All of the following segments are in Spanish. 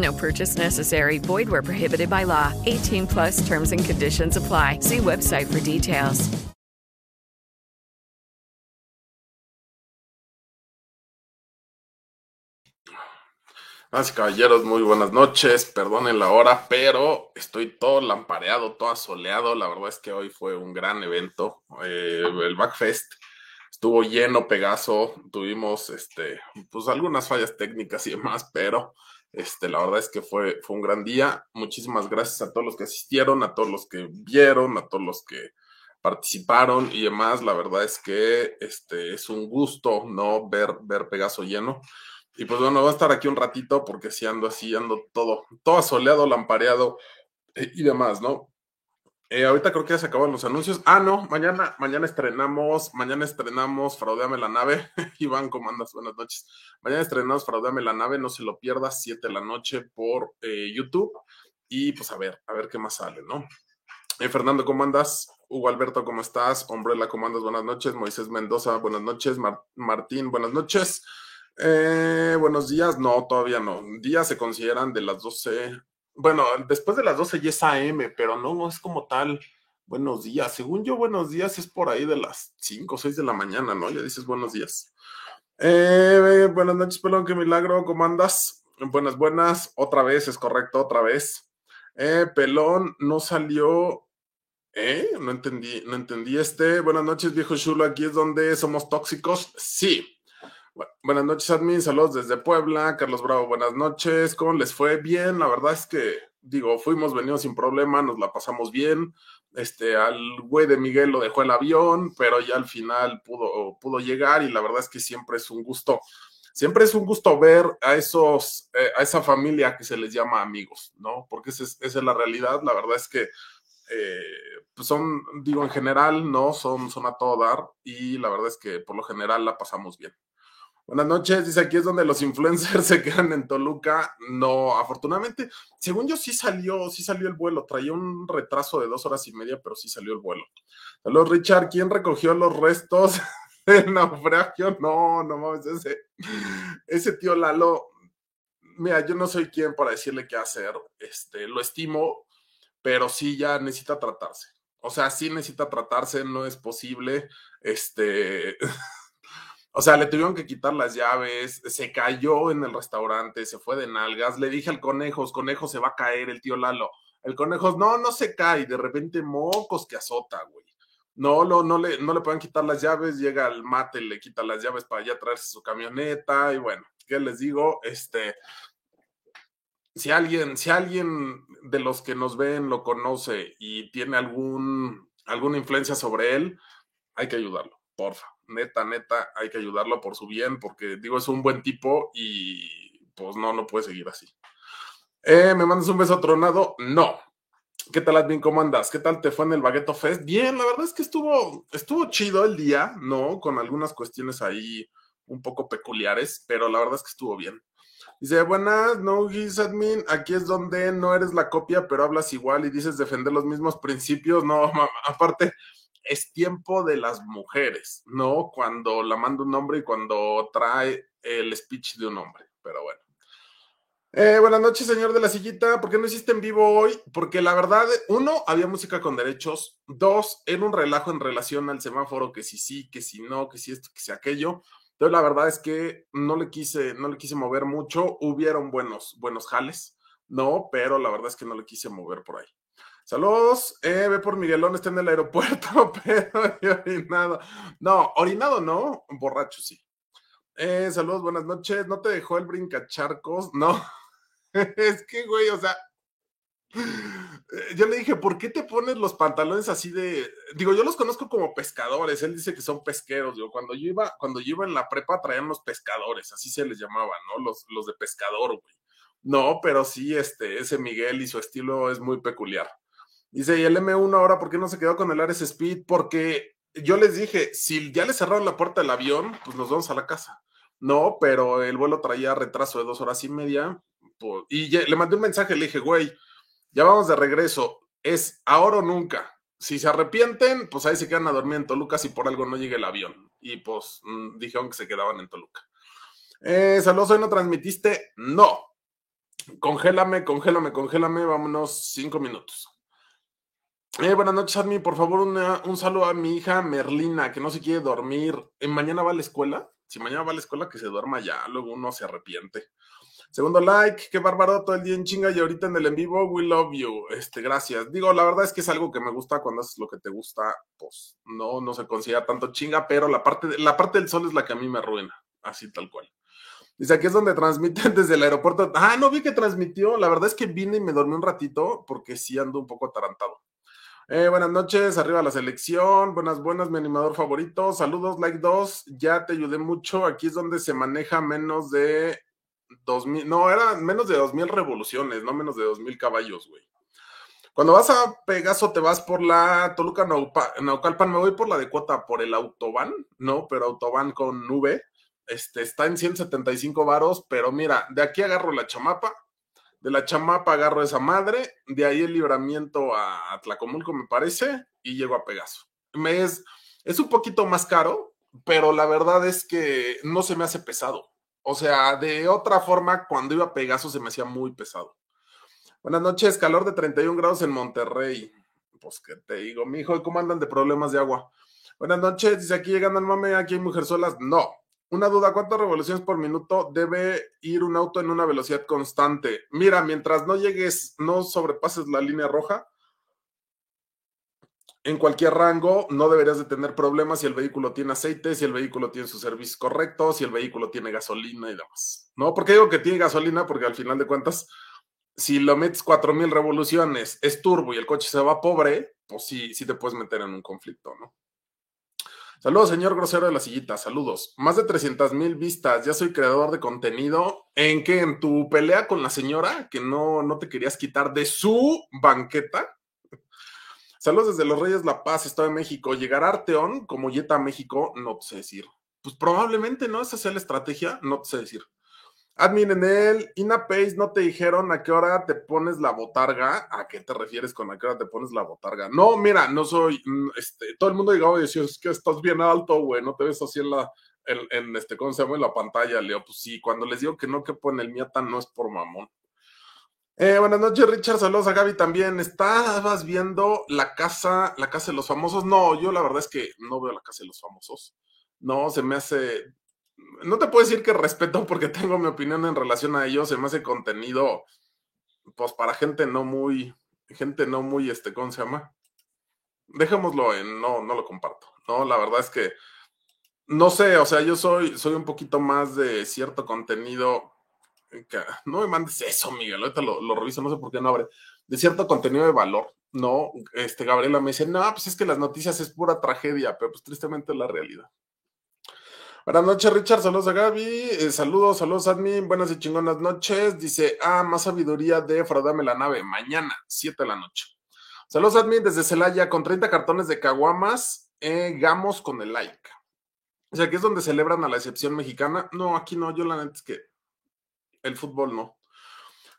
No purchase necessary. Void where prohibited by law. 18 plus terms and conditions apply. See website for details. Y caballeros, muy buenas noches. Perdonen la hora, pero estoy todo lampareado, todo asoleado. La verdad es que hoy fue un gran evento. Eh, el Backfest estuvo lleno, Pegaso. Tuvimos este, pues algunas fallas técnicas y demás, pero este, la verdad es que fue, fue un gran día. Muchísimas gracias a todos los que asistieron, a todos los que vieron, a todos los que participaron y demás. La verdad es que este, es un gusto no ver, ver Pegaso lleno. Y pues bueno, voy a estar aquí un ratito porque si ando así, ando todo, todo asoleado, lampareado eh, y demás, ¿no? Eh, ahorita creo que ya se acaban los anuncios. Ah, no, mañana, mañana estrenamos, mañana estrenamos Fraudeame la nave. Iván, ¿cómo andas? Buenas noches. Mañana estrenamos Fraudeame la nave, no se lo pierdas, 7 de la noche por eh, YouTube. Y pues a ver, a ver qué más sale, ¿no? Eh, Fernando, ¿cómo andas? Hugo Alberto, ¿cómo estás? Umbrella, ¿cómo andas? Buenas noches. Moisés Mendoza, buenas noches. Mar- Martín, buenas noches. Buenos días. No, todavía no. Días se consideran de las 12. Bueno, después de las 12 ya es AM, pero no, no es como tal. Buenos días. Según yo, buenos días es por ahí de las 5 o 6 de la mañana, ¿no? Ya dices buenos días. Eh, buenas noches, pelón, qué milagro. ¿Cómo andas? Buenas, buenas. Otra vez, es correcto, otra vez. Eh, pelón, no salió. ¿Eh? No entendí, no entendí este. Buenas noches, viejo chulo. Aquí es donde somos tóxicos. Sí. Bu- Buenas noches, admin. Saludos desde Puebla. Carlos Bravo, buenas noches. ¿Cómo les fue? Bien, la verdad es que, digo, fuimos venidos sin problema, nos la pasamos bien. Este, al güey de Miguel lo dejó el avión, pero ya al final pudo, pudo llegar y la verdad es que siempre es un gusto, siempre es un gusto ver a esos, eh, a esa familia que se les llama amigos, ¿no? Porque esa es, esa es la realidad. La verdad es que eh, pues son, digo, en general, ¿no? Son, son a todo dar y la verdad es que por lo general la pasamos bien. Buenas noches, dice aquí es donde los influencers se quedan en Toluca. No, afortunadamente, según yo sí salió, sí salió el vuelo. Traía un retraso de dos horas y media, pero sí salió el vuelo. Saludos, Richard. ¿Quién recogió los restos del naufragio? No, no mames, ese, ese tío Lalo. Mira, yo no soy quien para decirle qué hacer. Este, lo estimo, pero sí ya necesita tratarse. O sea, sí necesita tratarse, no es posible. Este, o sea, le tuvieron que quitar las llaves, se cayó en el restaurante, se fue de nalgas. Le dije al conejos, conejo se va a caer el tío Lalo. El conejos, no, no se cae. De repente, mocos que azota, güey. No, no, no le, no le pueden quitar las llaves, llega al mate, le quita las llaves para ya traerse su camioneta. Y bueno, ¿qué les digo? Este, si alguien, si alguien de los que nos ven lo conoce y tiene algún, alguna influencia sobre él, hay que ayudarlo, porfa. Neta, neta, hay que ayudarlo por su bien, porque digo, es un buen tipo y pues no, no puede seguir así. Eh, ¿Me mandas un beso tronado? No. ¿Qué tal, Admin? ¿Cómo andas? ¿Qué tal te fue en el Bagueto Fest? Bien, la verdad es que estuvo, estuvo chido el día, ¿no? Con algunas cuestiones ahí un poco peculiares, pero la verdad es que estuvo bien. Dice, buenas, no, Gis Admin, aquí es donde no eres la copia, pero hablas igual y dices defender los mismos principios. No, ma- aparte, es tiempo de las mujeres, ¿no? Cuando la manda un hombre y cuando trae el speech de un hombre, pero bueno. Eh, buenas noches, señor de la sillita. ¿Por qué no hiciste en vivo hoy? Porque la verdad, uno, había música con derechos. Dos, era un relajo en relación al semáforo, que si sí, que si no, que si esto, que si aquello. Entonces, la verdad es que no le quise, no le quise mover mucho. Hubieron buenos, buenos jales, ¿no? Pero la verdad es que no le quise mover por ahí. Saludos, eh, ve por Miguelón, está en el aeropuerto, pero orinado. No, orinado no, borracho sí. Eh, saludos, buenas noches. ¿No te dejó el brincacharcos? No. es que, güey, o sea, eh, yo le dije, ¿por qué te pones los pantalones así de.? Digo, yo los conozco como pescadores. Él dice que son pesqueros. Digo, cuando yo iba, cuando yo iba en la prepa traían los pescadores, así se les llamaba, ¿no? Los, los de pescador, güey. No, pero sí, este, ese Miguel y su estilo es muy peculiar. Dice, y el M1 ahora, ¿por qué no se quedó con el Ares Speed? Porque yo les dije, si ya le cerraron la puerta del avión, pues nos vamos a la casa. No, pero el vuelo traía retraso de dos horas y media. Pues, y le mandé un mensaje, le dije, güey, ya vamos de regreso. Es ahora o nunca. Si se arrepienten, pues ahí se quedan a dormir en Toluca si por algo no llega el avión. Y pues mm, dijeron que se quedaban en Toluca. Eh, saludos, hoy no transmitiste. No. Congélame, congélame, congélame. Vámonos cinco minutos. Eh, buenas noches, Admi. Por favor, un saludo a mi hija Merlina, que no se quiere dormir. ¿En eh, ¿Mañana va a la escuela? Si mañana va a la escuela, que se duerma ya. Luego uno se arrepiente. Segundo like, qué bárbaro todo el día en chinga y ahorita en el en vivo, we love you. Este, gracias. Digo, la verdad es que es algo que me gusta cuando haces lo que te gusta, pues no, no se considera tanto chinga, pero la parte, la parte del sol es la que a mí me arruina, así tal cual. Dice, aquí es donde transmiten desde el aeropuerto. Ah, no vi que transmitió. La verdad es que vine y me dormí un ratito porque sí ando un poco atarantado. Eh, buenas noches, arriba la selección. Buenas, buenas, mi animador favorito. Saludos, like 2. Ya te ayudé mucho. Aquí es donde se maneja menos de 2000. No, era menos de 2000 revoluciones, no menos de 2000 caballos, güey. Cuando vas a Pegaso, te vas por la Toluca Naucalpan. Me voy por la de cuota, por el Autobahn, ¿no? Pero Autobahn con nube. Este está en 175 varos, pero mira, de aquí agarro la chamapa de la chamapa agarro esa madre, de ahí el libramiento a Tlacomulco, me parece, y llego a Pegaso. Me es, es un poquito más caro, pero la verdad es que no se me hace pesado. O sea, de otra forma, cuando iba a Pegaso se me hacía muy pesado. Buenas noches, calor de 31 grados en Monterrey. Pues que te digo, mi hijo, ¿cómo andan de problemas de agua? Buenas noches, dice aquí llegando al mame, aquí hay mujerzuelas. No, una duda, ¿cuántas revoluciones por minuto debe ir un auto en una velocidad constante? Mira, mientras no llegues, no sobrepases la línea roja, en cualquier rango no deberías de tener problemas si el vehículo tiene aceite, si el vehículo tiene su servicio correcto, si el vehículo tiene gasolina y demás. ¿No? ¿Por qué digo que tiene gasolina? Porque al final de cuentas, si lo metes 4000 revoluciones, es turbo y el coche se va pobre, pues sí, sí te puedes meter en un conflicto, ¿no? Saludos, señor grosero de la sillita. Saludos. Más de 300 mil vistas. Ya soy creador de contenido. ¿En qué? ¿En tu pelea con la señora que no, no te querías quitar de su banqueta? Saludos desde Los Reyes La Paz, Estado de México. ¿Llegar a Arteón como Yeta a México? No sé decir. Pues probablemente no, esa sea la estrategia, no sé decir. Admin en el INAPACE no te dijeron a qué hora te pones la botarga. ¿A qué te refieres con a qué hora te pones la botarga? No, mira, no soy, mm, este, todo el mundo llegaba y decía, es que estás bien alto, güey, no te ves así en la, en, este, ¿cómo se llama? En la pantalla, Leo. Pues sí, cuando les digo que no que pone el miata no es por mamón. Eh, buenas noches, Richard. Saludos a Gaby también. ¿Estabas viendo la casa, la casa de los famosos? No, yo la verdad es que no veo la casa de los famosos. No, se me hace, no te puedo decir que respeto porque tengo mi opinión en relación a ellos, se me hace contenido, pues para gente no muy, gente no muy, este, ¿cómo se llama? Dejémoslo en, no, no lo comparto, ¿no? La verdad es que, no sé, o sea, yo soy, soy un poquito más de cierto contenido, que, no me mandes eso, Miguel, ahorita lo, lo reviso, no sé por qué no abre, de cierto contenido de valor, ¿no? Este, Gabriela me dice, no, pues es que las noticias es pura tragedia, pero pues tristemente es la realidad. Buenas noches, Richard. Saludos a Gaby. Eh, saludos, saludos, admin. Buenas y chingonas noches. Dice, ah, más sabiduría de Fraudame la nave. Mañana, 7 de la noche. Saludos, admin, desde Celaya, con 30 cartones de caguamas. Eh, gamos con el like. O sea, aquí es donde celebran a la excepción mexicana. No, aquí no. Yo la neta es que el fútbol no.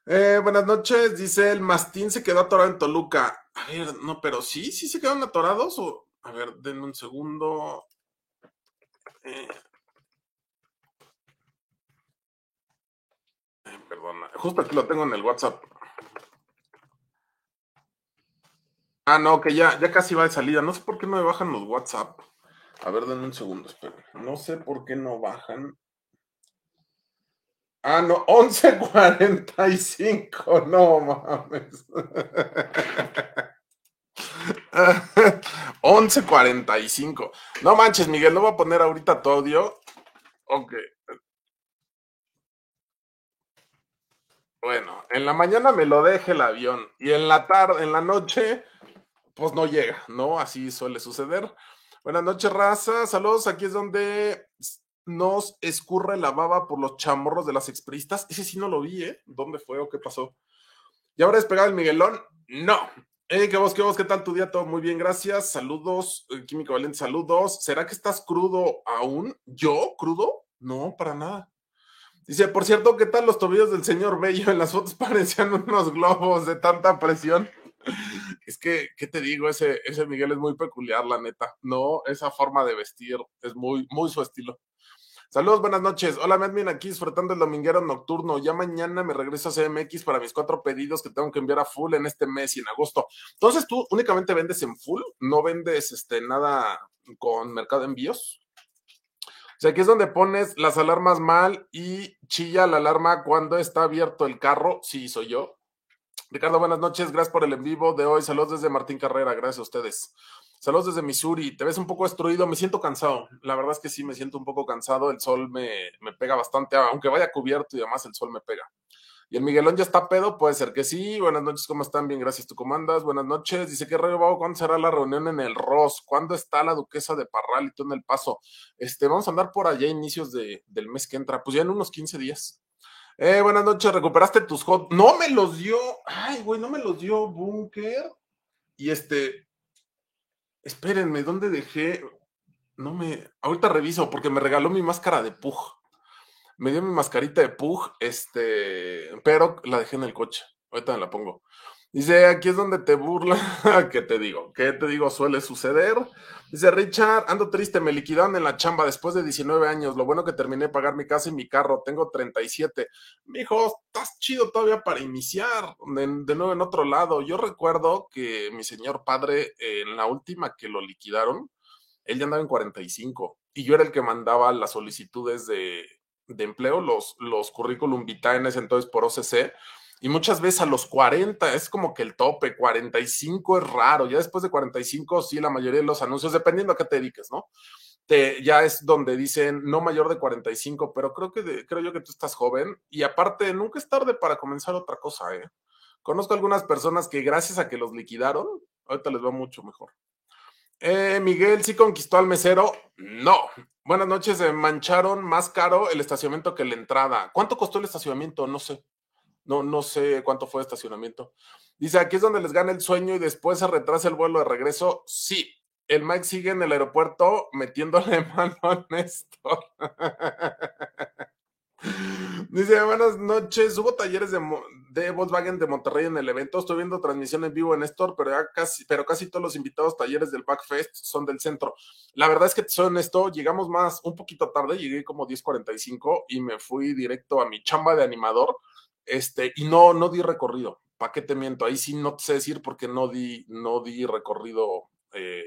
Eh, buenas noches. Dice, el mastín se quedó atorado en Toluca. A ver, no, pero sí, sí se quedaron atorados. O... A ver, denme un segundo. Eh, perdona. Justo aquí lo tengo en el WhatsApp. Ah, no, que ya, ya casi va de salida. No sé por qué no me bajan los WhatsApp. A ver, denme un segundo, espera. No sé por qué no bajan. Ah, no, 11.45. No mames. 11.45. No manches, Miguel, no voy a poner ahorita tu audio. Ok. Bueno, en la mañana me lo deje el avión y en la tarde, en la noche, pues no llega, ¿no? Así suele suceder. Buenas noches, raza. Saludos. Aquí es donde nos escurre la baba por los chamorros de las expristas. Ese sí no lo vi, ¿eh? ¿Dónde fue o qué pasó? ¿Y ahora despegado el Miguelón? No. Eh, ¿Qué vos, qué vos? ¿Qué tal tu día? Todo muy bien, gracias. Saludos, eh, Químico Valente, saludos. ¿Será que estás crudo aún? ¿Yo? ¿Crudo? No, para nada. Dice, por cierto, ¿qué tal los tobillos del señor Bello? En las fotos parecían unos globos de tanta presión. Es que, ¿qué te digo? Ese, ese Miguel es muy peculiar, la neta. No, esa forma de vestir es muy, muy su estilo. Saludos, buenas noches. Hola, Medmin, aquí disfrutando el dominguero nocturno. Ya mañana me regreso a CMX para mis cuatro pedidos que tengo que enviar a full en este mes y en agosto. Entonces, ¿tú únicamente vendes en full? ¿No vendes este, nada con mercado de envíos? Sea, aquí es donde pones las alarmas mal y chilla la alarma cuando está abierto el carro. Sí, soy yo. Ricardo, buenas noches. Gracias por el en vivo de hoy. Saludos desde Martín Carrera. Gracias a ustedes. Saludos desde Missouri. Te ves un poco destruido. Me siento cansado. La verdad es que sí, me siento un poco cansado. El sol me, me pega bastante, aunque vaya cubierto y además el sol me pega. ¿Y el Miguelón ya está pedo? Puede ser que sí. Buenas noches, ¿cómo están? Bien, gracias. ¿Tú comandas? Buenas noches. Dice, ¿qué rayo, ¿Cuándo será la reunión en el ROS? ¿Cuándo está la duquesa de Parral y tú en el Paso? Este, vamos a andar por allá a inicios de, del mes que entra. Pues ya en unos 15 días. Eh, buenas noches. ¿Recuperaste tus hot? No me los dio. Ay, güey, no me los dio Bunker. Y este, Espérenme, ¿dónde dejé? No me. Ahorita reviso porque me regaló mi máscara de Pug. Me dio mi mascarita de Pug, este, pero la dejé en el coche. Ahorita me la pongo. Dice, aquí es donde te burla. ¿Qué te digo? ¿Qué te digo? Suele suceder. Dice, Richard, ando triste, me liquidaron en la chamba después de 19 años. Lo bueno que terminé de pagar mi casa y mi carro. Tengo 37. Mijo, estás chido todavía para iniciar. De, nuevo en otro lado. Yo recuerdo que mi señor padre, en la última que lo liquidaron, él ya andaba en 45. Y yo era el que mandaba las solicitudes de, de empleo, los, los currículum vitae en ese entonces por OCC y muchas veces a los 40 es como que el tope, 45 es raro, ya después de 45 sí la mayoría de los anuncios, dependiendo a qué te dediques, ¿no? Te, ya es donde dicen no mayor de 45, pero creo que creo yo que tú estás joven y aparte nunca es tarde para comenzar otra cosa, ¿eh? Conozco algunas personas que gracias a que los liquidaron, ahorita les va mucho mejor. Eh, Miguel, ¿sí conquistó al mesero? No. Buenas noches, mancharon más caro el estacionamiento que la entrada. ¿Cuánto costó el estacionamiento? No sé. No, no sé cuánto fue el estacionamiento. Dice, aquí es donde les gana el sueño y después se retrasa el vuelo de regreso. Sí, el Mike sigue en el aeropuerto metiéndole mano a Néstor. Dice, buenas noches. Hubo talleres de, de, Volkswagen de Monterrey en el evento. Estoy viendo transmisión en vivo en Néstor, pero casi, pero casi todos los invitados talleres del Backfest son del centro. La verdad es que soy honesto, llegamos más, un poquito tarde, llegué como 10.45 y me fui directo a mi chamba de animador este, y no, no di recorrido. ¿Para qué te miento? Ahí sí no te sé decir porque no di, no di recorrido eh,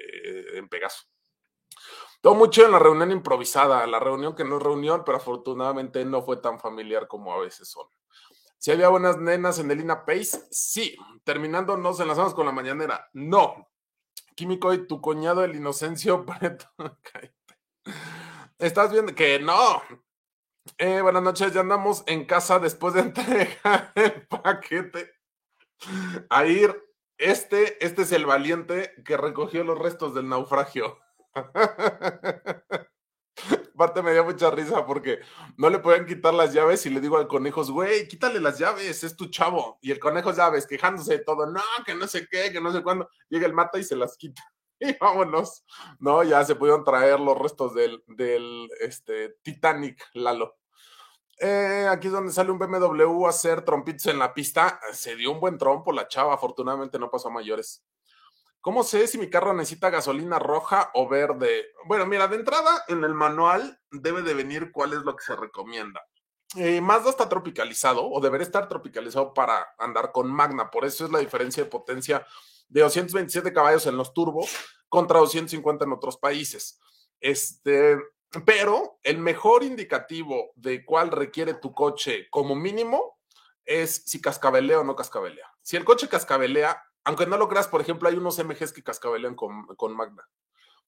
en Pegaso. Todo mucho en la reunión improvisada, la reunión que no es reunión, pero afortunadamente no fue tan familiar como a veces son. Si había buenas nenas en Elina Pace, sí. Terminando, nos enlazamos con la mañanera. No. Químico y tu cuñado, el Inocencio Estás viendo que no, eh, buenas noches, ya andamos en casa después de entregar el paquete. A ir, este, este es el valiente que recogió los restos del naufragio. Aparte me dio mucha risa porque no le podían quitar las llaves y le digo al conejo, güey, quítale las llaves, es tu chavo. Y el conejo, llaves, quejándose de todo, no, que no sé qué, que no sé cuándo. Llega el mata y se las quita. y vámonos. No, ya se pudieron traer los restos del, del este, Titanic, Lalo. Eh, aquí es donde sale un BMW a hacer trompitos en la pista. Se dio un buen trompo la chava, afortunadamente no pasó a mayores. ¿Cómo sé si mi carro necesita gasolina roja o verde? Bueno, mira, de entrada en el manual debe de venir cuál es lo que se recomienda. Eh, Mazda está tropicalizado o debería estar tropicalizado para andar con Magna, por eso es la diferencia de potencia de 227 caballos en los turbos contra 250 en otros países. Este, pero el mejor indicativo de cuál requiere tu coche como mínimo es si cascabelea o no cascabelea. Si el coche cascabelea, aunque no lo creas, por ejemplo, hay unos MGs que cascabelean con, con Magna.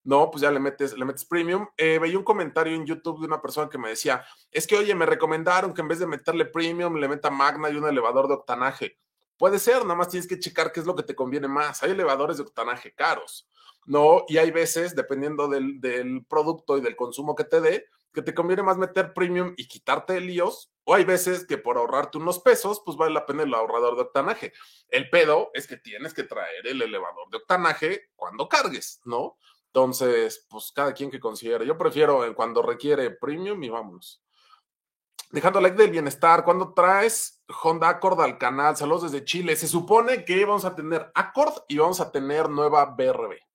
No, pues ya le metes, le metes premium. Eh, veía un comentario en YouTube de una persona que me decía, es que oye, me recomendaron que en vez de meterle premium, le meta Magna y un elevador de octanaje. Puede ser, nada más tienes que checar qué es lo que te conviene más. Hay elevadores de octanaje caros, ¿no? Y hay veces, dependiendo del, del producto y del consumo que te dé, que te conviene más meter premium y quitarte líos, o hay veces que por ahorrarte unos pesos, pues vale la pena el ahorrador de octanaje. El pedo es que tienes que traer el elevador de octanaje cuando cargues, ¿no? Entonces, pues cada quien que considere. Yo prefiero cuando requiere premium y vámonos. Dejando like del bienestar, cuando traes Honda Accord al canal? Saludos desde Chile. Se supone que vamos a tener Accord y vamos a tener nueva BRB.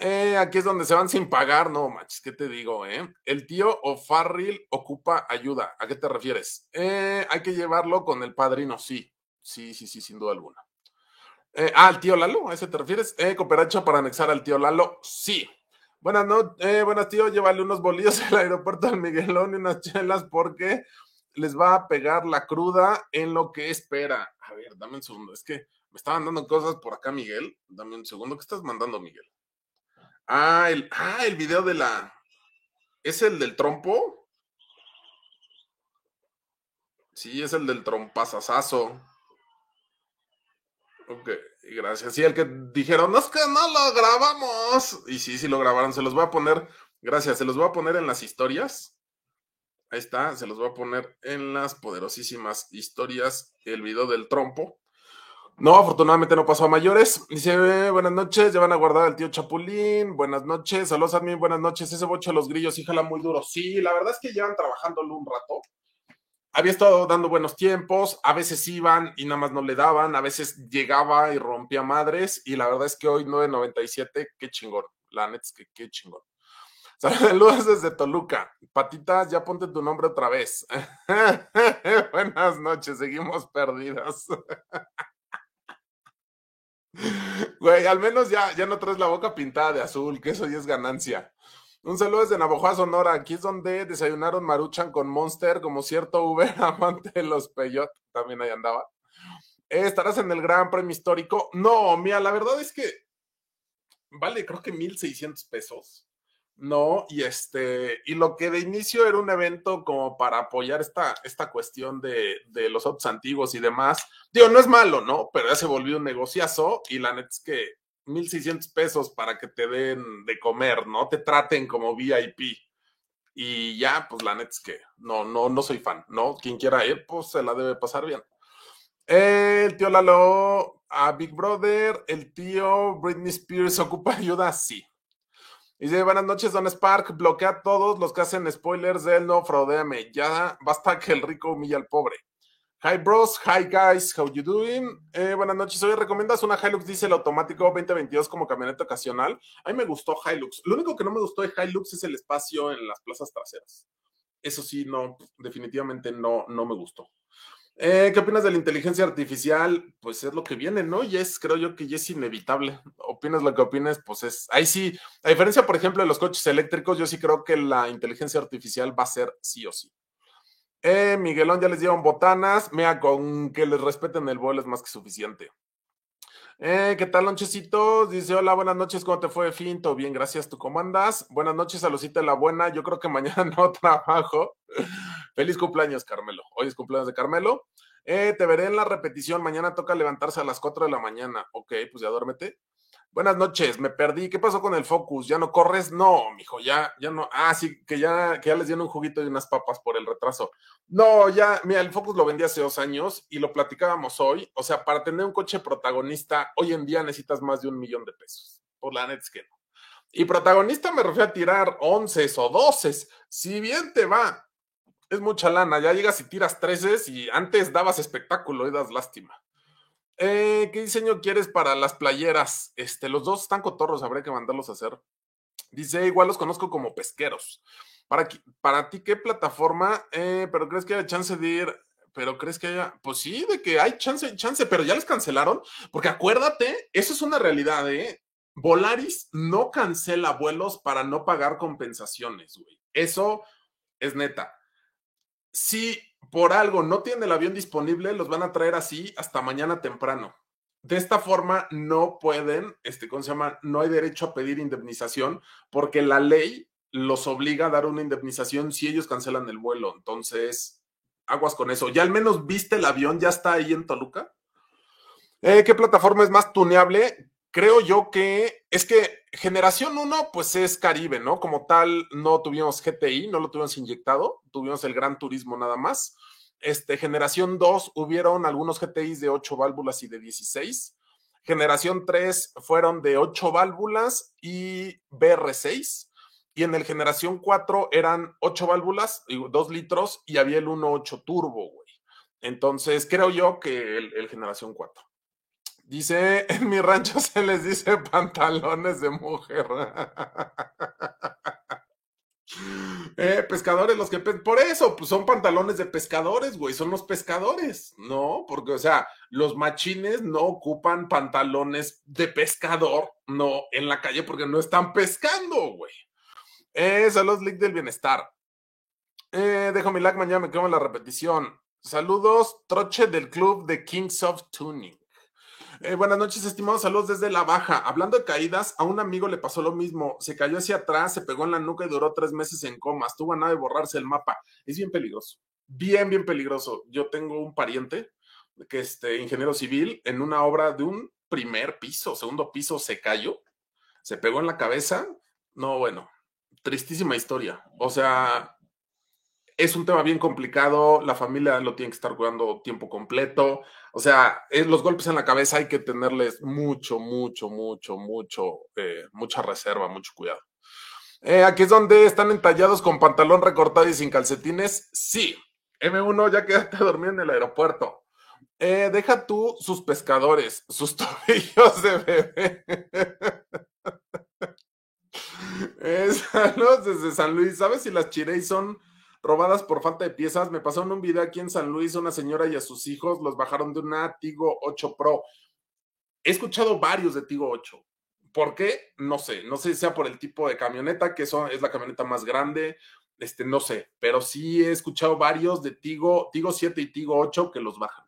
Eh, aquí es donde se van sin pagar, no manches, ¿qué te digo? Eh? El tío O'Farrill ocupa ayuda. ¿A qué te refieres? Eh, hay que llevarlo con el padrino, sí. Sí, sí, sí, sin duda alguna. Eh, ah, el tío Lalo, ¿a ese te refieres? Eh, cooperacho para anexar al tío Lalo, sí. Buenas noches, eh, buenas tío, llévale unos bolillos al aeropuerto del Miguelón y unas chelas porque les va a pegar la cruda en lo que espera. A ver, dame un segundo, es que me estaban dando cosas por acá, Miguel. Dame un segundo, ¿qué estás mandando, Miguel? Ah, el, ah, el video de la. ¿Es el del trompo? Sí, es el del trompazazazo. Ok, gracias. Sí, el que dijeron, no es que no lo grabamos. Y sí, sí lo grabaron. Se los voy a poner, gracias, se los voy a poner en las historias. Ahí está, se los voy a poner en las poderosísimas historias el video del trompo. No, afortunadamente no pasó a mayores. Dice, buenas noches, ya van a guardar al tío Chapulín. Buenas noches, saludos a mí, buenas noches. Ese bocho de los grillos, sí jala muy duro. Sí, la verdad es que llevan trabajándolo un rato había estado dando buenos tiempos, a veces iban y nada más no le daban, a veces llegaba y rompía madres, y la verdad es que hoy 9.97, qué chingón, la neta es qué chingón. Saludos desde Toluca. Patitas, ya ponte tu nombre otra vez. Buenas noches, seguimos perdidas. Güey, al menos ya, ya no traes la boca pintada de azul, que eso ya es ganancia. Un saludo desde Navajo, Sonora. Aquí es donde desayunaron Maruchan con Monster, como cierto Uber amante de los Peyot. También ahí andaba. ¿Estarás en el Gran Premio Histórico? No, mira, la verdad es que vale, creo que 1,600 pesos. No, y este, y lo que de inicio era un evento como para apoyar esta, esta cuestión de, de los autos antiguos y demás. Digo, no es malo, ¿no? Pero ya se volvió un negociazo y la neta es que 1.600 pesos para que te den de comer, ¿no? Te traten como VIP. Y ya, pues la neta es que no, no, no soy fan, ¿no? Quien quiera ir, pues se la debe pasar bien. El tío Lalo a Big Brother, el tío Britney Spears ocupa ayuda, sí. Y dice, buenas noches, Don Spark, bloquea a todos los que hacen spoilers de él, no fraudeame, ya basta que el rico humilla al pobre. Hi bros, hi guys, how you doing? Eh, buenas noches, hoy recomiendas una Hilux Diesel automático 2022 como camioneta ocasional. A mí me gustó Hilux. Lo único que no me gustó de Hilux es el espacio en las plazas traseras. Eso sí, no, definitivamente no, no me gustó. Eh, ¿Qué opinas de la inteligencia artificial? Pues es lo que viene, ¿no? Y es, creo yo que ya es inevitable. Opinas lo que opines, pues es, ahí sí, a diferencia, por ejemplo, de los coches eléctricos, yo sí creo que la inteligencia artificial va a ser sí o sí. Eh, Miguelón ya les dieron botanas. Mira, con que les respeten el vuelo es más que suficiente. Eh, ¿Qué tal, lonchecitos? Dice, hola, buenas noches, ¿cómo te fue, Finto? Bien, gracias, ¿tú cómo andas? Buenas noches, Salucita la Buena. Yo creo que mañana no trabajo. Feliz cumpleaños, Carmelo. Hoy es cumpleaños de Carmelo. Eh, te veré en la repetición. Mañana toca levantarse a las 4 de la mañana. Ok, pues ya duérmete. Buenas noches, me perdí. ¿Qué pasó con el Focus? ¿Ya no corres? No, mijo, ya, ya no. Ah, sí, que ya, que ya les dieron un juguito y unas papas por el retraso. No, ya, mira, el Focus lo vendí hace dos años y lo platicábamos hoy. O sea, para tener un coche protagonista, hoy en día necesitas más de un millón de pesos. Por la net es que no. Y protagonista me refiero a tirar once o doces. Si bien te va, es mucha lana. Ya llegas y tiras treces y antes dabas espectáculo y das lástima. Eh, ¿Qué diseño quieres para las playeras? Este, los dos están cotorros, habría que mandarlos a hacer. Dice, igual los conozco como pesqueros. Para, ti, ¿qué plataforma? Eh, pero crees que haya chance de ir, pero crees que haya, pues sí, de que hay chance, chance, pero ya les cancelaron, porque acuérdate, eso es una realidad, ¿eh? Volaris no cancela vuelos para no pagar compensaciones, güey. Eso es neta. Si por algo no tiene el avión disponible, los van a traer así hasta mañana temprano. de esta forma no pueden, este, ¿cómo se llama? No hay derecho a pedir indemnización porque la ley los obliga a dar una indemnización si ellos cancelan el vuelo. Entonces, aguas con eso. ¿Ya al menos viste el avión? ¿Ya está ahí en Toluca? Eh, ¿Qué plataforma es más tuneable? Creo yo que es que generación 1, pues es Caribe, ¿no? Como tal, no tuvimos GTI, no lo tuvimos inyectado, tuvimos el Gran Turismo nada más. Este, generación 2, hubieron algunos GTIs de 8 válvulas y de 16. Generación 3 fueron de 8 válvulas y BR6. Y en el generación 4 eran 8 válvulas, 2 litros, y había el 1.8 turbo, güey. Entonces, creo yo que el, el generación 4. Dice, en mi rancho se les dice pantalones de mujer. Eh, pescadores, los que por eso, pues son pantalones de pescadores, güey, son los pescadores, ¿no? Porque, o sea, los machines no ocupan pantalones de pescador, no, en la calle porque no están pescando, güey. Eh, saludos, League del Bienestar. Eh, dejo mi lag, mañana me quedo en la repetición. Saludos, troche del club de Kings of Tuning. Eh, buenas noches, estimados. Saludos desde la baja. Hablando de caídas, a un amigo le pasó lo mismo. Se cayó hacia atrás, se pegó en la nuca y duró tres meses en coma. Estuvo a nada de borrarse el mapa. Es bien peligroso. Bien, bien peligroso. Yo tengo un pariente que es este, ingeniero civil en una obra de un primer piso, segundo piso, se cayó, se pegó en la cabeza. No, bueno, tristísima historia. O sea, es un tema bien complicado, la familia lo tiene que estar cuidando tiempo completo, o sea, los golpes en la cabeza hay que tenerles mucho, mucho, mucho, mucho, eh, mucha reserva, mucho cuidado. Eh, aquí es donde están entallados con pantalón recortado y sin calcetines. Sí, M1 ya quédate a dormir en el aeropuerto. Eh, deja tú sus pescadores, sus tobillos de bebé. saludos desde San Luis. ¿Sabes si las chirey son robadas por falta de piezas. Me pasaron un video aquí en San Luis, una señora y a sus hijos los bajaron de una Tigo 8 Pro. He escuchado varios de Tigo 8. ¿Por qué? No sé. No sé si sea por el tipo de camioneta, que eso es la camioneta más grande. Este, no sé, pero sí he escuchado varios de Tigo, Tigo 7 y Tigo 8 que los bajan.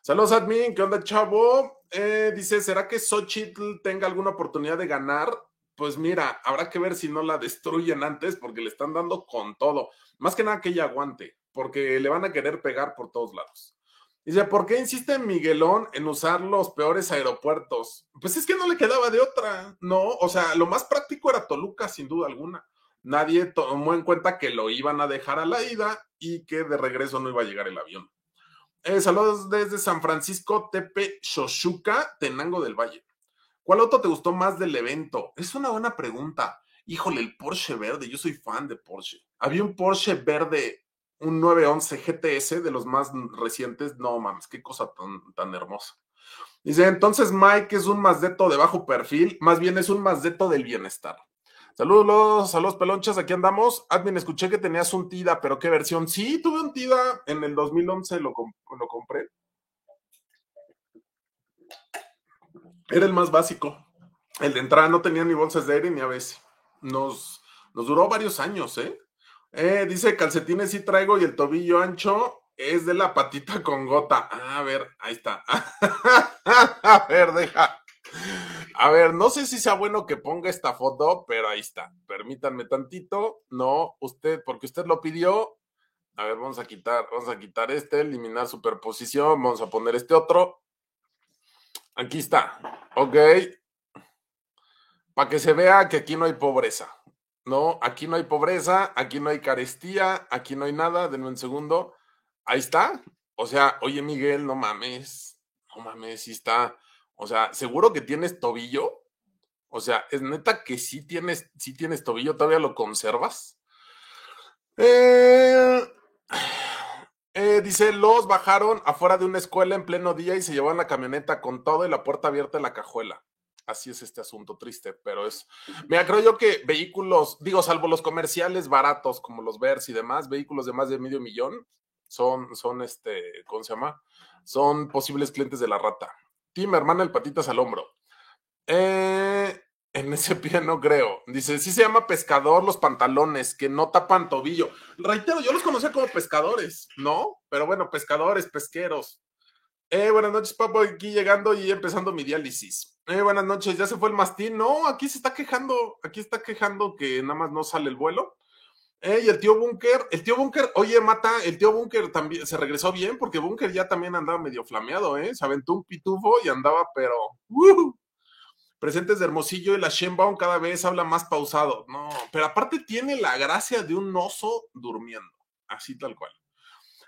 Saludos, admin. ¿Qué onda, chavo? Eh, dice, ¿será que Xochitl tenga alguna oportunidad de ganar? Pues mira, habrá que ver si no la destruyen antes porque le están dando con todo. Más que nada que ella aguante, porque le van a querer pegar por todos lados. Dice, ¿por qué insiste Miguelón en usar los peores aeropuertos? Pues es que no le quedaba de otra, ¿no? O sea, lo más práctico era Toluca, sin duda alguna. Nadie tomó en cuenta que lo iban a dejar a la ida y que de regreso no iba a llegar el avión. Eh, saludos desde San Francisco, Tepe, Xochuca, Tenango del Valle. ¿Cuál auto te gustó más del evento? Es una buena pregunta. Híjole, el Porsche verde, yo soy fan de Porsche. Había un Porsche verde, un 911 GTS de los más recientes. No mames, qué cosa tan, hermosa. Dice, entonces Mike es un mazdeto de bajo perfil, más bien es un mazdeto del bienestar. Saludos, saludos pelonchas, aquí andamos. Admin, escuché que tenías un TIDA, pero ¿qué versión? Sí, tuve un TIDA en el 2011, lo, lo compré. Era el más básico. El de entrada no tenía ni bolsas de aire ni a veces. Nos, nos duró varios años, ¿eh? ¿eh? Dice calcetines sí traigo y el tobillo ancho es de la patita con gota. Ah, a ver, ahí está. a ver, deja. A ver, no sé si sea bueno que ponga esta foto, pero ahí está. Permítanme tantito. No, usted, porque usted lo pidió. A ver, vamos a quitar, vamos a quitar este, eliminar superposición, vamos a poner este otro. Aquí está. Ok. Para que se vea que aquí no hay pobreza. No, aquí no hay pobreza, aquí no hay carestía, aquí no hay nada. Denme un segundo. Ahí está. O sea, oye, Miguel, no mames. No mames, sí está. O sea, seguro que tienes tobillo. O sea, es neta que sí tienes, sí tienes tobillo, todavía lo conservas. Eh. Dice, los bajaron afuera de una escuela en pleno día y se llevaron la camioneta con todo y la puerta abierta en la cajuela. Así es este asunto triste, pero es... Mira, creo yo que vehículos, digo, salvo los comerciales baratos como los Vers y demás, vehículos de más de medio millón, son, son este, ¿cómo se llama? Son posibles clientes de la rata. Tim, hermana, el patitas al hombro. Eh, en ese pie no creo. Dice, sí se llama pescador los pantalones, que no tapan tobillo. Reitero, yo los conocía como pescadores, ¿no? Pero bueno, pescadores, pesqueros. Eh, buenas noches, papo, aquí llegando y empezando mi diálisis. Eh, buenas noches, ya se fue el mastín. No, aquí se está quejando, aquí está quejando que nada más no sale el vuelo. Eh, y el tío Bunker, el tío Bunker, oye, mata, el tío Bunker también se regresó bien porque Bunker ya también andaba medio flameado, ¿eh? Se aventó un pitufo y andaba, pero. ¡uh! Presentes de Hermosillo y la Shenbaum cada vez habla más pausado. No, pero aparte tiene la gracia de un oso durmiendo, así tal cual.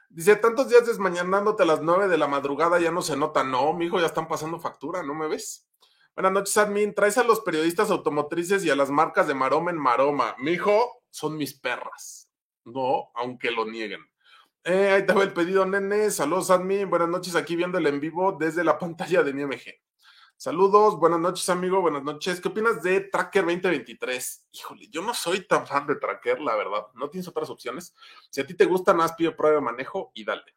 Dice, tantos días desmañanándote a las nueve de la madrugada ya no se nota. No, mi hijo, ya están pasando factura, ¿no me ves? Buenas noches, admin. Traes a los periodistas automotrices y a las marcas de maroma en maroma. Mi hijo, son mis perras. No, aunque lo nieguen. Eh, ahí te el pedido, nene. Saludos, admin. Buenas noches, aquí viendo el en vivo desde la pantalla de mi MG. Saludos, buenas noches, amigo, buenas noches. ¿Qué opinas de Tracker 2023? Híjole, yo no soy tan fan de Tracker, la verdad. ¿No tienes otras opciones? Si a ti te gusta, más pide prueba de manejo y dale.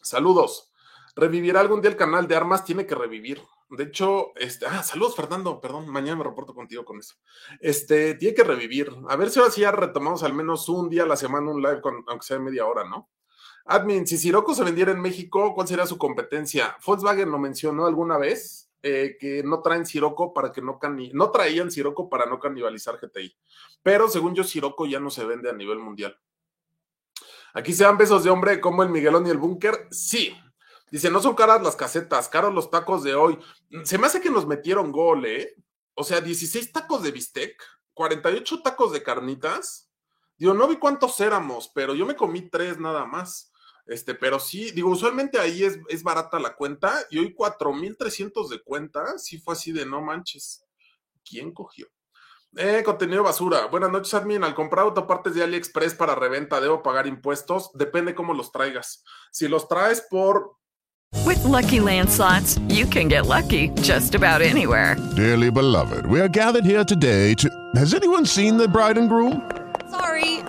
Saludos. ¿Revivirá algún día el canal de armas? Tiene que revivir. De hecho, este, ah, saludos, Fernando, perdón, mañana me reporto contigo con eso. Este, tiene que revivir. A ver si ahora sí ya retomamos al menos un día a la semana un live, con, aunque sea media hora, ¿no? Admin, si Siroco se vendiera en México, ¿cuál sería su competencia? Volkswagen lo mencionó alguna vez, eh, que no traen Siroco para que no no traían Siroco para no canibalizar GTI. Pero según yo, Siroco ya no se vende a nivel mundial. Aquí se dan besos de hombre como el Miguelón y el Búnker. Sí. Dice, no son caras las casetas, caros los tacos de hoy. Se me hace que nos metieron gol, ¿eh? O sea, 16 tacos de bistec, 48 tacos de carnitas. Digo, no vi cuántos éramos, pero yo me comí tres nada más. Este, pero sí, digo, usualmente ahí es, es barata la cuenta y hoy 4.300 de cuenta, sí fue así de no manches. ¿Quién cogió? Eh, contenido basura. Buenas noches, admin. Al comprar autopartes de AliExpress para reventa, ¿debo pagar impuestos? Depende cómo los traigas. Si los traes por. With lucky landslots, you can get lucky just about anywhere. Dearly beloved, we are gathered here today to. Has anyone seen the bride and groom? Sorry,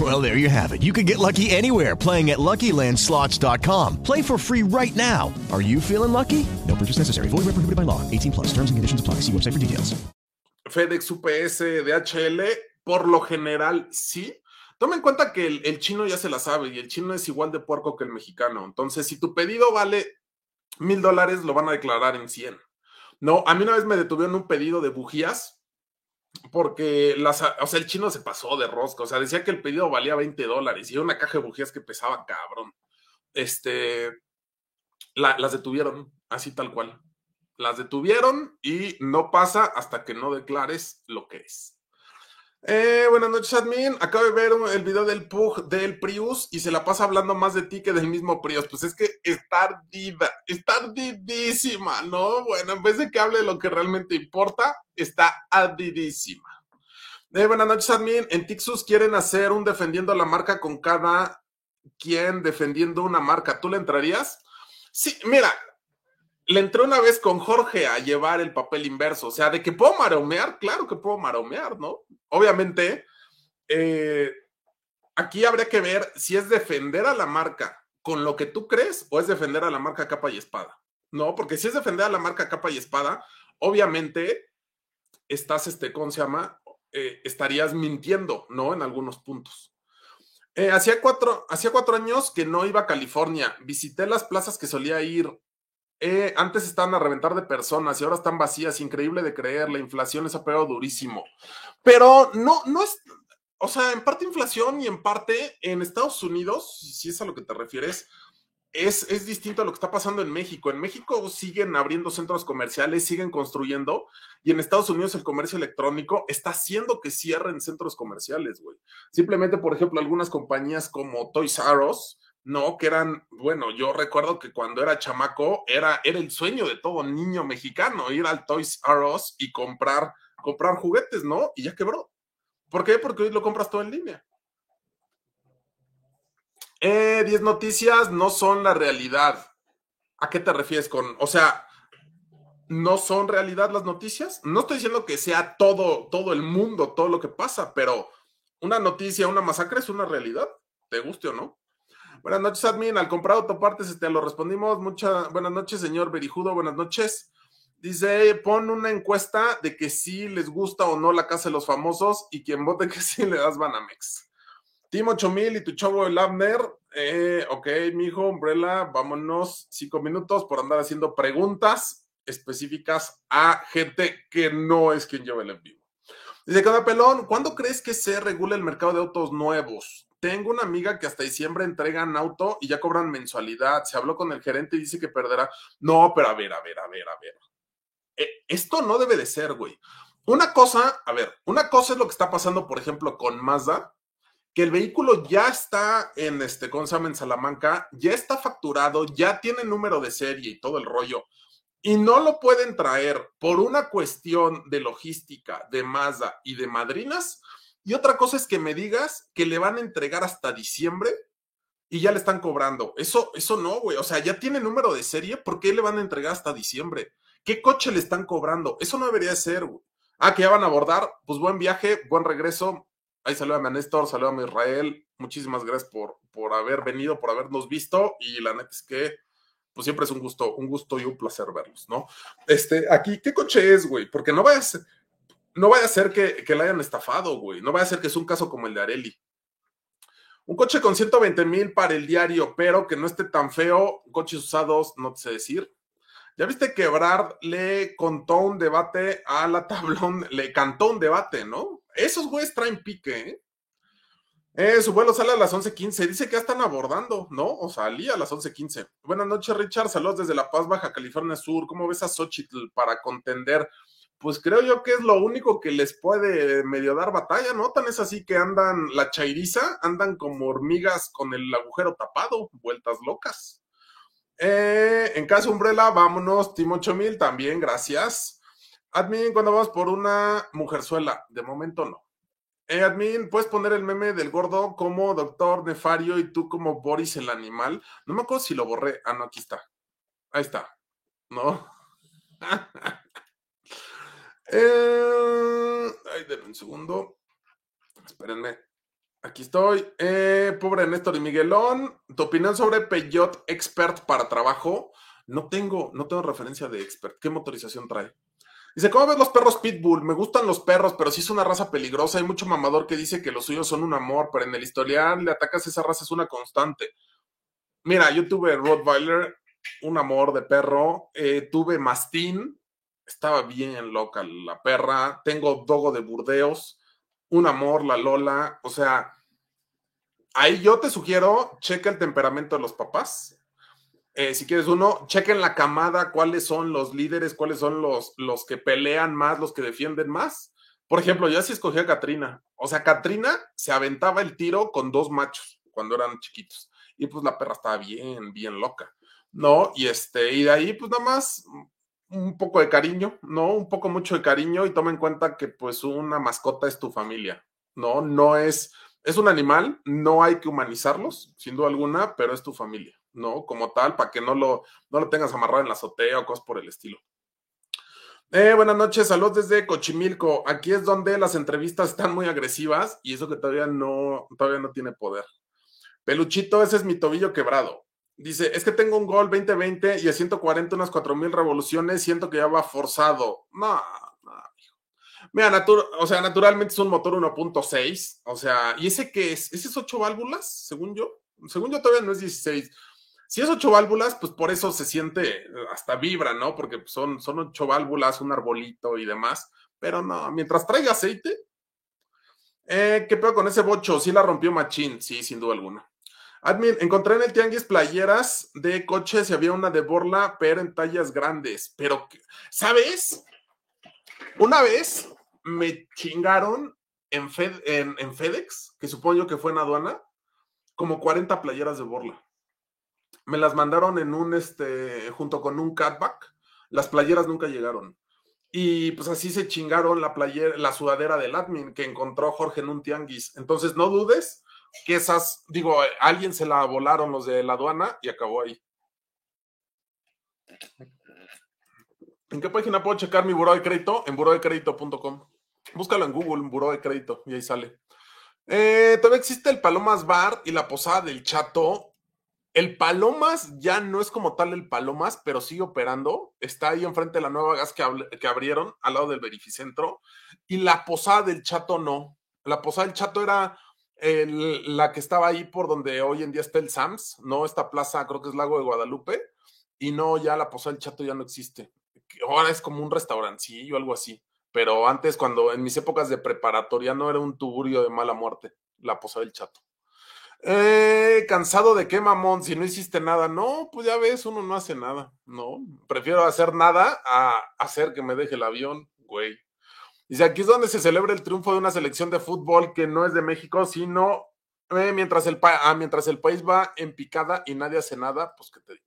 Well, there you have it. You can get lucky anywhere playing at LuckyLandSlots.com. Play for free right now. Are you feeling lucky? No purchase necessary. Void where prohibited by law. 18 plus. Terms and conditions apply. See website for details. FedEx, UPS, DHL, por lo general sí. Toma en cuenta que el, el, chino ya se la sabe y el chino es igual de puerco que el mexicano. Entonces, si tu pedido vale mil dólares, lo van a declarar en 100. No, a mí una vez me detuvieron un pedido de bujías porque las, o sea, el chino se pasó de rosca. O sea, decía que el pedido valía 20 dólares y una caja de bujías que pesaba cabrón. Este, la, las detuvieron así tal cual. Las detuvieron y no pasa hasta que no declares lo que es. Eh, buenas noches, admin. Acabo de ver el video del Pug del Prius y se la pasa hablando más de ti que del mismo Prius. Pues es que está ardida, está ardidísima, ¿no? Bueno, en vez de que hable de lo que realmente importa, está ardidísima. Eh, buenas noches, admin. En Tixus quieren hacer un defendiendo la marca con cada quien defendiendo una marca. ¿Tú le entrarías? Sí, mira, le entré una vez con Jorge a llevar el papel inverso, o sea, de que puedo maromear, claro que puedo maromear, ¿no? Obviamente, eh, aquí habría que ver si es defender a la marca con lo que tú crees o es defender a la marca capa y espada, ¿no? Porque si es defender a la marca capa y espada, obviamente estás, este, ¿cómo se llama? Eh, estarías mintiendo, ¿no? En algunos puntos. Eh, hacía, cuatro, hacía cuatro años que no iba a California. Visité las plazas que solía ir eh, antes estaban a reventar de personas y ahora están vacías, increíble de creer, la inflación les ha pegado durísimo. Pero no, no es, o sea, en parte inflación y en parte en Estados Unidos, si es a lo que te refieres, es, es distinto a lo que está pasando en México. En México siguen abriendo centros comerciales, siguen construyendo, y en Estados Unidos el comercio electrónico está haciendo que cierren centros comerciales, güey. Simplemente, por ejemplo, algunas compañías como Toys R Us, no, que eran, bueno, yo recuerdo que cuando era chamaco era, era el sueño de todo niño mexicano, ir al Toys R Us y comprar, comprar juguetes, ¿no? Y ya quebró. ¿Por qué? Porque hoy lo compras todo en línea. Eh, 10 noticias no son la realidad. ¿A qué te refieres con, o sea, no son realidad las noticias? No estoy diciendo que sea todo, todo el mundo, todo lo que pasa, pero una noticia, una masacre es una realidad, te guste o no. Buenas noches, admin. Al comprar autopartes, este, lo respondimos. Muchas buenas noches, señor Berijudo. Buenas noches. Dice, pon una encuesta de que si les gusta o no la casa de los famosos y quien vote que sí le das Banamex. Team 8000 y tu chavo el Abner. Eh, ok, mijo, Umbrella, vámonos. Cinco minutos por andar haciendo preguntas específicas a gente que no es quien lleva el en vivo. Dice Cada Pelón, ¿cuándo crees que se regula el mercado de autos nuevos? Tengo una amiga que hasta diciembre entregan auto y ya cobran mensualidad. Se habló con el gerente y dice que perderá. No, pero a ver, a ver, a ver, a ver. Eh, esto no debe de ser, güey. Una cosa, a ver, una cosa es lo que está pasando, por ejemplo, con Mazda, que el vehículo ya está en este, ¿cómo se? En Salamanca, ya está facturado, ya tiene número de serie y todo el rollo, y no lo pueden traer por una cuestión de logística de Mazda y de madrinas, y otra cosa es que me digas que le van a entregar hasta diciembre y ya le están cobrando. Eso, eso no, güey. O sea, ya tiene número de serie, ¿por qué le van a entregar hasta diciembre? ¿Qué coche le están cobrando? Eso no debería ser, güey. Ah, que ya van a abordar. Pues buen viaje, buen regreso. Ahí saludame a Néstor, saludame a Israel. Muchísimas gracias por, por haber venido, por habernos visto. Y la neta es que, pues siempre es un gusto, un gusto y un placer verlos, ¿no? Este, aquí, ¿qué coche es, güey? Porque no vayas no vaya a ser que, que la hayan estafado, güey. No vaya a ser que es un caso como el de Areli. Un coche con 120 mil para el diario, pero que no esté tan feo. Coches usados, no sé decir. Ya viste que Brad le contó un debate a la tablón, le cantó un debate, ¿no? Esos güeyes traen pique, ¿eh? eh su vuelo sale a las 11.15. Dice que ya están abordando, ¿no? O salía a las 11.15. Buenas noches, Richard. Saludos desde La Paz, Baja California Sur. ¿Cómo ves a Xochitl para contender pues creo yo que es lo único que les puede medio dar batalla, ¿no? Tan es así que andan la chairiza, andan como hormigas con el agujero tapado, vueltas locas. Eh, en caso Umbrella, vámonos, Timo 8000 también, gracias. Admin, cuando vamos por una mujerzuela, de momento no. Eh, admin, ¿puedes poner el meme del gordo como doctor Nefario y tú como Boris el animal? No me acuerdo si lo borré. Ah, no, aquí está. Ahí está. ¿No? Eh, ay, denme un segundo. Espérenme. Aquí estoy. Eh, pobre Néstor y Miguelón. ¿Tu opinión sobre Peugeot Expert para trabajo? No tengo, no tengo referencia de Expert. ¿Qué motorización trae? Dice, ¿cómo ves los perros Pitbull? Me gustan los perros, pero sí es una raza peligrosa. Hay mucho mamador que dice que los suyos son un amor, pero en el historial le atacas a esa raza, es una constante. Mira, yo tuve Rottweiler, un amor de perro. Eh, tuve Mastín, estaba bien loca la perra. Tengo Dogo de Burdeos, un amor, la Lola. O sea, ahí yo te sugiero, checa el temperamento de los papás. Eh, si quieres uno, chequen la camada, cuáles son los líderes, cuáles son los, los que pelean más, los que defienden más. Por ejemplo, yo sí escogí a Katrina. O sea, Katrina se aventaba el tiro con dos machos cuando eran chiquitos. Y pues la perra estaba bien, bien loca. ¿No? Y este, y de ahí, pues nada más un poco de cariño, ¿no? Un poco mucho de cariño y toma en cuenta que pues una mascota es tu familia, ¿no? No es, es un animal, no hay que humanizarlos, sin duda alguna, pero es tu familia, ¿no? Como tal, para que no lo, no lo tengas amarrado en la azotea o cosas por el estilo. Eh, buenas noches, saludos desde Cochimilco. Aquí es donde las entrevistas están muy agresivas y eso que todavía no, todavía no tiene poder. Peluchito, ese es mi tobillo quebrado. Dice, es que tengo un gol 2020 y a 140 unas 4000 revoluciones, siento que ya va forzado. No, no. Mira, o sea, naturalmente es un motor 1.6, o sea, ¿y ese qué es? ¿Ese es 8 válvulas, según yo? Según yo todavía no es 16. Si es 8 válvulas, pues por eso se siente, hasta vibra, ¿no? Porque son, son 8 válvulas, un arbolito y demás. Pero no, mientras traiga aceite. Eh, ¿Qué pedo con ese bocho? Sí la rompió Machín, sí, sin duda alguna. Admin, encontré en el Tianguis playeras de coches y había una de Borla, pero en tallas grandes. Pero, ¿sabes? Una vez me chingaron en, en, FedEx, que supongo que fue en aduana, como 40 playeras de Borla. Me las mandaron en un, este, junto con un catback. Las playeras nunca llegaron. Y pues así se chingaron la playera, la sudadera del admin que encontró Jorge en un tianguis. Entonces no dudes que esas, digo, alguien se la volaron los de la aduana y acabó ahí. ¿En qué página puedo checar mi buró de crédito? En burodecrédito.com. Búscalo en Google, en buró de crédito, y ahí sale. Eh, todavía existe el Palomas Bar y la posada del Chato. El Palomas ya no es como tal el Palomas, pero sigue operando. Está ahí enfrente de la nueva gas que, que abrieron, al lado del Verificentro. Y la posada del Chato no. La posada del Chato era la que estaba ahí por donde hoy en día está el Sams, no esta plaza, creo que es Lago de Guadalupe. Y no, ya la posada del Chato ya no existe. Ahora es como un restaurancillo algo así. Pero antes, cuando en mis épocas de preparatoria, no era un tuburio de mala muerte, la posada del chato. Eh, cansado de qué, mamón, si no hiciste nada. No, pues ya ves, uno no hace nada, ¿no? Prefiero hacer nada a hacer que me deje el avión, güey. Dice, aquí es donde se celebra el triunfo de una selección de fútbol que no es de México, sino eh, mientras, el ah, mientras el país va en picada y nadie hace nada, pues que te digo.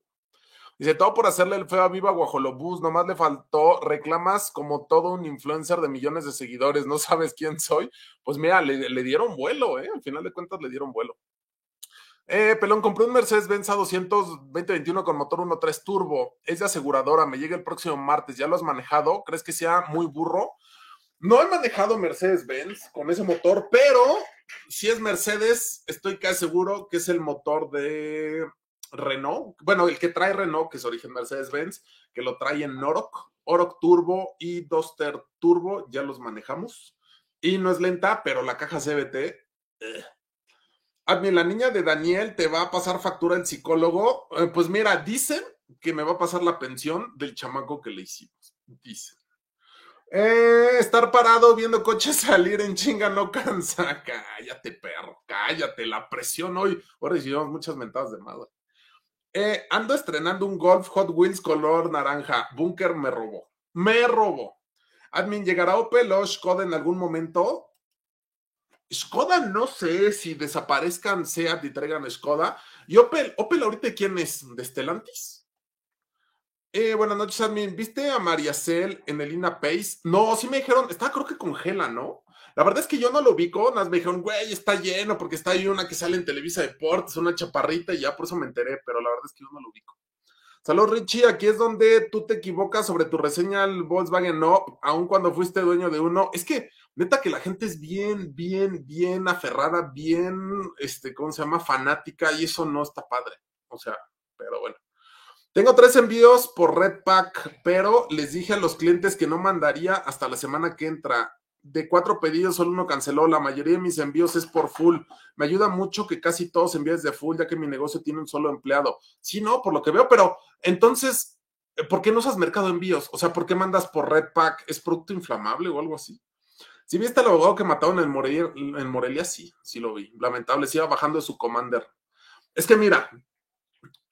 Dice, todo por hacerle el feo a Viva Guajolobús, nomás le faltó reclamas como todo un influencer de millones de seguidores, no sabes quién soy. Pues mira, le, dieron vuelo, ¿eh? Al final de cuentas le dieron vuelo. Eh, pelón, compré un Mercedes-Benz A200 2021 con motor 1.3 turbo. Es de aseguradora, me llega el próximo martes. ¿Ya lo has manejado? ¿Crees que sea muy burro? No he manejado Mercedes-Benz con ese motor, pero si es Mercedes, estoy casi seguro que es el motor de Renault, bueno, el que trae Renault, que es origen Mercedes-Benz, que lo trae en Oroc, Oroc Turbo y Duster Turbo, ya los manejamos. Y no es lenta, pero la caja CBT. Eh. Admin, la niña de Daniel te va a pasar factura el psicólogo. Eh, pues mira, dicen que me va a pasar la pensión del chamaco que le hicimos. Dicen. Eh, estar parado viendo coches salir en chinga no cansa. Cállate, perro, cállate. La presión hoy. Ahora hicimos muchas mentadas de madre. Eh, ando estrenando un Golf Hot Wheels color naranja. Bunker me robó. Me robó. Admin, ¿llegará Opel o Skoda en algún momento? Skoda no sé si desaparezcan SEAT y traigan Skoda. Y Opel, Opel ahorita quién es? ¿De Stellantis? Eh, buenas noches, Admin. ¿Viste a María Cel en el Ina Pace? No, sí me dijeron, está creo que congela, ¿no? La verdad es que yo no lo ubico, nas me dijeron, güey, está lleno porque está ahí una que sale en Televisa Deportes, una chaparrita y ya por eso me enteré, pero la verdad es que yo no lo ubico. Saludos, Richie. Aquí es donde tú te equivocas sobre tu reseña al Volkswagen No, aun cuando fuiste dueño de uno. Es que, neta, que la gente es bien, bien, bien aferrada, bien, este, ¿cómo se llama? Fanática y eso no está padre. O sea, pero bueno. Tengo tres envíos por Redpack, pero les dije a los clientes que no mandaría hasta la semana que entra de cuatro pedidos, solo uno canceló. La mayoría de mis envíos es por full. Me ayuda mucho que casi todos envíes de full, ya que mi negocio tiene un solo empleado. Sí, no, por lo que veo, pero entonces, eh, ¿por qué no usas mercado envíos? O sea, ¿por qué mandas por Red Pack? ¿Es producto inflamable o algo así? Si viste al abogado que mataron en Morelia, en Morelia, sí, sí lo vi. Lamentable, se iba bajando de su commander. Es que mira,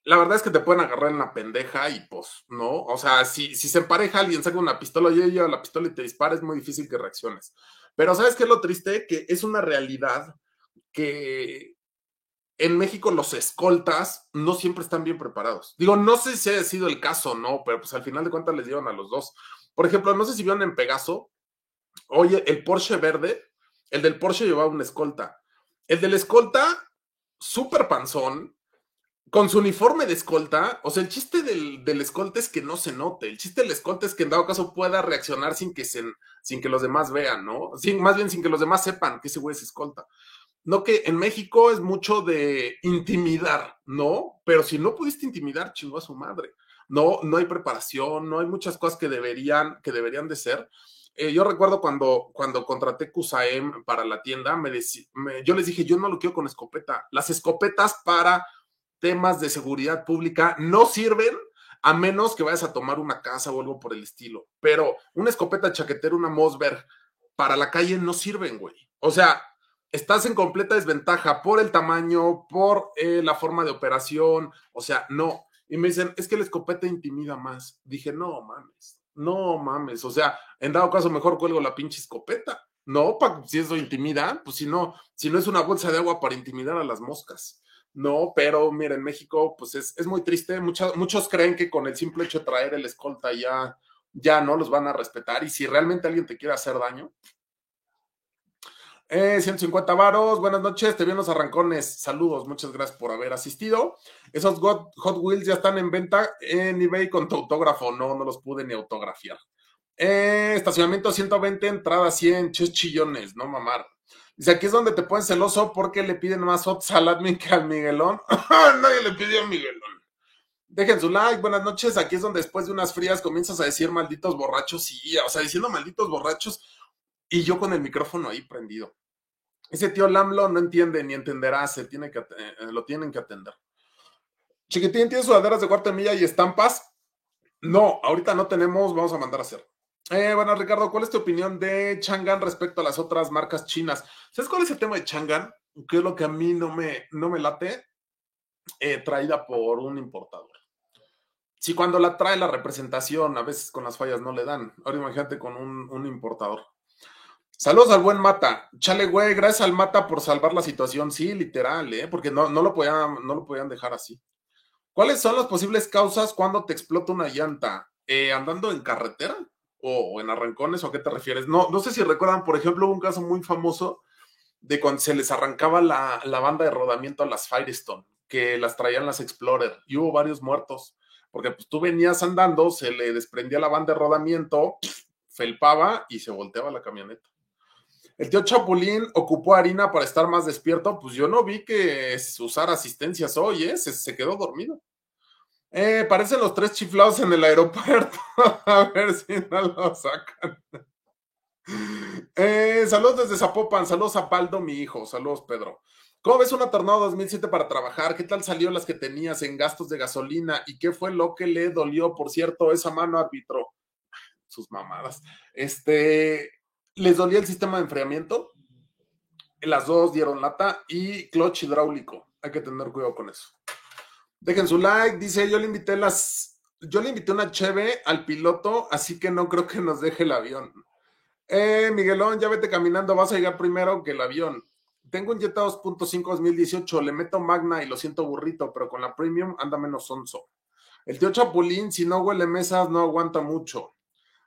la verdad es que te pueden agarrar en la pendeja y pues, ¿no? O sea, si, si se empareja alguien, saca una pistola y ella la pistola y te dispara, es muy difícil que reacciones. Pero ¿sabes qué es lo triste? Que es una realidad que en México los escoltas no siempre están bien preparados. Digo, no sé si haya sido el caso, ¿no? Pero pues al final de cuentas les dieron a los dos. Por ejemplo, no sé si vieron en Pegaso, oye, el Porsche verde, el del Porsche llevaba una escolta. El del escolta, súper panzón, con su uniforme de escolta, o sea, el chiste del, del, escolta es que no se note, el chiste del escolta es que en dado caso pueda reaccionar sin que, se, sin que los demás vean, ¿no? Sin, más bien sin que los demás sepan que ese güey es escolta. No que en México es mucho de intimidar, ¿no? Pero si no pudiste intimidar, chingó a su madre. No, no hay preparación, no hay muchas cosas que deberían, que deberían de ser. Eh, yo recuerdo cuando, cuando contraté Cusaem para la tienda, me, me yo les dije, yo no lo quiero con escopeta. Las escopetas para temas de seguridad pública no sirven a menos que vayas a tomar una casa o algo por el estilo. Pero una escopeta chaquetera, una Mosberg, para la calle no sirven, güey. O sea, estás en completa desventaja por el tamaño, por eh, la forma de operación, o sea, no. Y me dicen, es que la escopeta intimida más. Dije, no mames, no mames. O sea, en dado caso, mejor cuelgo la pinche escopeta. No, si eso intimida, pues si no, si no es una bolsa de agua para intimidar a las moscas. No, pero miren, México, pues es, es muy triste. Muchos, muchos creen que con el simple hecho de traer el escolta ya, ya no los van a respetar. Y si realmente alguien te quiere hacer daño, eh, 150 varos, buenas noches, te vi los arrancones, saludos, muchas gracias por haber asistido. Esos Hot, Wheels ya están en venta en eBay con tu autógrafo, no, no los pude ni autografiar. Eh, estacionamiento 120, entrada 100, ches chillones, no mamar. Dice, aquí es donde te pones celoso porque le piden más hot salad que al Miguelón. Nadie le pidió a Miguelón. Dejen su like, buenas noches. Aquí es donde después de unas frías comienzas a decir malditos borrachos. Sí, o sea, diciendo malditos borrachos y yo con el micrófono ahí prendido. Ese tío Lamlo no entiende ni entenderá, se tiene que, eh, lo tienen que atender. Chiquitín, ¿tienes sudaderas de cuarta milla y estampas? No, ahorita no tenemos, vamos a mandar a hacer. Eh, bueno, Ricardo, ¿cuál es tu opinión de Changan respecto a las otras marcas chinas? ¿Sabes cuál es el tema de Changan? ¿Qué es lo que a mí no me, no me late? Eh, traída por un importador. Si cuando la trae la representación, a veces con las fallas no le dan. Ahora imagínate con un, un importador. Saludos al buen Mata. Chale, güey, gracias al Mata por salvar la situación. Sí, literal, ¿eh? Porque no, no, lo podían, no lo podían dejar así. ¿Cuáles son las posibles causas cuando te explota una llanta? Eh, ¿Andando en carretera? ¿O, en arrancones? ¿O a qué te refieres? No, no sé si recuerdan, por ejemplo, un caso muy famoso de cuando se les arrancaba la, la banda de rodamiento a las Firestone, que las traían las Explorer, y hubo varios muertos. Porque pues tú venías andando, se le desprendía la banda de rodamiento, felpaba y se volteaba la camioneta. El tío Chapulín ocupó harina para estar más despierto. Pues yo no vi que usara asistencias hoy, ¿eh? Se, quedó dormido. Eh, parecen los tres chiflados en el aeropuerto. A ver si no lo sacan. Eh, saludos desde Zapopan. Saludos a Paldo, mi hijo. Saludos, Pedro. ¿Cómo ves una Tornado 2007 para trabajar? ¿Qué tal salió las que tenías en gastos de gasolina? ¿Y qué fue lo que le dolió? Por cierto, esa mano árbitro. Sus mamadas. Este, les dolía el sistema de enfriamiento. Las dos dieron lata y clutch hidráulico. Hay que tener cuidado con eso. Dejen su like. Dice, yo le invité las, yo le invité una cheve al piloto, así que no creo que nos deje el avión. Eh, Miguelón, ya vete caminando, vas a llegar primero que el avión. Tengo un Jetta 2.5 2018, le meto Magna y lo siento burrito, pero con la Premium anda menos sonso. El tío Chapulín, si no huele mesas, no aguanta mucho.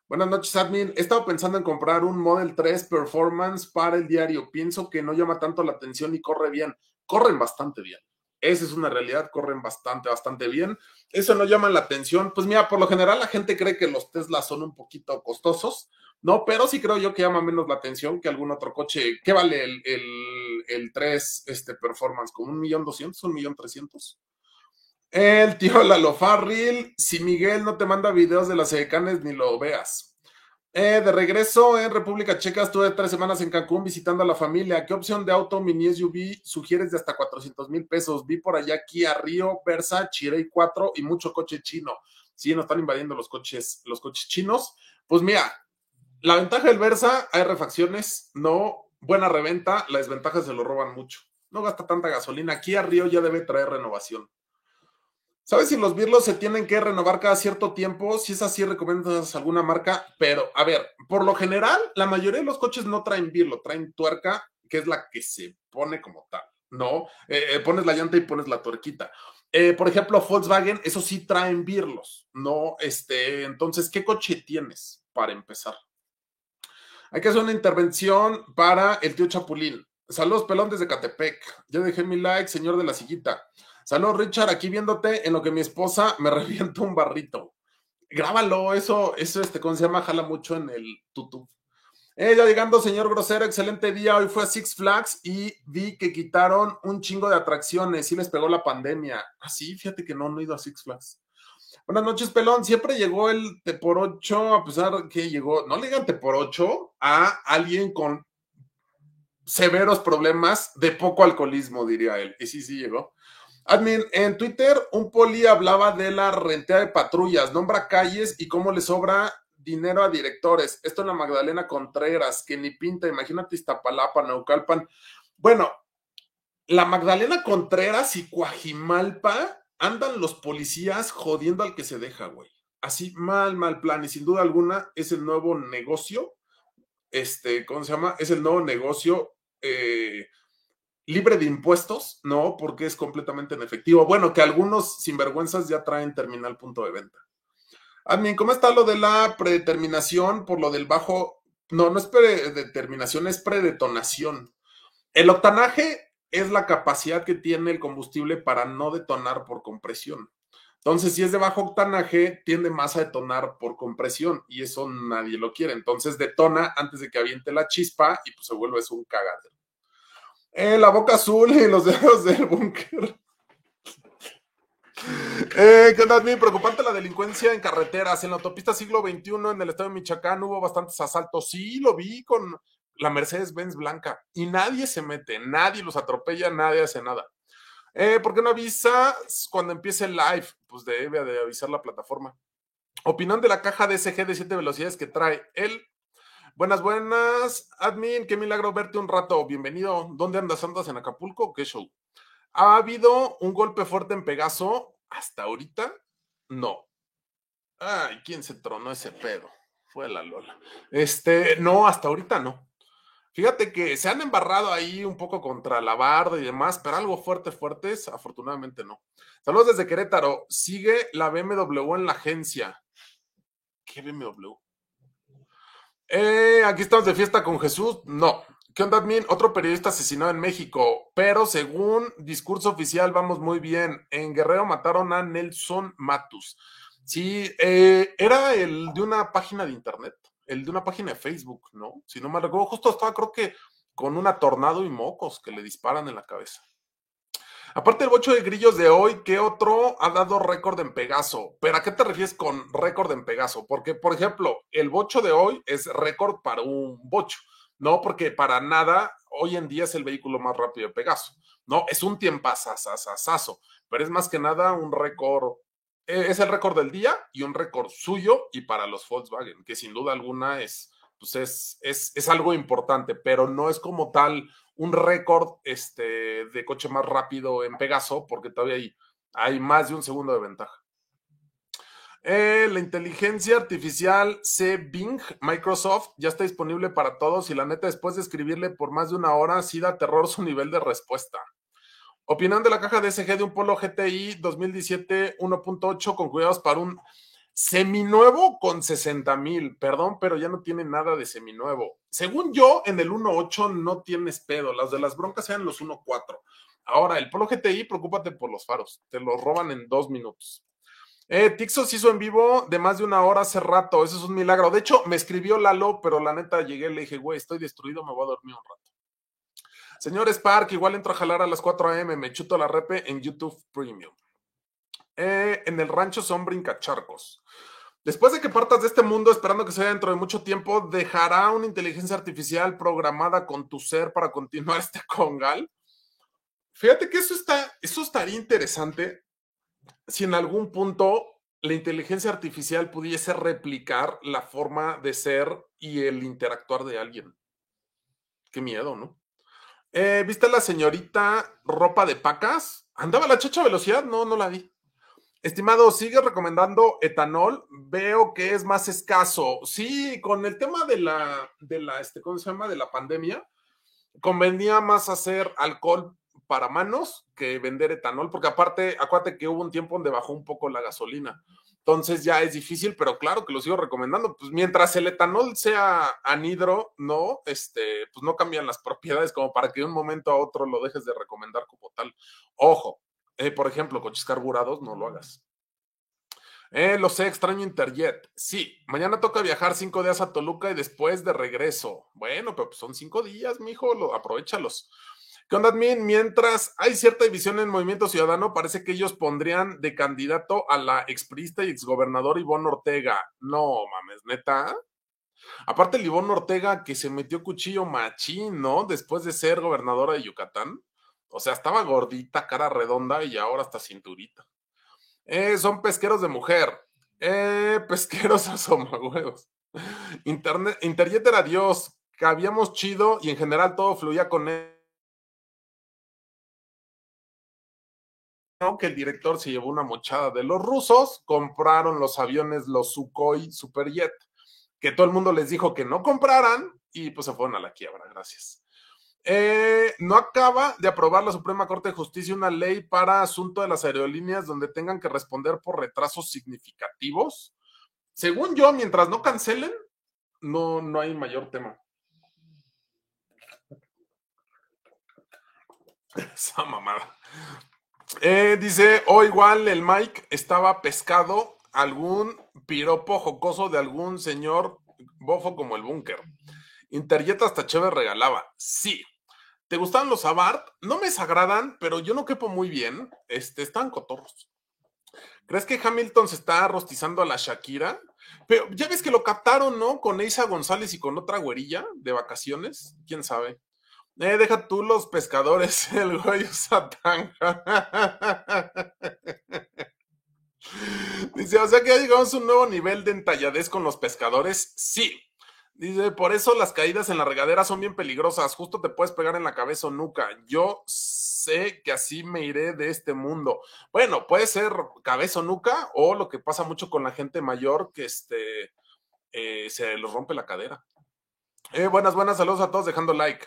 Buenas noches, admin. He estado pensando en comprar un Model 3 Performance para el diario. Pienso que no llama tanto la atención y corre bien. Corren bastante bien. Esa es una realidad, corren bastante, bastante bien. Eso no llama la atención. Pues mira, por lo general la gente cree que los Tesla son un poquito costosos, ¿no? Pero sí creo yo que llama menos la atención que algún otro coche. ¿Qué vale el, el, 3 este, Performance? ¿Con un millón doscientos, un millón trescientos? El tío Lalo Farril, si Miguel no te manda videos de las edecanes, ni lo veas. Eh, de regreso en República Checa, estuve tres semanas en Cancún visitando a la familia. ¿Qué opción de auto mini SUV sugieres de hasta 400 mil pesos? Vi por allá aquí a Río, Versa, Chirey 4 y mucho coche chino. Sí, nos están invadiendo los coches, los coches chinos. Pues mira, la ventaja del Versa, hay refacciones, no, buena reventa, la desventaja se lo roban mucho. No gasta tanta gasolina. Aquí a Río ya debe traer renovación. ¿Sabes si los birlos se tienen que renovar cada cierto tiempo? Si es así, recomiendas alguna marca. Pero, a ver, por lo general, la mayoría de los coches no traen birlo, traen tuerca, que es la que se pone como tal, ¿no? Eh, eh, pones la llanta y pones la tuerquita. Eh, por ejemplo, Volkswagen, eso sí traen birlos, ¿no? Este, entonces, ¿qué coche tienes para empezar? Hay que hacer una intervención para el tío Chapulín. Saludos, pelón desde Catepec. Ya dejé mi like, señor de la sillita. Saludos, Richard, aquí viéndote en lo que mi esposa me revienta un barrito. Grábalo, eso, eso, este, ¿cómo se llama? Jala mucho en el tutu. Eh, ya llegando, señor grosero, excelente día. Hoy fue a Six Flags y vi que quitaron un chingo de atracciones. Sí les pegó la pandemia. Así, ah, fíjate que no, no he ido a Six Flags. Buenas noches, pelón. Siempre llegó el T por 8, a pesar que llegó, no le digan T por 8 a alguien con severos problemas de poco alcoholismo, diría él. Y sí, sí llegó. Admin, en Twitter un poli hablaba de la rentea de patrullas, nombra calles y cómo le sobra dinero a directores. Esto en la Magdalena Contreras, que ni pinta, imagínate Iztapalapa, Naucalpan. Bueno, la Magdalena Contreras y Cuajimalpa andan los policías jodiendo al que se deja, güey. Así, mal, mal plan. Y sin duda alguna es el nuevo negocio, este, ¿cómo se llama? Es el nuevo negocio eh, libre de impuestos, no, porque es completamente en efectivo. Bueno, que algunos sinvergüenzas ya traen terminal punto de venta. Admin, ¿cómo está lo de la predeterminación por lo del bajo? No, no es predeterminación, es predetonación. El octanaje es la capacidad que tiene el combustible para no detonar por compresión. Entonces, si es de bajo octanaje, tiende más a detonar por compresión y eso nadie lo quiere. Entonces, detona antes de que aviente la chispa y pues se vuelve un cagadero. Eh, la boca azul y los dedos del búnker. Eh, ¿Qué onda, mi preocupante la delincuencia en carreteras? En la autopista siglo XXI en el estado de Michoacán hubo bastantes asaltos. Sí, lo vi con la Mercedes-Benz blanca y nadie se mete, nadie los atropella, nadie hace nada. Eh, ¿Por qué no avisa cuando empiece el live? Pues debe de avisar la plataforma. Opinión de la caja DSG de 7 velocidades que trae él. Buenas, buenas, admin. Qué milagro verte un rato. Bienvenido. ¿Dónde andas? ¿Andas en Acapulco? ¿Qué show? ¿Ha habido un golpe fuerte en Pegaso? Hasta ahorita, no. Ay, ¿quién se tronó ese pedo? Fue la Lola. Este, no, hasta ahorita no. Fíjate que se han embarrado ahí un poco contra la barda y demás, pero algo fuerte, fuertes, afortunadamente no. Saludos desde Querétaro. Sigue la BMW en la agencia. ¿Qué BMW? Eh, aquí estamos de fiesta con Jesús. No. ¿Qué onda? Otro periodista asesinado en México, pero según discurso oficial vamos muy bien. En Guerrero mataron a Nelson Matus. Sí, eh, era el de una página de internet, el de una página de Facebook, ¿no? Si no me recuerdo, justo estaba creo que con una tornado y mocos que le disparan en la cabeza. Aparte del bocho de grillos de hoy, ¿qué otro ha dado récord en Pegaso? ¿Pero a qué te refieres con récord en Pegaso? Porque, por ejemplo, el bocho de hoy es récord para un bocho. No, porque para nada hoy en día es el vehículo más rápido de Pegaso. No, es un tiempazazazazo, pero es más que nada un récord, e, es el récord del día y un récord suyo y para los Volkswagen, que sin duda alguna es, pues es, es, es algo importante, pero no es como tal un récord este, de coche más rápido en Pegaso, porque todavía hay, hay más de un segundo de ventaja. Eh, la inteligencia artificial C Bing Microsoft ya está disponible para todos y la neta después de escribirle por más de una hora sí da terror su nivel de respuesta. Opinión de la caja DSG de un Polo GTI 2017 1.8 con cuidados para un seminuevo con 60 mil. Perdón, pero ya no tiene nada de seminuevo. Según yo, en el 1.8 no tienes pedo. Las de las broncas sean los 1.4. Ahora, el Polo GTI, preocúpate por los faros. Te los roban en dos minutos. Eh, Tixos hizo en vivo de más de una hora hace rato. Eso es un milagro. De hecho, me escribió Lalo, pero la neta llegué y le dije, güey, estoy destruido, me voy a dormir un rato. Señor Spark, igual entro a jalar a las 4 a.m. Me chuto la repe en YouTube Premium. Eh, en el rancho son brincacharcos. Después de que partas de este mundo, esperando que sea dentro de mucho tiempo, ¿dejará una inteligencia artificial programada con tu ser para continuar este congal? Fíjate que eso está, eso estaría interesante si en algún punto la inteligencia artificial pudiese replicar la forma de ser y el interactuar de alguien. Qué miedo, ¿no? Eh, ¿Viste la señorita ropa de pacas? ¿Andaba la chacha velocidad? No, no la vi. Estimado, sigue recomendando etanol. Veo que es más escaso. Sí, con el tema de la, de la, este, ¿cómo se llama? De la pandemia, convenía más hacer alcohol para manos que vender etanol, porque aparte, acuérdate que hubo un tiempo donde bajó un poco la gasolina. Entonces ya es difícil, pero claro que lo sigo recomendando. Pues mientras el etanol sea anhidro, no, este, pues no cambian las propiedades como para que de un momento a otro lo dejes de recomendar como tal. Ojo, eh, por ejemplo, coches carburados, no lo hagas. Eh, lo sé, extraño Interjet. Sí, mañana toca viajar cinco días a Toluca y después de regreso. Bueno, pero pues son cinco días, mijo, lo, aprovechalos. ¿Qué onda, admin? Mientras hay cierta división en Movimiento Ciudadano, parece que ellos pondrían de candidato a la exprista y exgobernador Ivonne Ortega. No, mames, neta. Aparte, el Ivonne Ortega que se metió cuchillo machín, ¿no? Después de ser gobernadora de Yucatán. O sea, estaba gordita, cara redonda y ahora está cinturita. Eh, son pesqueros de mujer. Eh, pesqueros asomagüeos. Internet, era Dios. Cabíamos chido y en general todo fluía con él que el director se llevó una mochada de los rusos, compraron los aviones, los Sukhoi Superjet, que todo el mundo les dijo que no compraran y pues se fueron a la quiebra, gracias. Eh, no acaba de aprobar la Suprema Corte de Justicia una ley para asunto de las aerolíneas donde tengan que responder por retrasos significativos. Según yo, mientras no cancelen, no, no hay mayor tema. Esa mamada. Eh, dice, o igual el Mike estaba pescado algún piropo jocoso de algún señor bofo como el búnker. Interjet hasta chévere regalaba. Sí. ¿Te gustan los Abarth? No me desagradan, pero yo no quepo muy bien. Este, están cotorros. ¿Crees que Hamilton se está rostizando a la Shakira? Pero ya ves que lo captaron, ¿no? Con Isa González y con otra güerilla de vacaciones. ¿Quién sabe? Eh, deja tú los pescadores, el güey satán. Dice, o sea que ya llegamos a un nuevo nivel de entalladez con los pescadores. Sí. Dice, por eso las caídas en la regadera son bien peligrosas. Justo te puedes pegar en la cabeza o nuca. Yo sé que así me iré de este mundo. Bueno, puede ser cabeza o nuca o lo que pasa mucho con la gente mayor que este, eh, se los rompe la cadera. Eh, buenas, buenas, saludos a todos dejando like.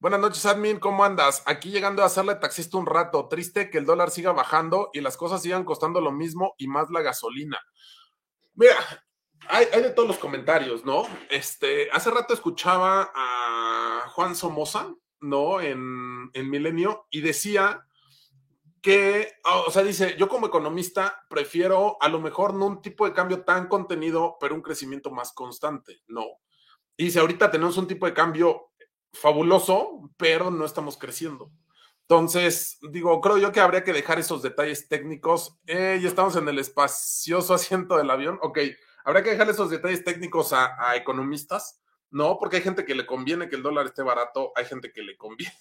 Buenas noches, admin, ¿cómo andas? Aquí llegando a hacerle taxista un rato. Triste que el dólar siga bajando y las cosas sigan costando lo mismo y más la gasolina. Mira, hay, de todos los comentarios, ¿no? Este, hace rato escuchaba a Juan Somoza, ¿no? En, en Milenio y decía que, o sea, dice, yo como economista prefiero a lo mejor no un tipo de cambio tan contenido, pero un crecimiento más constante, ¿no? Y dice, ahorita tenemos un tipo de cambio fabuloso, pero no estamos creciendo. Entonces, digo, creo yo que habría que dejar esos detalles técnicos. Eh, estamos en el espacioso asiento del avión. Ok, habría que dejar esos detalles técnicos a, economistas, ¿no? Porque hay gente que le conviene que el dólar esté barato, hay gente que le conviene.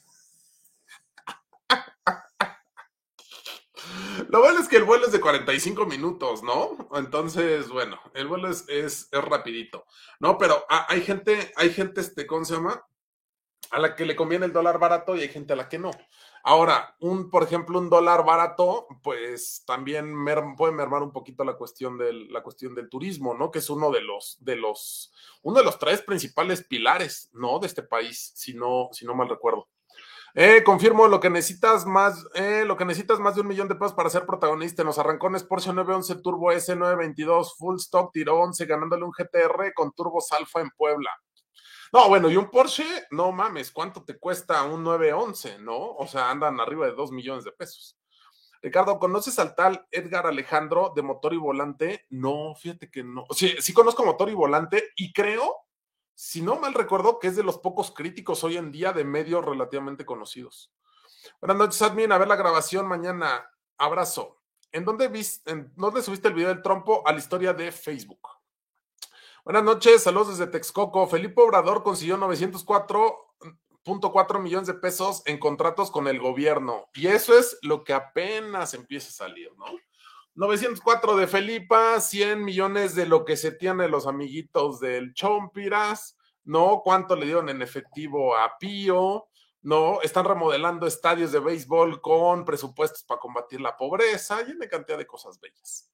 Lo bueno es que el vuelo es de 45 minutos, ¿no? Entonces, bueno, el vuelo es, es, es rapidito, ¿no? Pero hay gente, hay gente, este, ¿cómo se llama? a la que le conviene el dólar barato y hay gente a la que no. Ahora, un, por ejemplo, un dólar barato, pues también puede mermar un poquito la cuestión del, la cuestión del turismo, ¿no? Que es uno de los, de los, uno de los tres principales pilares, ¿no? De este país, si no, si no mal recuerdo. Eh, confirmo lo que necesitas más, eh, lo que necesitas más de un millón de pesos para ser protagonista en los arrancones Porsche 911 Turbo S922 Full Stock tiró 11 ganándole un GTR con turbos alfa en Puebla. No, bueno, y un Porsche, no mames, ¿cuánto te cuesta un 911, no? O sea, andan arriba de 2 millones de pesos. Ricardo, ¿conoces al tal Edgar Alejandro de Motor y Volante? No, fíjate que no. Sí, sí conozco Motor y Volante y creo, si no mal recuerdo, que es de los pocos críticos hoy en día de medios relativamente conocidos. Buenas noches, admin. A ver la grabación mañana. Abrazo. ¿En dónde, viste, en dónde subiste el video del trompo a la historia de Facebook? Buenas noches, saludos desde Texcoco. Felipe Obrador consiguió 904.4 millones de pesos en contratos con el gobierno. Y eso es lo que apenas empieza a salir, ¿no? 904 de Felipa, 100 millones de lo que se tiene los amiguitos del Chompiras, ¿no? ¿Cuánto le dieron en efectivo a Pío? ¿No? Están remodelando estadios de béisbol con presupuestos para combatir la pobreza y una cantidad de cosas bellas.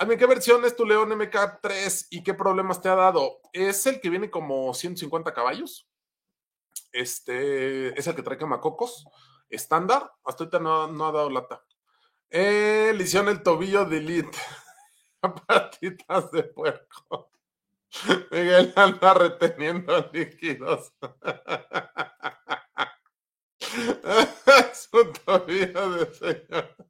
Admin, ¿qué versión es tu León MK3 y qué problemas te ha dado? Es el que viene como 150 caballos. Este es el que trae camacocos. Estándar. Hasta ahorita no, ha dado lata. Eh, le el tobillo delete. Patitas de puerco. Miguel anda reteniendo líquidos. es un tobillo de señor.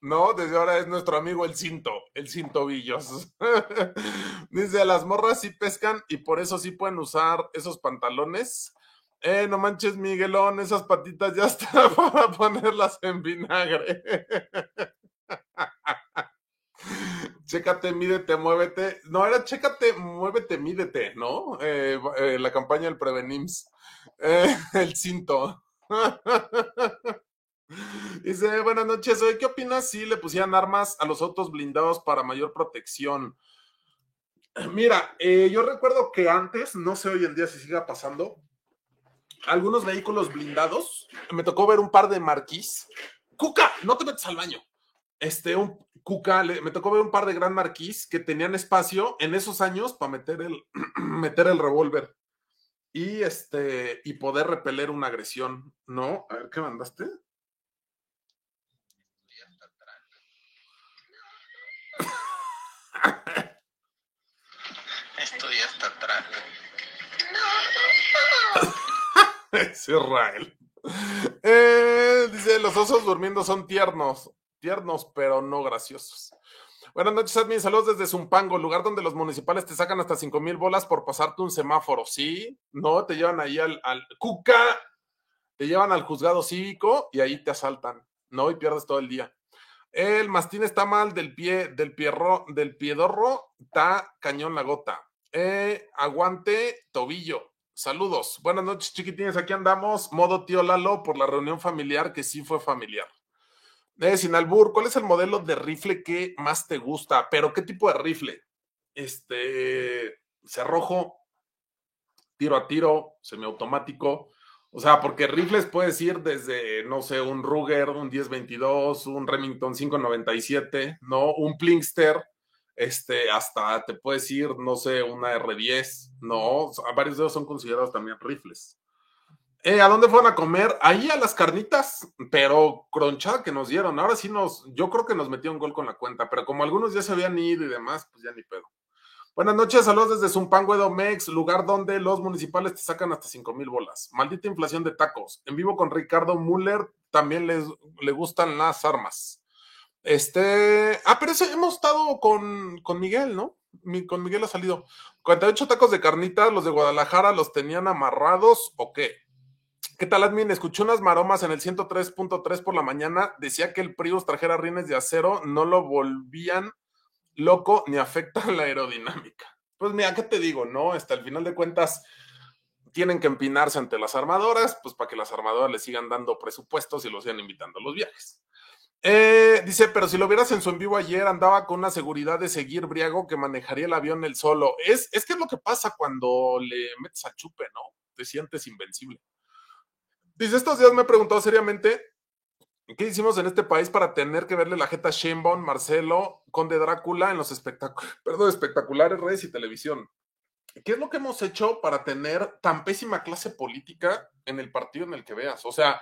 ¿no? Desde ahora es nuestro amigo el cinto, el cintobillos. Dice, las morras sí pescan y por eso sí pueden usar esos pantalones. Eh, no manches, Miguelón, esas patitas ya están para ponerlas en vinagre. Chécate, mídete, muévete. No, era chécate, muévete, mídete, ¿no? Eh, eh, la campaña del Prevenims. Eh, el cinto. Dice, buenas noches, ¿qué opinas si le pusieran armas a los autos blindados para mayor protección? Mira, eh, yo recuerdo que antes, no sé hoy en día si siga pasando, algunos vehículos blindados, me tocó ver un par de marquís. Cuca, no te metas al baño. Este, un Cuca, me tocó ver un par de gran marquís que tenían espacio en esos años para meter el, meter el revólver y este y poder repeler una agresión, ¿no? A ver, ¿qué mandaste? Esto ya está atrás. Es Israel. Eh, dice, los osos durmiendo son tiernos, tiernos, pero no graciosos. Buenas noches, admin. Saludos desde Zumpango, lugar donde los municipales te sacan hasta cinco mil bolas por pasarte un semáforo. ¿Sí? No, te llevan ahí al, al Cuca, te llevan al juzgado cívico y ahí te asaltan, ¿no? Y pierdes todo el día. El mastín está mal del pie, del pierro, del piedorro, está cañón la gota. Eh, aguante tobillo. Saludos. Buenas noches, chiquitines. Aquí andamos, modo tío Lalo, por la reunión familiar que sí fue familiar. Eh, sin albur, ¿cuál es el modelo de rifle que más te gusta? Pero, ¿qué tipo de rifle? Este, cerrojo, tiro a tiro, semiautomático. O sea, porque rifles puedes ir desde, no sé, un Ruger, un 1022, un Remington 597, ¿no? Un Plinkster, este, hasta te puedes ir, no sé, una R10, ¿no? Varios de ellos son considerados también rifles. Eh, ¿A dónde fueron a comer? Ahí a las carnitas, pero cronchada que nos dieron. Ahora sí nos, yo creo que nos metió un gol con la cuenta, pero como algunos ya se habían ido y demás, pues ya ni pedo. Buenas noches, saludos desde Zumpango Edomex, lugar donde los municipales te sacan hasta 5 mil bolas. Maldita inflación de tacos. En vivo con Ricardo Müller, también les, le gustan las armas. Este, ah, pero ese, hemos estado con, con Miguel, ¿no? Con Miguel ha salido. 48 tacos de carnitas, los de Guadalajara los tenían amarrados o qué? ¿Qué tal, admin? Escuché unas maromas en el 103.3 por la mañana. Decía que el Prius trajera rines de acero, no lo volvían loco ni afectan la aerodinámica. Pues mira, ¿qué te digo? No, hasta el final de cuentas tienen que empinarse ante las armadoras, pues para que las armadoras le sigan dando presupuestos y los sigan invitando a los viajes. Eh, dice, pero si lo vieras en su en vivo ayer, andaba con una seguridad de seguir briago que manejaría el avión él solo. Es, es que es lo que pasa cuando le metes a chupe, ¿no? Te sientes invencible. Dice, estos días me he preguntado seriamente ¿Qué hicimos en este país para tener que verle la jeta a Sheinbaum, Marcelo, Conde Drácula en los espectáculos, perdón, espectaculares redes y televisión? ¿Qué es lo que hemos hecho para tener tan pésima clase política en el partido en el que veas? O sea,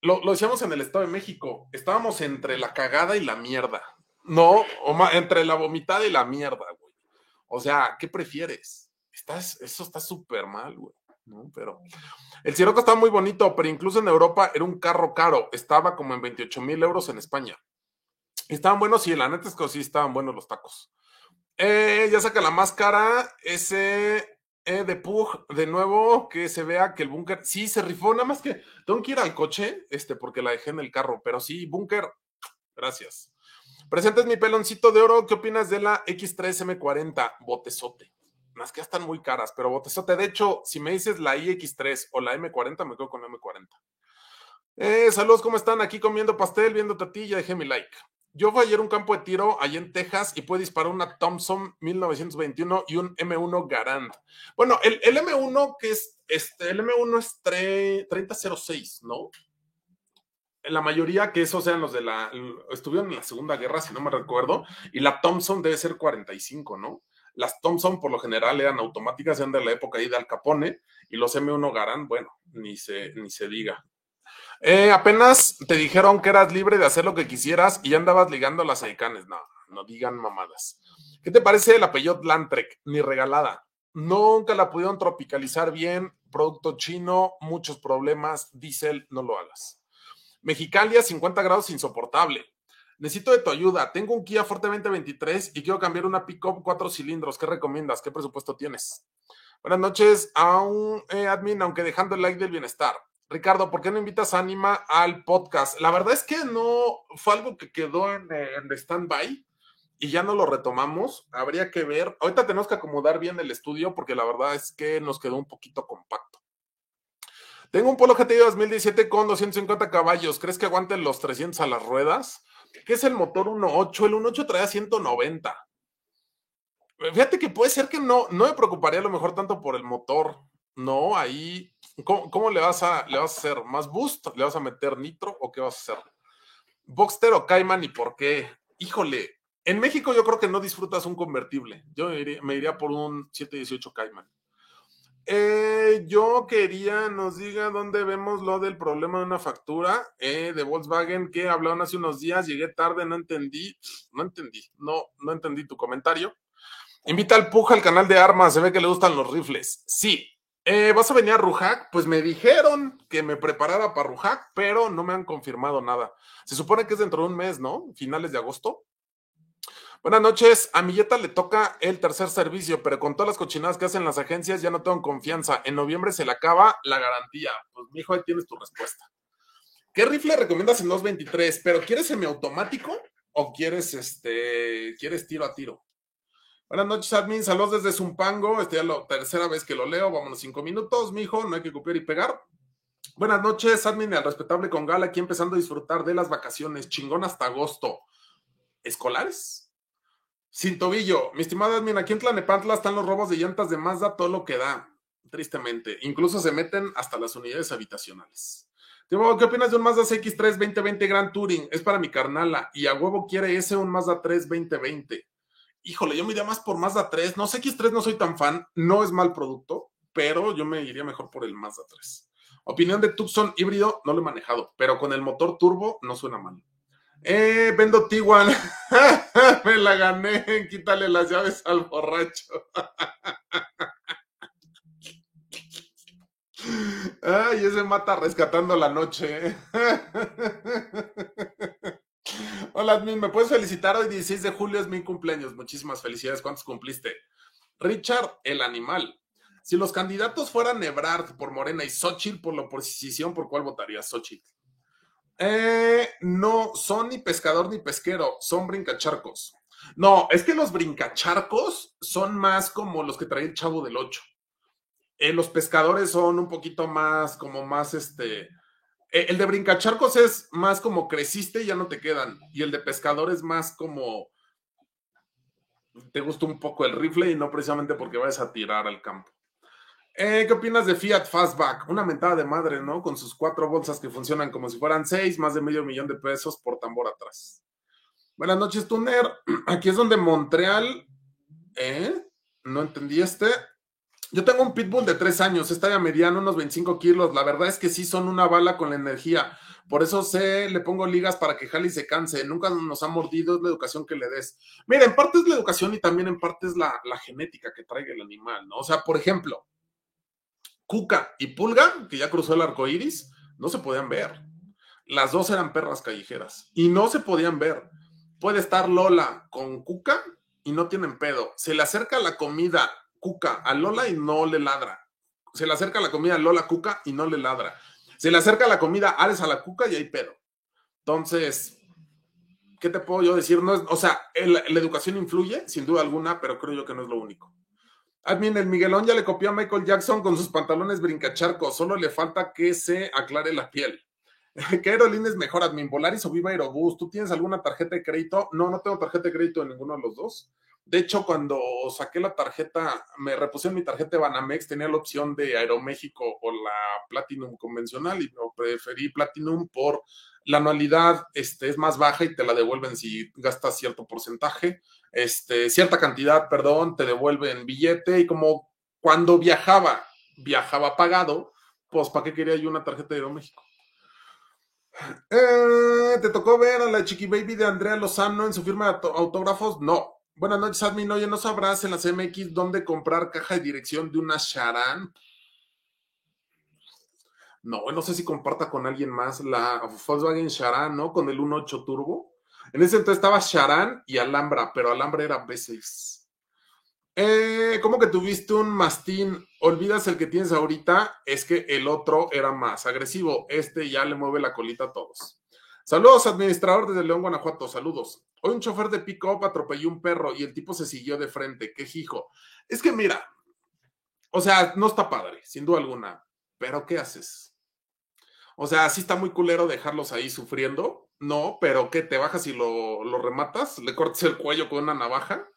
lo, lo decíamos en el Estado de México, estábamos entre la cagada y la mierda, ¿no? O ma- entre la vomitada y la mierda, güey. O sea, ¿qué prefieres? Estás, eso está súper mal, güey. Pero el Sirocco estaba muy bonito, pero incluso en Europa era un carro caro. Estaba como en 28 mil euros en España. Estaban buenos, sí, la neta es que sí estaban buenos los tacos. Eh, ya saca la máscara, ese eh, de Pug, de nuevo, que se vea que el búnker, sí, se rifó, nada más que tengo que ir al coche, este, porque la dejé en el carro, pero sí, búnker, gracias. Presentes mi peloncito de oro, ¿qué opinas de la X3M40? Botezote. Las que ya están muy caras, pero botezote. De hecho, si me dices la iX3 o la M40, me quedo con la M40. Eh, saludos, ¿cómo están? Aquí comiendo pastel, viendo a ti, ya dejé mi like. Yo fui ayer a un campo de tiro allá en Texas y pude disparar una Thompson 1921 y un M1 Garand. Bueno, el, el M1 que es, este, el M1 es tre- 3006, ¿no? la mayoría que esos sean los de la, estuvieron en la Segunda Guerra, si no me recuerdo, y la Thompson debe ser 45, ¿no? Las Thompson por lo general eran automáticas, eran de la época ahí de Al Capone, y los M1 Garand, bueno, ni se, ni se diga. Eh, apenas te dijeron que eras libre de hacer lo que quisieras y ya andabas ligando las aicanes. No, no digan mamadas. ¿Qué te parece el apellido Lantrek? Ni regalada. Nunca la pudieron tropicalizar bien. Producto chino, muchos problemas. Diesel, no lo hagas. Mexicalia, 50 grados insoportable. Necesito de tu ayuda. Tengo un Kia Fortemente 23 y quiero cambiar una pickup cuatro cilindros. ¿Qué recomiendas? ¿Qué presupuesto tienes? Buenas noches a un eh, admin, aunque dejando el like del bienestar. Ricardo, ¿por qué no invitas a Anima al podcast? La verdad es que no fue algo que quedó en, eh, en stand-by y ya no lo retomamos. Habría que ver. Ahorita tenemos que acomodar bien el estudio porque la verdad es que nos quedó un poquito compacto. Tengo un Polo GTI 2017 con 250 caballos. ¿Crees que aguanten los 300 a las ruedas? ¿Qué es el motor 1.8? El 1.8 trae 190. Fíjate que puede ser que no, no me preocuparía a lo mejor tanto por el motor. No, ahí, ¿cómo, le, vas a, le vas a hacer? ¿Más boost? ¿Le vas a meter nitro o qué vas a hacer? Boxster o Cayman y por qué? Híjole, en México yo creo que no disfrutas un convertible. Yo me iría, me iría por un 718 Cayman. Eh, yo quería nos diga dónde vemos lo del problema de una factura eh, de Volkswagen que hablaron hace unos días. Llegué tarde, no entendí, no entendí, no, no entendí tu comentario. Invita al Puja al canal de armas, se ve que le gustan los rifles. Sí. Eh, ¿Vas a venir a Rujac? Pues me dijeron que me preparara para Rujac, pero no me han confirmado nada. Se supone que es dentro de un mes, ¿no? Finales de agosto. Buenas noches. A Milleta le toca el tercer servicio, pero con todas las cochinadas que hacen las agencias ya no tengo confianza. En noviembre se le acaba la garantía. Pues, mijo, ahí tienes tu respuesta. ¿Qué rifle recomiendas en 223? ¿Pero quieres semiautomático o quieres este quieres tiro a tiro? Buenas noches, admin. Saludos desde Zumpango. Esta es la tercera vez que lo leo. Vámonos cinco minutos, mijo. No hay que copiar y pegar. Buenas noches, admin, al respetable con Gala, aquí empezando a disfrutar de las vacaciones. Chingón hasta agosto. ¿Escolares? Sin tobillo. Mi estimado admin, aquí en Tlanepantla están los robos de llantas de Mazda, todo lo que da. Tristemente. Incluso se meten hasta las unidades habitacionales. ¿Qué opinas de un Mazda CX3 2020 Grand Touring? Es para mi carnala. Y a huevo quiere ese un Mazda 3 2020 híjole, yo me iría más por Mazda 3. No sé, X3 no soy tan fan, no es mal producto, pero yo me iría mejor por el Mazda 3. Opinión de Tucson híbrido, no lo he manejado, pero con el motor turbo no suena mal. Eh, vendo Tiguan. me la gané. Quítale las llaves al borracho. Ay, ese mata rescatando la noche. Hola, admin, ¿me puedes felicitar? Hoy 16 de julio es mi cumpleaños. Muchísimas felicidades. ¿Cuántos cumpliste? Richard, el animal. Si los candidatos fueran Ebrard por Morena y Xochitl por la oposición, ¿por cuál votarías, Xochitl? Eh, no, son ni pescador ni pesquero, son brincacharcos. No, es que los brincacharcos son más como los que trae el chavo del 8. Eh, los pescadores son un poquito más, como más este, eh, el de brincacharcos es más como creciste y ya no te quedan. Y el de pescador es más como te gusta un poco el rifle y no precisamente porque vayas a tirar al campo. Eh, ¿Qué opinas de Fiat Fastback? Una mentada de madre, ¿no? Con sus cuatro bolsas que funcionan como si fueran seis, más de medio millón de pesos por tambor atrás. Buenas noches, Tuner. Aquí es donde Montreal. ¿Eh? No entendí este. Yo tengo un pitbull de tres años, está ya mediano, unos 25 kilos. La verdad es que sí son una bala con la energía. Por eso sé, le pongo ligas para que Jali se canse. Nunca nos ha mordido, es la educación que le des. Mira, en parte es la educación y también en parte es la, la genética que traiga el animal, ¿no? O sea, por ejemplo, Cuca y Pulga, que ya cruzó el arco iris, no se podían ver. Las dos eran perras callejeras y no se podían ver. Puede estar Lola con Cuca y no tienen pedo. Se le acerca la comida Cuca a Lola y no le ladra. Se le acerca la comida a Lola Cuca y no le ladra. Se le acerca la comida Ares a la Cuca y hay pedo. Entonces, ¿qué te puedo yo decir? No es, o sea, la educación influye, sin duda alguna, pero creo yo que no es lo único. Admin, el Miguelón ya le copió a Michael Jackson con sus pantalones brincacharcos, solo le falta que se aclare la piel. ¿Qué aerolínea es mejor, Admin? ¿Volaris o Viva Aerobús? ¿Tú tienes alguna tarjeta de crédito? No, no tengo tarjeta de crédito en ninguno de los dos. De hecho, cuando saqué la tarjeta, me repusieron mi tarjeta de Banamex, tenía la opción de Aeroméxico o la Platinum convencional y no preferí Platinum por la anualidad este, es más baja y te la devuelven si gastas cierto porcentaje, este, cierta cantidad, perdón, te devuelven billete y como cuando viajaba, viajaba pagado, pues ¿para qué quería yo una tarjeta de Aeroméxico? Eh, ¿Te tocó ver a la Chiqui Baby de Andrea Lozano en su firma de autógrafos? No. Buenas noches, admin. Oye, ¿no sabrás en las MX dónde comprar caja de dirección de una Charan? No, no sé si comparta con alguien más la Volkswagen Charan, ¿no? Con el 1.8 Turbo. En ese entonces estaba Charan y Alhambra, pero Alhambra era B6. Eh, ¿Cómo que tuviste un mastín? Olvidas el que tienes ahorita, es que el otro era más agresivo. Este ya le mueve la colita a todos. Saludos, administrador desde León, Guanajuato. Saludos. Hoy un chofer de pick-up atropelló un perro y el tipo se siguió de frente. Qué hijo. Es que mira, o sea, no está padre, sin duda alguna. Pero ¿qué haces? O sea, sí está muy culero dejarlos ahí sufriendo. No, pero ¿qué? ¿Te bajas y lo, rematas? ¿Le cortas el cuello con una navaja?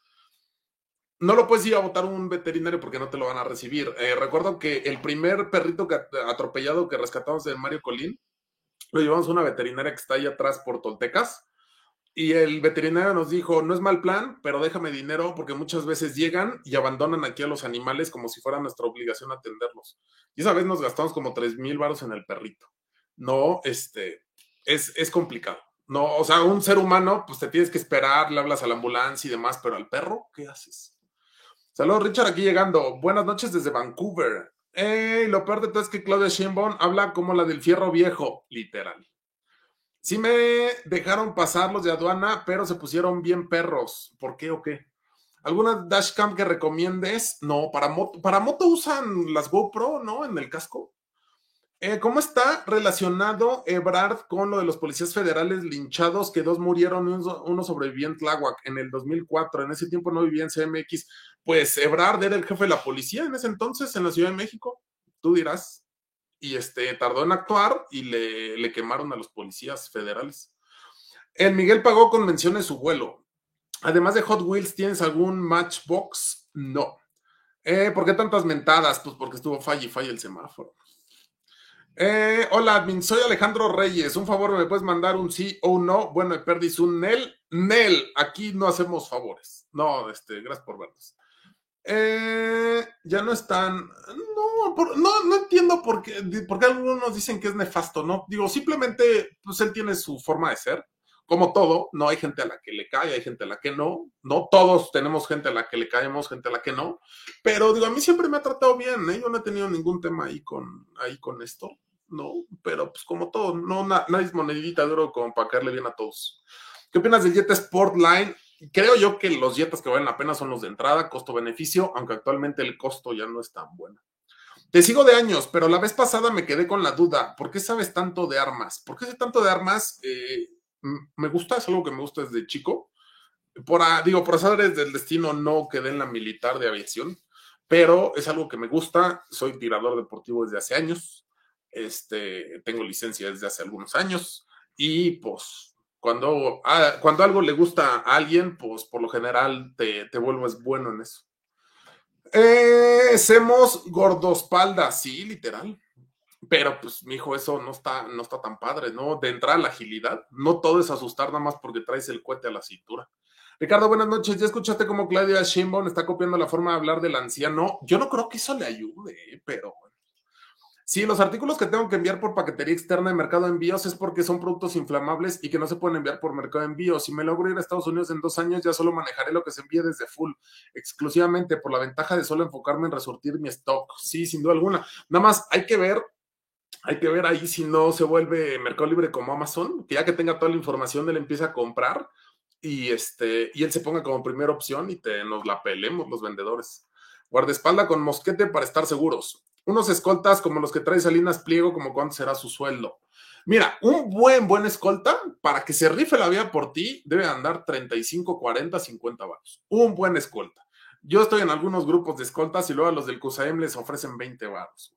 no lo puedes ir a votar un veterinario porque no te lo van a recibir. Eh, recuerdo que el primer perrito que, atropellado que rescatamos de Mario Colín, lo llevamos a una veterinaria que está ahí atrás por Toltecas. Y el veterinario nos dijo, no es mal plan, pero déjame dinero porque muchas veces llegan y abandonan aquí a los animales como si fuera nuestra obligación atenderlos. Y esa vez nos gastamos como tres mil varos en el perrito. No, este, es, es complicado. No, o sea, un ser humano, pues te tienes que esperar, le hablas a la ambulancia y demás, pero al perro, ¿qué haces? Saludos, Richard, aquí llegando. Buenas noches desde Vancouver. Ey, lo peor de todo es que Claudia Sheinbaum habla como la del fierro viejo, literal. Sí me dejaron pasar los de aduana, pero se pusieron bien perros. ¿Por qué o qué? ¿Alguna dashcam que recomiendes? No, para moto, para moto usan las GoPro, ¿no? En el casco. Eh, ¿Cómo está relacionado Ebrard con lo de los policías federales linchados que dos murieron y uno sobrevivió en Tláhuac en el 2004? En ese tiempo no vivía en CMX. Pues Ebrard era el jefe de la policía en ese entonces en la Ciudad de México. Tú dirás. Y este tardó en actuar y le, le quemaron a los policías federales. El Miguel pagó con menciones su vuelo. Además de Hot Wheels, ¿tienes algún Matchbox? No. Eh, ¿Por qué tantas mentadas? Pues porque estuvo falla y falla el semáforo. Eh, hola, admin, soy Alejandro Reyes. Un favor, ¿me puedes mandar un sí o un no? Bueno, me perdís un Nel. Nel, aquí no hacemos favores. No, este, gracias por vernos. Eh, ya no están. No, no, entiendo por qué, por qué algunos dicen que es nefasto, ¿no? Digo, simplemente, pues él tiene su forma de ser. Como todo, no hay gente a la que le cae, hay gente a la que no. No todos tenemos gente a la que le caemos, gente a la que no. Pero digo, a mí siempre me ha tratado bien, ¿eh? Yo no he tenido ningún tema ahí con, ahí con esto, ¿no? Pero pues como todo, no, nadie es monedita duro como para caerle bien a todos. ¿Qué opinas del Jetta Sportline? Creo yo que los Jetas que valen la pena son los de entrada, costo-beneficio, aunque actualmente el costo ya no es tan bueno. Te sigo de años, pero la vez pasada me quedé con la duda. ¿Por qué sabes tanto de armas? ¿Por qué sé tanto de armas? Eh, me gusta, es algo que me gusta desde chico. Por, digo, por azares del destino no quedé en la militar de aviación, pero es algo que me gusta. Soy tirador deportivo desde hace años. Este, tengo licencia desde hace algunos años y pues cuando, cuando algo le gusta a alguien, pues por lo general te, te vuelves bueno en eso. Eh, hacemos gordospalda, sí, literal. Pero pues, mi hijo, eso no está, no está tan padre, ¿no? De entrar a la agilidad, no todo es asustar nada más porque traes el cohete a la cintura. Ricardo, buenas noches. ¿Ya escuchaste cómo Claudia Sheinbaum está copiando la forma de hablar del anciano? Yo no creo que eso le ayude, pero Sí, los artículos que tengo que enviar por paquetería externa de mercado de envíos es porque son productos inflamables y que no se pueden enviar por mercado de envíos. Si me logro ir a Estados Unidos en dos años, ya solo manejaré lo que se envíe desde full, exclusivamente por la ventaja de solo enfocarme en resortir mi stock. Sí, sin duda alguna. Nada más hay que ver hay que ver ahí si no se vuelve Mercado Libre como Amazon, que ya que tenga toda la información, él empieza a comprar y, este, y él se ponga como primera opción y te, nos la pelemos los vendedores. Guardaespalda con mosquete para estar seguros. Unos escoltas como los que trae Salinas Pliego, como cuánto será su sueldo. Mira, un buen, buen escolta, para que se rife la vía por ti, debe andar 35, 40, 50 varos. Un buen escolta. Yo estoy en algunos grupos de escoltas y luego a los del CUSAEM les ofrecen 20 varos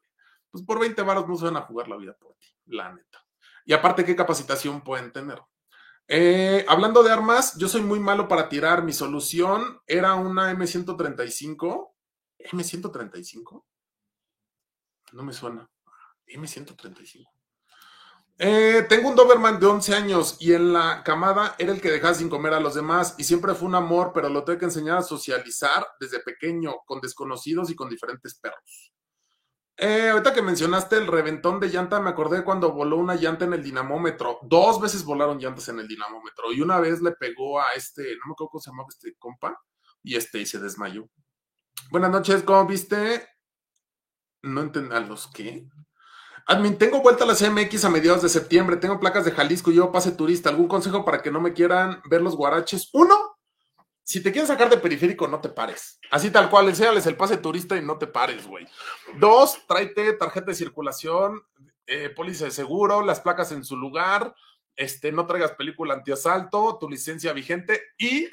pues por 20 varos no se van a jugar la vida por ti, la neta. Y aparte, ¿qué capacitación pueden tener? Eh, hablando de armas, yo soy muy malo para tirar. Mi solución era una M135. ¿M135? No me suena. M135. Eh, tengo un Doberman de 11 años y en la camada era el que dejaba sin comer a los demás y siempre fue un amor, pero lo tuve que enseñar a socializar desde pequeño con desconocidos y con diferentes perros. Eh, ahorita que mencionaste el reventón de llanta, me acordé cuando voló una llanta en el dinamómetro. Dos veces volaron llantas en el dinamómetro y una vez le pegó a este, no me acuerdo cómo se llamaba este compa, y este y se desmayó. Buenas noches, ¿cómo viste? No entendí, ¿a los qué? Admin, tengo vuelta a la CMX a mediados de septiembre, tengo placas de Jalisco y yo pase turista. ¿Algún consejo para que no me quieran ver los guaraches? Uno, si te quieren sacar de periférico, no te pares. Así tal cual, enséñales el pase turista y no te pares, güey. Dos, tráete tarjeta de circulación, eh, póliza de seguro, las placas en su lugar, este, no traigas película antiasalto, tu licencia vigente y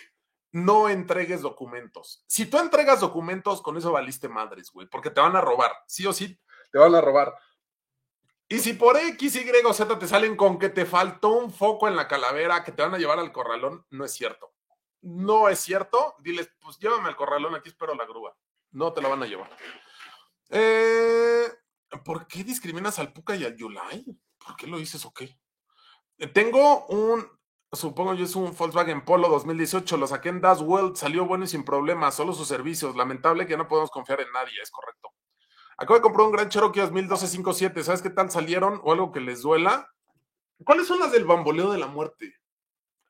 no entregues documentos. Si tú entregas documentos, con eso valiste madres, güey, porque te van a robar. Sí o sí, te van a robar. Y si por X, Y o Z te salen con que te faltó un foco en la calavera, que te van a llevar al corralón, no es cierto. No es cierto. Diles, pues llévame al corralón, aquí espero la grúa. No te la van a llevar. Eh, ¿Por qué discriminas al Puca y al Yulai? ¿Por qué lo dices o qué? Eh, tengo un, supongo yo es un Volkswagen Polo 2018, lo saqué en Das World, salió bueno y sin problemas, solo sus servicios. Lamentable que no podemos confiar en nadie, es correcto. Acabo de comprar un Gran Cherokee 2012 57. ¿Sabes qué tal salieron o algo que les duela? ¿Cuáles son las del bamboleo de la muerte?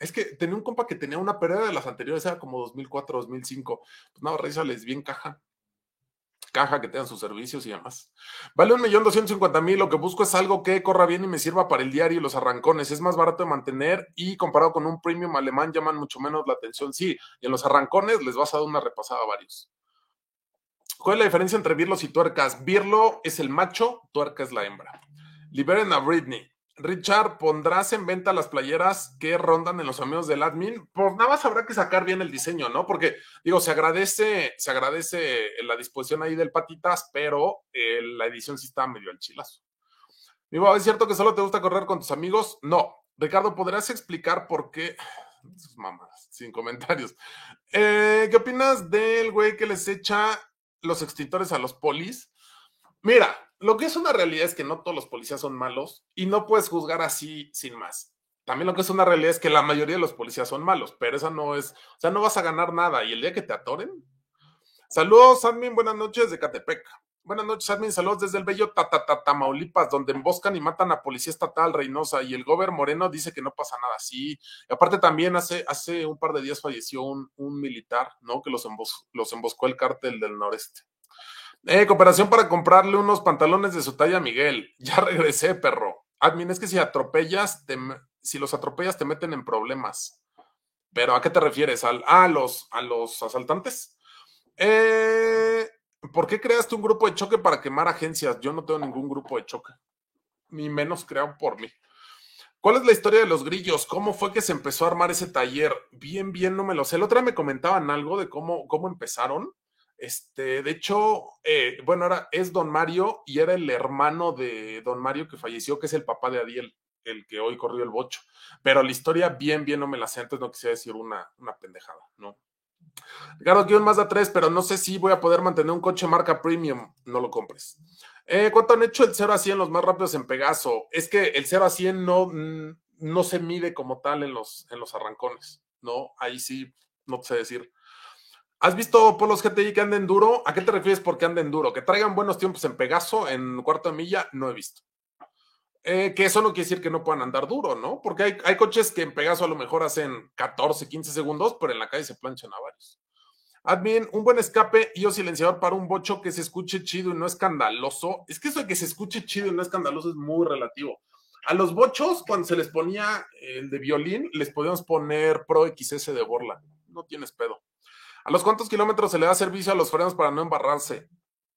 Es que tenía un compa que tenía una pérdida de las anteriores, era como 2004, 2005. Pues nada, reísales bien caja. Caja que tengan sus servicios y demás. Vale un millón doscientos cincuenta mil. Lo que busco es algo que corra bien y me sirva para el diario y los arrancones. Es más barato de mantener y comparado con un premium alemán llaman mucho menos la atención. Sí, y en los arrancones les vas a dar una repasada a varios. ¿Cuál es la diferencia entre birlos y tuercas? Birlo es el macho, tuerca es la hembra. Liberen a Britney. Richard, ¿pondrás en venta las playeras que rondan en los amigos del admin? Pues nada más habrá que sacar bien el diseño, ¿no? Porque, digo, se agradece, se agradece la disposición ahí del patitas, pero eh, la edición sí está medio al chilazo. Digo, ¿es cierto que solo te gusta correr con tus amigos? No. Ricardo, ¿podrías explicar por qué? Sus sin comentarios. Eh, ¿Qué opinas del güey que les echa los extintores a los polis. Mira, lo que es una realidad es que no todos los policías son malos y no puedes juzgar así sin más. También lo que es una realidad es que la mayoría de los policías son malos, pero esa no es, o sea, no vas a ganar nada y el día que te atoren. Saludos, Admin, buenas noches de Catepec. Buenas noches, Admin, saludos desde el bello Tamaulipas, donde emboscan y matan a policía estatal Reynosa y el gober Moreno dice que no pasa nada así. Y aparte también hace, hace un par de días falleció un, militar, ¿no? Que los, los emboscó el cártel del noreste. Eh, cooperación para comprarle unos pantalones de su talla Miguel. Ya regresé, perro. Admin, es que si atropellas, si los atropellas te meten en problemas. Pero ¿a qué te refieres? ¿Al, a, los, ¿A los asaltantes? Eh, ¿Por qué creaste un grupo de choque para quemar agencias? Yo no tengo ningún grupo de choque, ni menos creado por mí. ¿Cuál es la historia de los grillos? ¿Cómo fue que se empezó a armar ese taller? Bien, bien, no me lo sé. El otro día me comentaban algo de cómo, cómo empezaron. Este, de hecho, eh, bueno, ahora es Don Mario y era el hermano de Don Mario que falleció, que es el papá de Adiel, el que hoy corrió el bocho. Pero la historia bien, bien no me la sé, no quisiera decir una, una pendejada, ¿no? Ricardo, quiero un Mazda 3, pero no sé si voy a poder mantener un coche marca premium. No lo compres. Eh, ¿Cuánto han hecho el 0 a 100 los más rápidos en Pegaso? Es que el 0 a 100 no, no se mide como tal en los, en los arrancones, ¿no? Ahí sí, no sé decir. ¿Has visto polos GTI que anden duro? ¿A qué te refieres por que anden duro? ¿Que traigan buenos tiempos en Pegaso, en cuarto de milla? No he visto. Eh, que eso no quiere decir que no puedan andar duro, ¿no? Porque hay, hay, coches que en Pegaso a lo mejor hacen 14, 15 segundos, pero en la calle se planchan a varios. Admin, un buen escape y o silenciador para un bocho que se escuche chido y no escandaloso. Es que eso de que se escuche chido y no escandaloso es muy relativo. A los bochos, cuando se les ponía el de violín, les podíamos poner Pro XS de Borla. No tienes pedo. ¿A los cuántos kilómetros se le da servicio a los frenos para no embarrarse?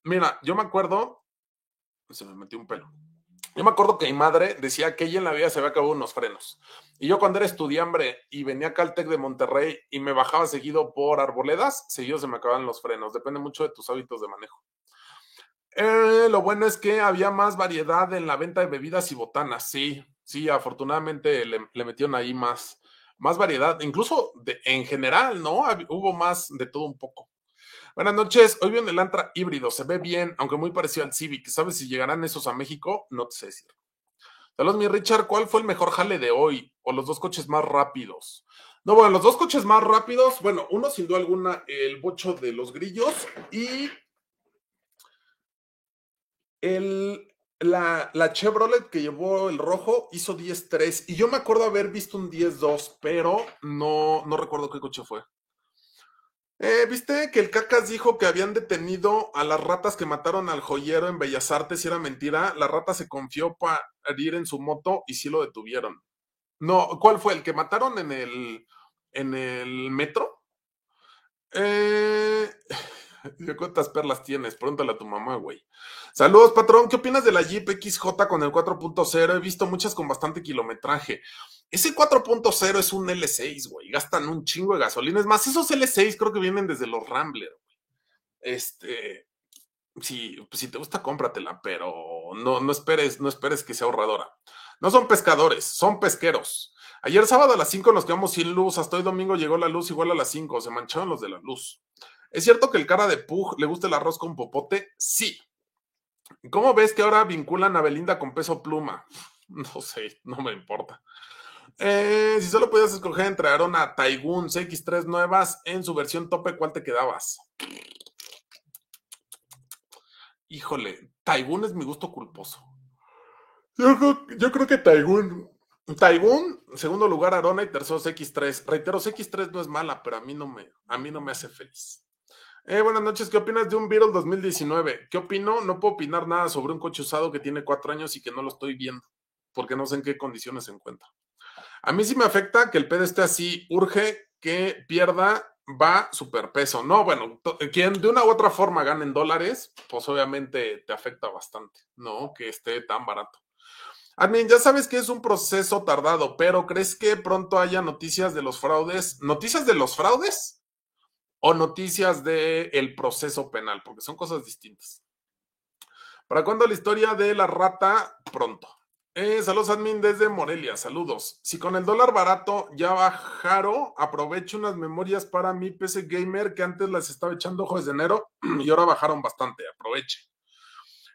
Mira, yo me acuerdo, se me metió un pelo. Yo me acuerdo que mi madre decía que ella en la vida se había acabado unos frenos. Y yo cuando era estudiambre y venía a Caltech de Monterrey y me bajaba seguido por arboledas, seguido se me acababan los frenos. Depende mucho de tus hábitos de manejo. Eh, lo bueno es que había más variedad en la venta de bebidas y botanas. Sí, sí, afortunadamente le, le metieron ahí más, más variedad, incluso en general, ¿no? Hubo más de todo un poco. Buenas noches, hoy viene el Antra híbrido, se ve bien, aunque muy parecido al Civic. ¿Sabes si llegarán esos a México? No te sé decir. Saludos, mi Richard, ¿cuál fue el mejor jale de hoy? ¿O los dos coches más rápidos? No, bueno, los dos coches más rápidos, bueno, uno sin duda alguna, el bocho de los grillos y el, la, la Chevrolet que llevó el rojo hizo 10-3 y yo me acuerdo haber visto un 10-2, pero no, no recuerdo qué coche fue. Eh, ¿Viste que el Cacas dijo que habían detenido a las ratas que mataron al joyero en Bellas Artes y era mentira? La rata se confió para ir en su moto y sí lo detuvieron. No, ¿cuál fue? ¿El que mataron en el, en el metro? Eh, ¿Cuántas perlas tienes? Pregúntale a tu mamá, güey. Saludos, patrón. ¿Qué opinas de la Jeep XJ con el 4.0? He visto muchas con bastante kilometraje. Ese 4.0 es un L6, güey. Gastan un chingo de gasolina. Es más, esos L6 creo que vienen desde los Rambler, güey. Este, si, pues, si te gusta, cómpratela, pero no, no esperes, no esperes que sea ahorradora. No son pescadores, son pesqueros. Ayer sábado a las 5 nos quedamos sin luz, hasta hoy domingo llegó la luz igual a las 5, se mancharon los de la luz. ¿Es cierto que el cara de Pug le gusta el arroz con popote? Sí. ¿Cómo ves que ahora vinculan a Belinda con peso pluma? No sé, no me importa. Eh, si solo podías escoger entre Arona, Taigun, CX3 nuevas en su versión tope, ¿cuál te quedabas? Híjole, Taigun es mi gusto culposo. Yo, creo que Taigun. Taigun, segundo lugar Arona y tercero CX3. Reitero, CX3 no es mala, pero a mí no me, a mí no me hace feliz. Eh, buenas noches, ¿qué opinas de un Beetle 2019? ¿Qué opino? No puedo opinar nada sobre un coche usado que tiene cuatro años y que no lo estoy viendo, porque no sé en qué condiciones se encuentra. A mí sí me afecta que el PD esté así, urge que pierda, va superpeso. No, bueno, quien de una u otra forma gane en dólares, pues obviamente te afecta bastante, ¿no? Que esté tan barato. Admin, ya sabes que es un proceso tardado, pero ¿crees que pronto haya noticias de los fraudes? ¿Noticias de los fraudes? ¿O noticias del proceso penal? Porque son cosas distintas. ¿Para cuándo la historia de la rata? Pronto. Eh, saludos, admin, desde Morelia. Saludos. Si con el dólar barato ya bajaron, aprovecho unas memorias para mi PC Gamer que antes las estaba echando ojos de enero y ahora bajaron bastante. Aproveche.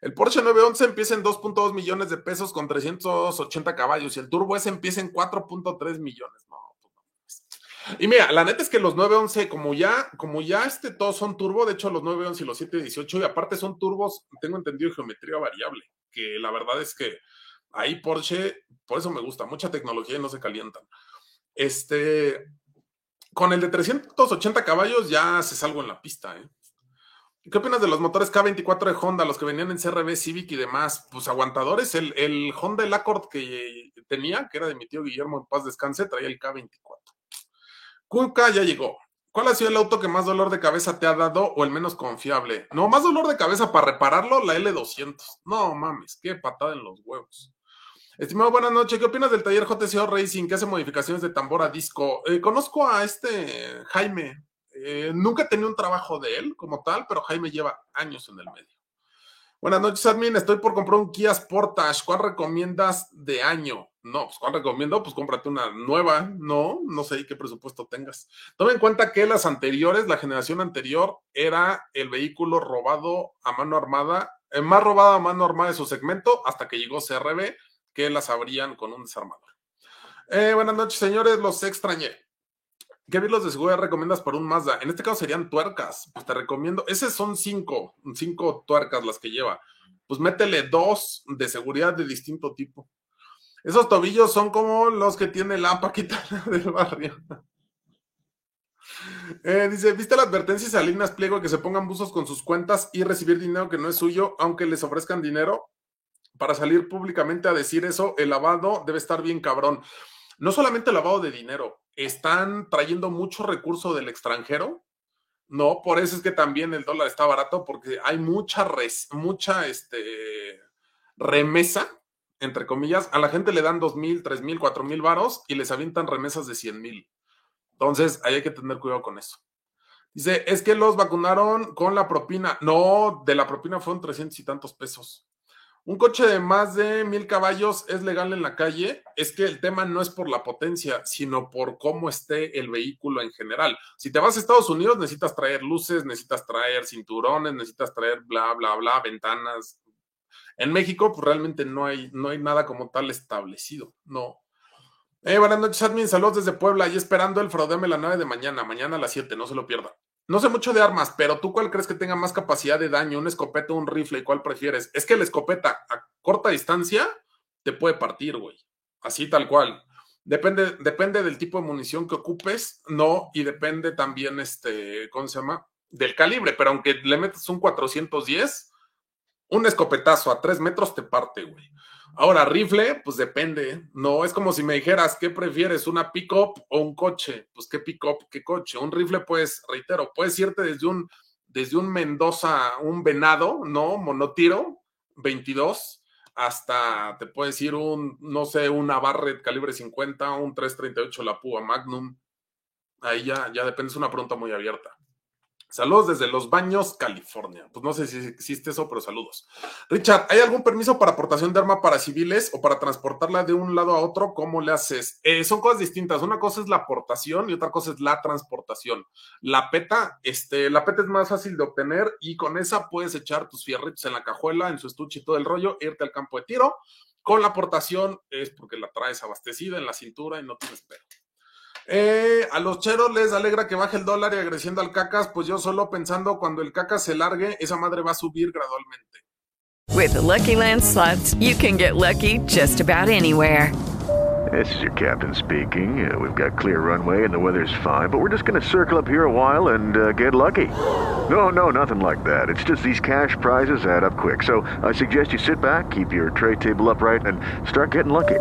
El Porsche 911 empieza en 2.2 millones de pesos con 380 caballos y el Turbo S empieza en 4.3 millones. No, y mira, la neta es que los 911, como ya, como ya este, todos son turbo, de hecho los 911 y los 718, y aparte son turbos, tengo entendido, geometría variable, que la verdad es que Ahí Porsche, por eso me gusta, mucha tecnología y no se calientan. Este, con el de 380 caballos ya se salgo en la pista, ¿eh? ¿Qué opinas de los motores K24 de Honda, los que venían en CRB, Civic y demás? Pues aguantadores. El, el Honda, el Accord que tenía, que era de mi tío Guillermo en paz descanse, traía el K24. Kuka ya llegó. ¿Cuál ha sido el auto que más dolor de cabeza te ha dado o el menos confiable? No, más dolor de cabeza para repararlo, la L200. No mames, qué patada en los huevos. Estimado, buenas noches. ¿Qué opinas del taller JCO Racing que hace modificaciones de tambor a disco? Eh, conozco a este Jaime. Eh, nunca tenido un trabajo de él como tal, pero Jaime lleva años en el medio. Buenas noches, admin. Estoy por comprar un Kia Sportage. ¿Cuál recomiendas de año? No, pues ¿cuál recomiendo? Pues cómprate una nueva. No, no sé qué presupuesto tengas. Toma en cuenta que las anteriores, la generación anterior, era el vehículo robado a mano armada, eh, más robado a mano armada de su segmento hasta que llegó CRB que las abrían con un desarmador. Eh, buenas noches, señores, los extrañé. ¿Qué virlos de seguridad recomiendas para un Mazda? En este caso serían tuercas. Pues te recomiendo, esas son cinco, cinco tuercas las que lleva. Pues métele dos de seguridad de distinto tipo. Esos tobillos son como los que tiene la Paquita del barrio. Eh, dice, ¿viste la advertencia y Salinas Pliego que se pongan buzos con sus cuentas y recibir dinero que no es suyo, aunque les ofrezcan dinero? para salir públicamente a decir eso, el lavado debe estar bien cabrón. No solamente el lavado de dinero, están trayendo mucho recurso del extranjero. No, por eso es que también el dólar está barato, porque hay mucha, res, mucha este, remesa, entre comillas. A la gente le dan dos mil, tres mil, cuatro mil varos y les avientan remesas de cien mil. Entonces, ahí hay que tener cuidado con eso. Dice, es que los vacunaron con la propina. No, de la propina fueron trescientos y tantos pesos. Un coche de más de mil caballos es legal en la calle. Es que el tema no es por la potencia, sino por cómo esté el vehículo en general. Si te vas a Estados Unidos, necesitas traer luces, necesitas traer cinturones, necesitas traer bla, bla, bla, ventanas. En México, pues realmente no hay, no hay nada como tal establecido. No. Eh, buenas noches, admin. Saludos desde Puebla. Y esperando el Frodeme la 9 de mañana. Mañana a las 7, no se lo pierda. No sé mucho de armas, pero tú cuál crees que tenga más capacidad de daño, un escopeta o un rifle, y cuál prefieres? Es que la escopeta a corta distancia te puede partir, güey. Así tal cual. Depende, depende del tipo de munición que ocupes, no, y depende también, este, ¿cómo se llama? Del calibre, pero aunque le metas un 410, un escopetazo a 3 metros te parte, güey. Ahora, rifle, pues depende. No es como si me dijeras, ¿qué prefieres? ¿Una pick-up o un coche? Pues, ¿qué pick-up? ¿Qué coche? Un rifle, pues, reitero, puedes irte desde un, desde un Mendoza, un venado, ¿no? Monotiro, 22, hasta, te puedes ir un, no sé, una Barrett calibre 50, un 338 La Púa Magnum. Ahí ya, ya depende, es una pregunta muy abierta. Saludos desde Los Baños, California. Pues no sé si existe eso, pero saludos. Richard, ¿hay algún permiso para aportación de arma para civiles o para transportarla de un lado a otro? ¿Cómo le haces? Eh, son cosas distintas. Una cosa es la aportación y otra cosa es la transportación. La peta, este, la peta es más fácil de obtener y con esa puedes echar tus fierritos en la cajuela, en su estuche y todo el rollo, irte al campo de tiro. Con la aportación es porque la traes abastecida en la cintura y no tienes pedo. Eh, a los cheros les alegra que baje el dólar y agresiendo al cacas, pues yo solo pensando cuando el cacas se largue, esa madre va a subir gradualmente. With the Lucky Land slots, you can get lucky just about anywhere. This is your captain speaking. Uh, we've got clear runway and the weather's fine, but we're just going to circle up here a while and uh, get lucky. No, no, nothing like that. It's just these cash prizes add up quick. So I suggest you sit back, keep your tray table upright, and start getting lucky.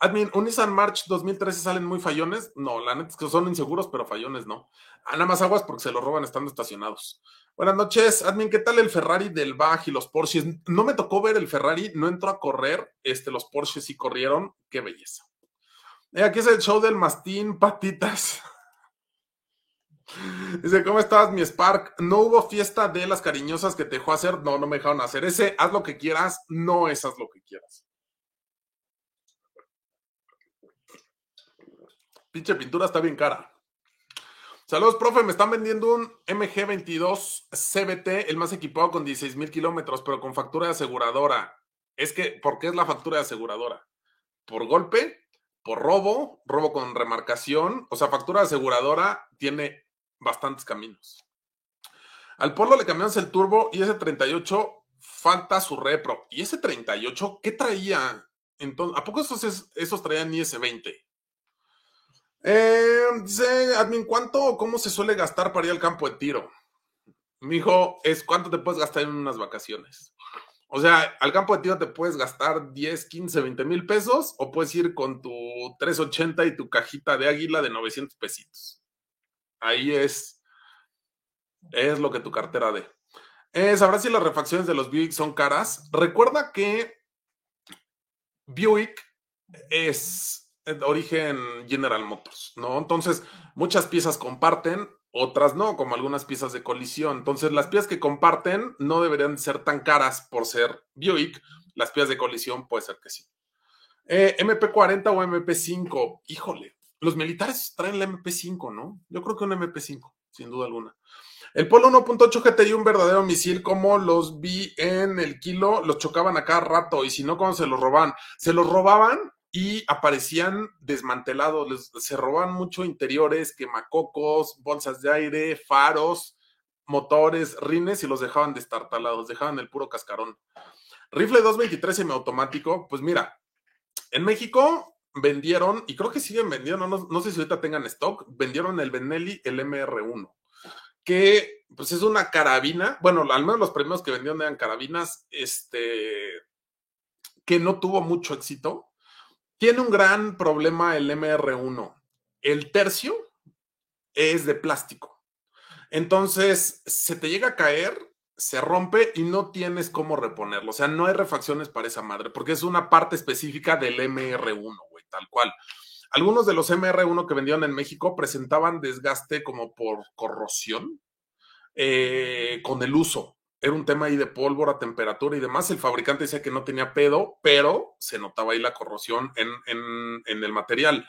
Admin, ¿un Nissan March 2013 salen muy fallones? No, la neta es que son inseguros, pero fallones no. Ah, nada más aguas porque se los roban estando estacionados. Buenas noches, Admin, ¿qué tal el Ferrari del Baj y los Porsches? No me tocó ver el Ferrari, no entró a correr, este, los Porsches sí corrieron, qué belleza. Eh, aquí es el show del Mastín Patitas. Dice, ¿cómo estás, mi Spark? No hubo fiesta de las cariñosas que te dejó hacer. No, no me dejaron hacer ese. Haz lo que quieras, no es haz lo que quieras. Pinche pintura está bien cara. Saludos, profe. Me están vendiendo un MG22 CBT, el más equipado con 16 mil kilómetros, pero con factura de aseguradora. Es que, ¿por qué es la factura de aseguradora? ¿Por golpe? ¿Por robo? ¿Robo con remarcación? O sea, factura de aseguradora tiene bastantes caminos. Al Polo le cambiamos el turbo y ese 38 falta su repro. ¿Y ese 38 qué traía? Entonces, ¿A poco esos, esos traían IS-20? Eh, dice, admin, ¿cuánto o cómo se suele gastar para ir al campo de tiro? Mi hijo, es cuánto te puedes gastar en unas vacaciones. O sea, al campo de tiro te puedes gastar 10, 15, 20 mil pesos o puedes ir con tu 380 y tu cajita de águila de 900 pesitos. Ahí es, es lo que tu cartera dé. Eh, ¿Sabrás si las refacciones de los Buick son caras? Recuerda que Buick es de origen General Motors, ¿no? Entonces, muchas piezas comparten, otras no, como algunas piezas de colisión. Entonces, las piezas que comparten no deberían ser tan caras por ser Buick. Las piezas de colisión puede ser que sí. Eh, MP40 o MP5, híjole, los militares traen la MP5, ¿no? Yo creo que un MP5, sin duda alguna. El Polo 1.8 GTI, un verdadero misil, como los vi en el kilo, los chocaban a cada rato y si no, ¿cómo se los robaban? Se los robaban y aparecían desmantelados, se robaban mucho interiores, quemacocos, bolsas de aire, faros, motores, rines y los dejaban destartalados, dejaban el puro cascarón. Rifle 223 semiautomático, pues mira, En México vendieron, y creo que siguen vendiendo, no, no sé si ahorita tengan stock, vendieron el Benelli, el MR1, que pues es una carabina, bueno, al menos los primeros que vendieron eran carabinas, este, que no tuvo mucho éxito. Tiene un gran problema el MR1. El tercio es de plástico. Entonces, se te llega a caer, se rompe y no tienes cómo reponerlo. O sea, no hay refacciones para esa madre, porque es una parte específica del MR1, güey, tal cual. Algunos de los MR1 que vendieron en México presentaban desgaste como por corrosión eh, con el uso. Era un tema ahí de pólvora, temperatura y demás. El fabricante decía que no tenía pedo, pero se notaba ahí la corrosión en, en el material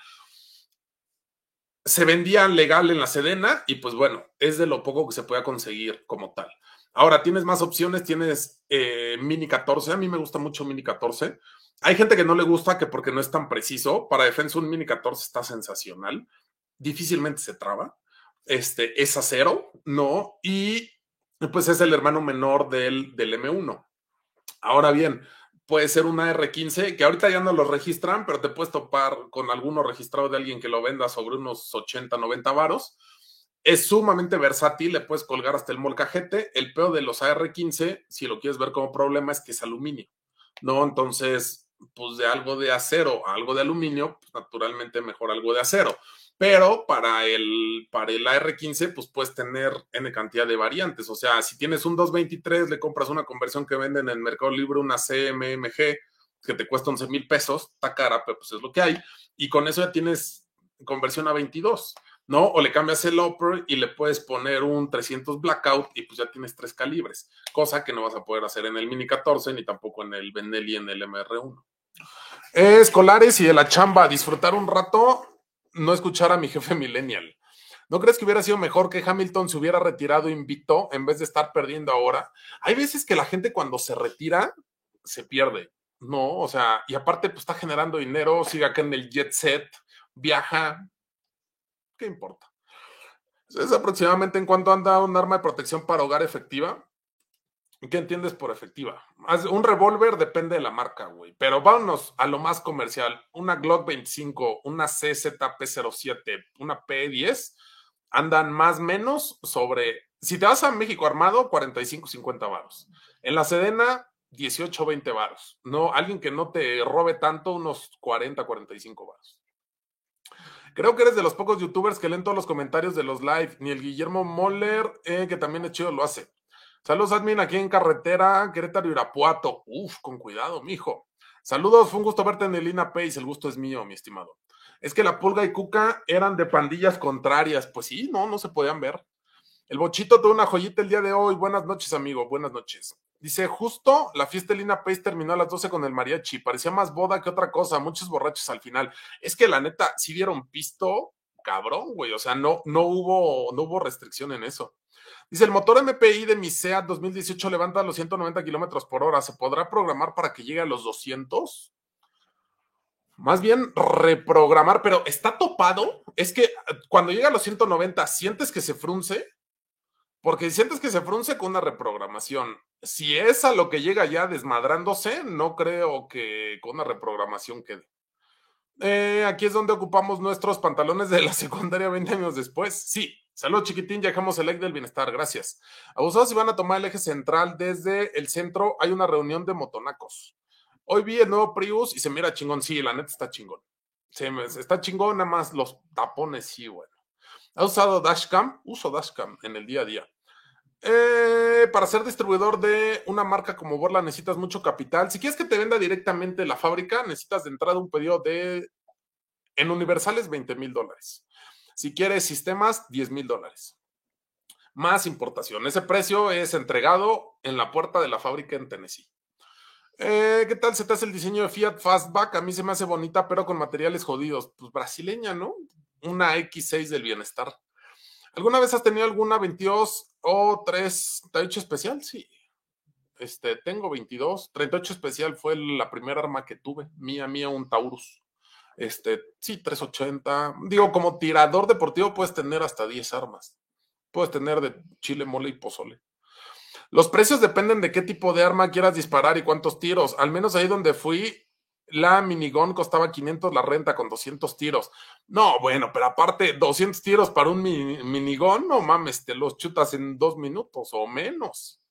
se vendía legal en la Sedena y pues bueno, es de lo poco que se puede conseguir como tal. Ahora tienes más opciones, tienes eh, Mini 14, a mí me gusta mucho Mini 14. Hay gente que no le gusta que porque no es tan preciso, para defensa un Mini 14 está sensacional, difícilmente se traba, este, es acero, ¿no? Y pues es el hermano menor del, del M1. Ahora bien, puede ser una R15, que ahorita ya no lo registran, pero te puedes topar con alguno registrado de alguien que lo venda sobre unos 80, 90 varos. Es sumamente versátil, le puedes colgar hasta el molcajete. El peor de los AR15, si lo quieres ver como problema, es que es aluminio, ¿no? Entonces, pues de algo de acero a algo de aluminio, pues naturalmente mejor algo de acero pero para el, para el AR15, pues puedes tener N cantidad de variantes. O sea, si tienes un 223, le compras una conversión que venden en el Mercado Libre, una CMMG, que te cuesta 11 mil pesos, está cara, pero pues es lo que hay. Y con eso ya tienes conversión a 22, ¿no? O le cambias el upper y le puedes poner un 300 blackout y pues ya tienes tres calibres, cosa que no vas a poder hacer en el Mini 14 ni tampoco en el Benelli en el MR1. Escolares y de la chamba, disfrutar un rato no escuchar a mi jefe millennial. ¿No crees que hubiera sido mejor que Hamilton se hubiera retirado invicto en vez de estar perdiendo ahora? Hay veces que la gente cuando se retira se pierde, ¿no? O sea, y aparte pues está generando dinero, sigue acá en el jet set, viaja, ¿qué importa? Es aproximadamente en cuanto anda un arma de protección para hogar efectiva. ¿Qué entiendes por efectiva? Un revólver depende de la marca, güey. Pero vámonos a lo más comercial. Una Glock 25, una CZP07, una P10 andan más menos sobre. Si te vas a México armado, 45, 50 varos. En la Sedena, 18, 20 varos. No, alguien que no te robe tanto, unos 40, 45 varos. Creo que eres de los pocos youtubers que leen todos los comentarios de los live. Ni el Guillermo Moller, eh, que también es chido, lo hace. Saludos, admin, aquí en carretera Querétaro Irapuato. Uf, con cuidado, mijo. Saludos, fue un gusto verte en el Ina Pace. El gusto es mío, mi estimado. Es que la pulga y cuca eran de pandillas contrarias. Pues sí, no, no se podían ver. El bochito tuvo una joyita el día de hoy. Buenas noches, amigo. Buenas noches. Dice, justo la fiesta de Lina Pace terminó a las 12 con el mariachi. Parecía más boda que otra cosa. Muchos borrachos al final. Es que la neta, si vieron pisto, cabrón, güey. O sea, no, no, hubo, no hubo restricción en eso. Dice, el motor MPI de mi SEAT 2018 levanta los 190 kilómetros por hora. ¿Se podrá programar para que llegue a los 200? Más bien reprogramar, pero está topado. Es que cuando llega a los 190, ¿sientes que se frunce? Porque sientes que se frunce con una reprogramación. Si es a lo que llega ya desmadrándose, no creo que con una reprogramación quede. Eh, aquí es donde ocupamos nuestros pantalones de la secundaria 20 años después. Sí, Salud, chiquitín, ya dejamos el eje del bienestar, gracias. Abusados si van a tomar el eje central desde el centro, hay una reunión de motonacos. Hoy vi el nuevo Prius y se mira chingón, sí, la neta está chingón. Se está chingón, nada más los tapones, sí, bueno. ¿Ha usado Dashcam? Uso Dashcam en el día a día. Eh, para ser distribuidor de una marca como Borla necesitas mucho capital. Si quieres que te venda directamente la fábrica, necesitas de entrada un pedido de, en universales, 20 mil dólares. Si quieres sistemas, 10 mil dólares. Más importación. Ese precio es entregado en la puerta de la fábrica en Tennessee. Eh, ¿Qué tal se te hace el diseño de Fiat Fastback? A mí se me hace bonita, pero con materiales jodidos. Pues brasileña, ¿no? Una X6 del bienestar. ¿Alguna vez has tenido alguna 22 o 3 38 especial? Sí. Este, tengo 22. 38 especial fue la primera arma que tuve. Mía, mía, un Taurus. Este, sí, 380. Digo, como tirador deportivo puedes tener hasta 10 armas. Puedes tener de chile, mole y pozole. Los precios dependen de qué tipo de arma quieras disparar y cuántos tiros. Al menos ahí donde fui, la minigón costaba 500 la renta con 200 tiros. No, bueno, pero aparte, 200 tiros para un minigón, no mames, te los chutas en dos minutos o menos.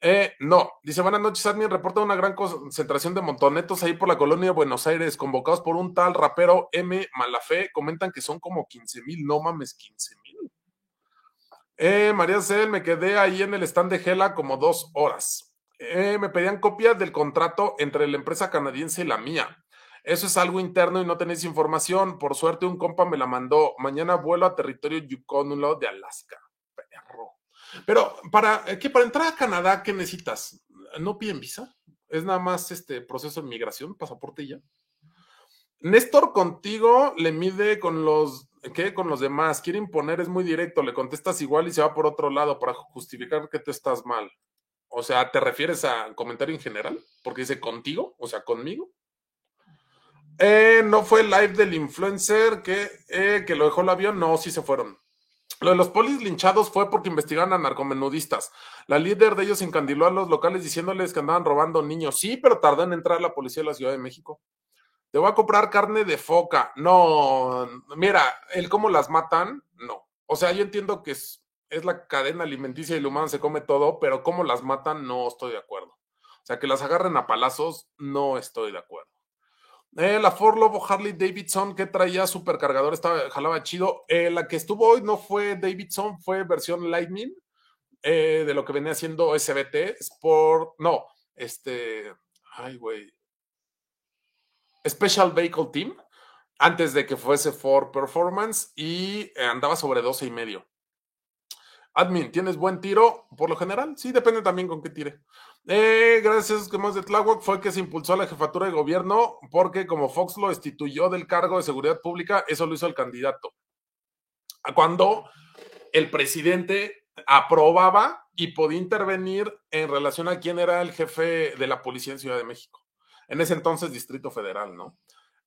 Eh, no, dice buenas noches, admin. Reporta una gran concentración de montonetos ahí por la colonia de Buenos Aires, convocados por un tal rapero M. Malafé. Comentan que son como 15 mil, no mames, 15 mil. Eh, María Cel, me quedé ahí en el stand de Gela como dos horas. Eh, me pedían copias del contrato entre la empresa canadiense y la mía. Eso es algo interno y no tenéis información. Por suerte, un compa me la mandó. Mañana vuelo a territorio Yukon, lado de Alaska. Pero, ¿para eh, qué? Para entrar a Canadá, ¿qué necesitas? ¿No piden visa? Es nada más este proceso de migración, pasaporte y ya. Néstor contigo le mide con los ¿qué? Con los demás. Quiere imponer, es muy directo, le contestas igual y se va por otro lado para justificar que tú estás mal. O sea, ¿te refieres a comentario en general? Porque dice contigo, o sea, conmigo. Eh, no fue live del influencer que, eh, que lo dejó el avión, no, sí se fueron. Lo de los polis linchados fue porque investigaron a narcomenudistas. La líder de ellos encandiló a los locales diciéndoles que andaban robando niños. Sí, pero tardó en entrar la policía de la Ciudad de México. Te voy a comprar carne de foca. No, mira, el cómo las matan, no. O sea, yo entiendo que es, es la cadena alimenticia y el humano se come todo, pero cómo las matan, no estoy de acuerdo. O sea, que las agarren a palazos, no estoy de acuerdo. Eh, la Ford Lobo Harley Davidson que traía supercargador, estaba, jalaba chido. Eh, la que estuvo hoy no fue Davidson, fue versión Lightning eh, de lo que venía haciendo SBT Sport. No, este. Ay, güey. Special Vehicle Team, antes de que fuese Ford Performance y andaba sobre 12 y medio. Admin, ¿tienes buen tiro? Por lo general, sí, depende también con qué tire. Eh, gracias, que más de Tláhuac fue que se impulsó la jefatura de gobierno porque como Fox lo destituyó del cargo de seguridad pública, eso lo hizo el candidato. Cuando el presidente aprobaba y podía intervenir en relación a quién era el jefe de la policía en Ciudad de México. En ese entonces, Distrito Federal, ¿no?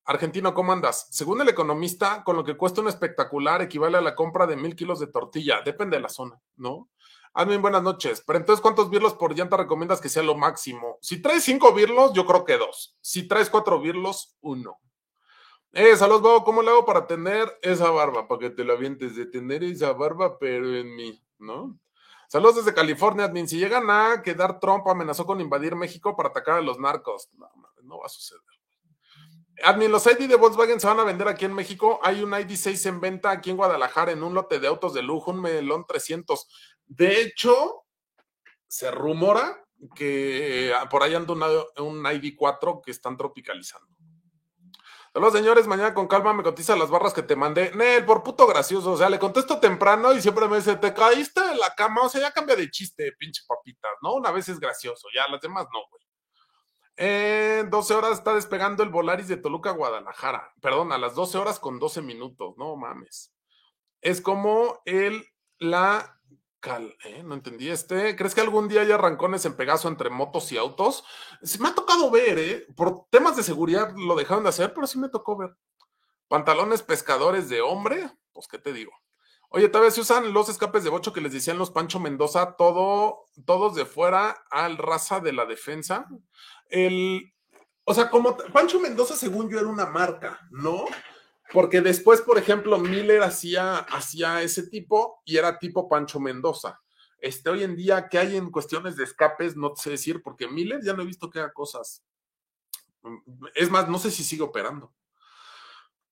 Argentino, ¿cómo andas? Según el economista, con lo que cuesta un espectacular equivale a la compra de mil kilos de tortilla. Depende de la zona, ¿no? Admin, buenas noches. Pero entonces, ¿cuántos birlos por llanta recomiendas que sea lo máximo? Si traes cinco birlos, yo creo que dos. Si traes cuatro birlos, uno. Eh, saludos. ¿Cómo le hago para tener esa barba? Para que te lo avientes de tener esa barba, pero en mí, ¿no? Saludos desde California, admin. Si llegan a quedar Trump, amenazó con invadir México para atacar a los narcos. No, no va a suceder. Admin, los ID de Volkswagen se van a vender aquí en México. Hay un ID6 en venta aquí en Guadalajara en un lote de autos de lujo, un melón 300. De hecho, se rumora que ah, por ahí anda un ID4 que están tropicalizando. Saludos, señores. Mañana con calma me cotiza las barras que te mandé. Nel, por puto gracioso. O sea, le contesto temprano y siempre me dice, te caíste en la cama. O sea, ya cambia de chiste, pinche papita, ¿no? Una vez es gracioso, ya las demás no, güey. En 12 horas está despegando el Volaris de Toluca Guadalajara. Perdón, a las 12 horas con 12 minutos. No mames. Es como el, la Cal, ¿eh? No entendí este. ¿Crees que algún día haya arrancones en Pegaso entre motos y autos? Me ha tocado ver, ¿eh? Por temas de seguridad lo dejaron de hacer, pero sí me tocó ver. Pantalones pescadores de hombre, pues qué te digo. Oye, todavía se usan los escapes de bocho que les decían los Pancho Mendoza, todo, todos de fuera al raza de la defensa. El, o sea, como Pancho Mendoza, según yo, era una marca, ¿no? Porque después, por ejemplo, Miller hacía, hacía ese tipo y era tipo Pancho Mendoza. Este, hoy en día, ¿qué hay en cuestiones de escapes? No sé decir, porque Miller ya no he visto que haga cosas. Es más, no sé si sigue operando.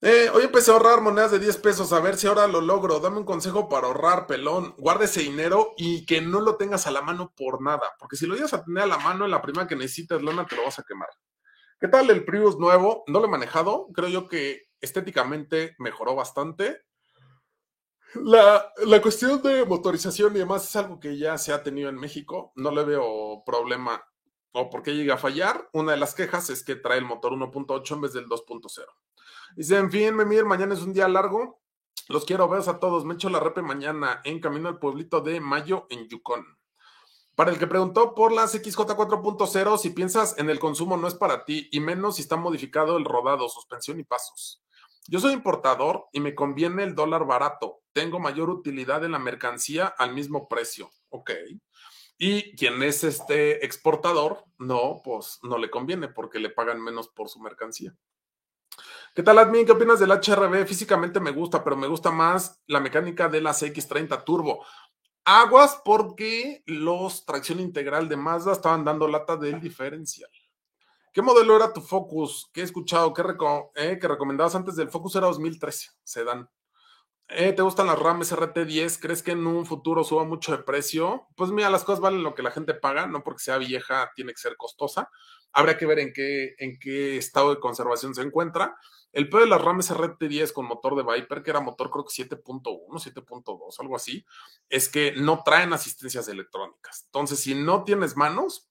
Eh, hoy empecé a ahorrar monedas de 10 pesos, a ver si ahora lo logro. Dame un consejo para ahorrar, pelón. Guarde ese dinero y que no lo tengas a la mano por nada, porque si lo llevas a tener a la mano en la primera que necesitas lana, te lo vas a quemar. ¿Qué tal el Prius nuevo? No lo he manejado, creo yo que estéticamente mejoró bastante. La, la, cuestión de motorización y demás es algo que ya se ha tenido en México. No le veo problema o por qué llega a fallar. Una de las quejas es que trae el motor 1.8 en vez del 2.0. Dice, en fin, Memir, mañana es un día largo. Los quiero ver a todos. Me echo la repe mañana en camino al pueblito de Mayo en Yukon. Para el que preguntó por las XJ 4.0, si piensas en el consumo no es para ti, y menos si está modificado el rodado, suspensión y pasos. Yo soy importador y me conviene el dólar barato. Tengo mayor utilidad en la mercancía al mismo precio. Ok. Y quien es este exportador, no, pues no le conviene porque le pagan menos por su mercancía. ¿Qué tal, Admin? ¿Qué opinas del HRB? Físicamente me gusta, pero me gusta más la mecánica de las X30 Turbo. Aguas porque los tracción integral de Mazda estaban dando lata del diferencial. ¿Qué modelo era tu Focus? ¿Qué he escuchado? ¿Qué eh, recomendabas antes del Focus? Era 2013, sedán. Eh, ¿Te gustan las RAM SRT10? ¿Crees que en un futuro suba mucho de precio? Pues mira, las cosas valen lo que la gente paga, no porque sea vieja tiene que ser costosa. Habría que ver en qué, en qué estado de conservación se encuentra. El peor de las RAM SRT10 con motor de Viper, que era motor creo que 7.1, 7.2, algo así, es que no traen asistencias electrónicas. Entonces, si no tienes manos...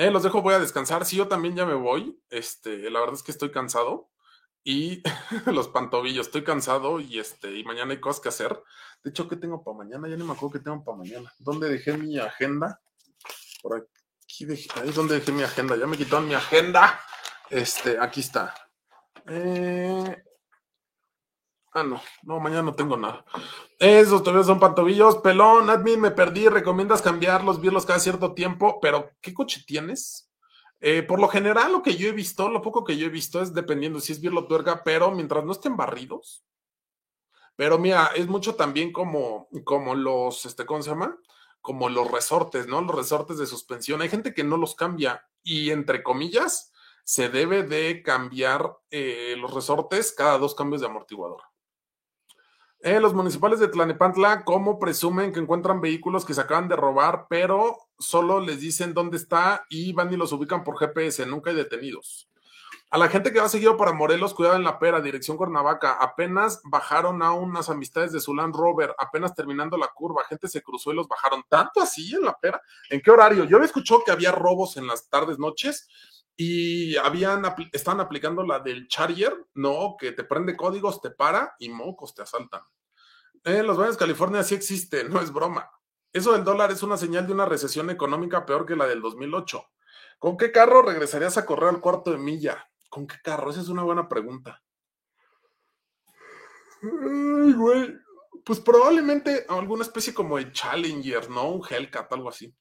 Eh, los dejo, voy a descansar. Sí, yo también ya me voy. Este, la verdad es que estoy cansado. Y los pantobillos, estoy cansado y este, y mañana hay cosas que hacer. De hecho, ¿qué tengo para mañana? Ya ni me acuerdo qué tengo para mañana. ¿Dónde dejé mi agenda? Por aquí dejé, ahí es donde dejé mi agenda. Ya me quitaron mi agenda. Este, aquí está. Eh, Ah, no, no, mañana no tengo nada. Esos todavía son pantobillos. Pelón, admin, me perdí. ¿Recomiendas cambiarlos, verlos cada cierto tiempo? Pero, ¿qué coche tienes? Eh, por lo general, lo que yo he visto, lo poco que yo he visto es dependiendo si es birlo tuerca, pero mientras no estén barridos. Pero mira, es mucho también como, como los, este, ¿cómo se llama? Como los resortes, ¿no? Los resortes de suspensión. Hay gente que no los cambia y, entre comillas, se debe de cambiar eh, los resortes cada dos cambios de amortiguador. Eh, los municipales de Tlanepantla, ¿cómo presumen que encuentran vehículos que se acaban de robar, pero solo les dicen dónde está y van y los ubican por GPS? Nunca hay detenidos. A la gente que va seguido para Morelos, cuidado en la pera, dirección Cuernavaca. Apenas bajaron a unas amistades de su Land Rover, apenas terminando la curva. Gente se cruzó y los bajaron. ¿Tanto así en la pera? ¿En qué horario? Yo había escuchado que había robos en las tardes, noches y habían, estaban aplicando la del Charger, no, que te prende códigos, te para y mocos te asaltan. En los baños de California sí existe, no es broma. Eso del dólar es una señal de una recesión económica peor que la del 2008. ¿Con qué carro regresarías a correr al cuarto de milla? ¿Con qué carro? Esa es una buena pregunta. Ay, güey. Pues probablemente alguna especie como de Challenger, ¿no? Un Hellcat, algo así.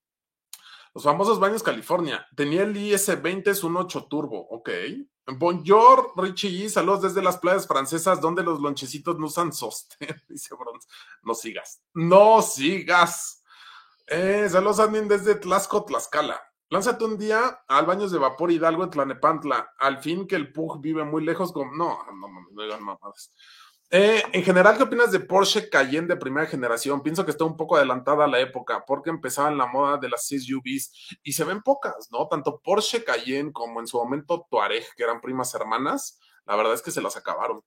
Los famosos baños California. Tenía el IS-20, es un 8 turbo, ok. Bonjour, Richie saludos desde las playas francesas donde los lonchecitos no usan sostén, dice Bronze. No sigas, no sigas. Eh, saludos, Admin, desde Tlaxco, Tlaxcala. Lánzate un día al baños de vapor Hidalgo en Tlanepantla. Al fin que el Pug vive muy lejos. Con... No, no, no, no, no, no. Eh, en general, ¿qué opinas de Porsche Cayenne de primera generación? Pienso que está un poco adelantada a la época porque empezaba en la moda de las SUVs y se ven pocas, ¿no? Tanto Porsche Cayenne como en su momento Tuareg, que eran primas hermanas, la verdad es que se las acabaron.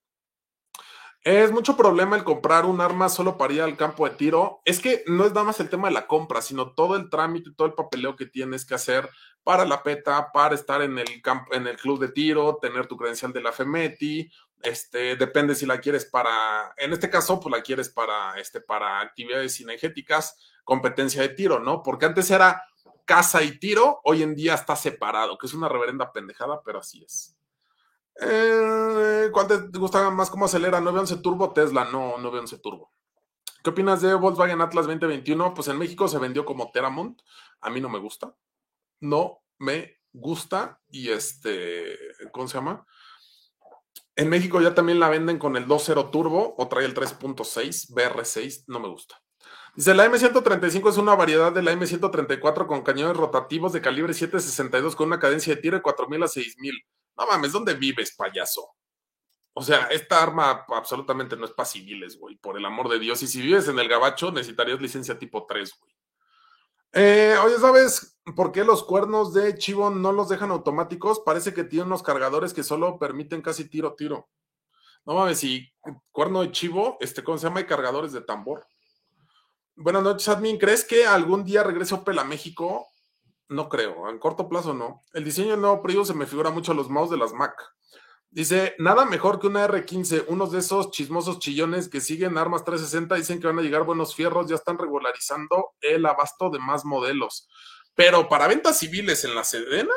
Es mucho problema el comprar un arma solo para ir al campo de tiro. Es que no es nada más el tema de la compra, sino todo el trámite, todo el papeleo que tienes que hacer para la PETA, para estar en el, en el club de tiro, tener tu credencial de la FEMETI, este, depende si la quieres para, en este caso, pues la quieres para, este, para actividades cinegéticas, competencia de tiro, ¿no? Porque antes era casa y tiro, hoy en día está separado, que es una reverenda pendejada, pero así es. Eh, ¿Cuál te gusta más cómo acelera? 911 Turbo Tesla, no, 911 Turbo. ¿Qué opinas de Volkswagen Atlas 2021? Pues en México se vendió como Teramont. A mí no me gusta. No me gusta. Y este, ¿cómo se llama? En México ya también la venden con el 2.0 turbo o trae el 3.6 BR6, no me gusta. Dice, la M135 es una variedad de la M134 con cañones rotativos de calibre 7.62 con una cadencia de tiro de 4.000 a 6.000. No mames, ¿dónde vives, payaso? O sea, esta arma absolutamente no es para civiles, güey, por el amor de Dios. Y si vives en el Gabacho, necesitarías licencia tipo 3, güey. Eh, oye, ¿sabes por qué los cuernos de chivo no los dejan automáticos? Parece que tienen unos cargadores que solo permiten casi tiro, tiro. No mames, si cuerno de chivo, este, ¿cómo se llama? Hay cargadores de tambor. Buenas noches, admin. ¿Crees que algún día regrese Opel a México? No creo, en corto plazo no. El diseño del nuevo Prius se me figura mucho a los mouse de las Mac. Dice, nada mejor que una R15, unos de esos chismosos chillones que siguen armas 360, dicen que van a llegar buenos fierros, ya están regularizando el abasto de más modelos. Pero para ventas civiles en la Sedena,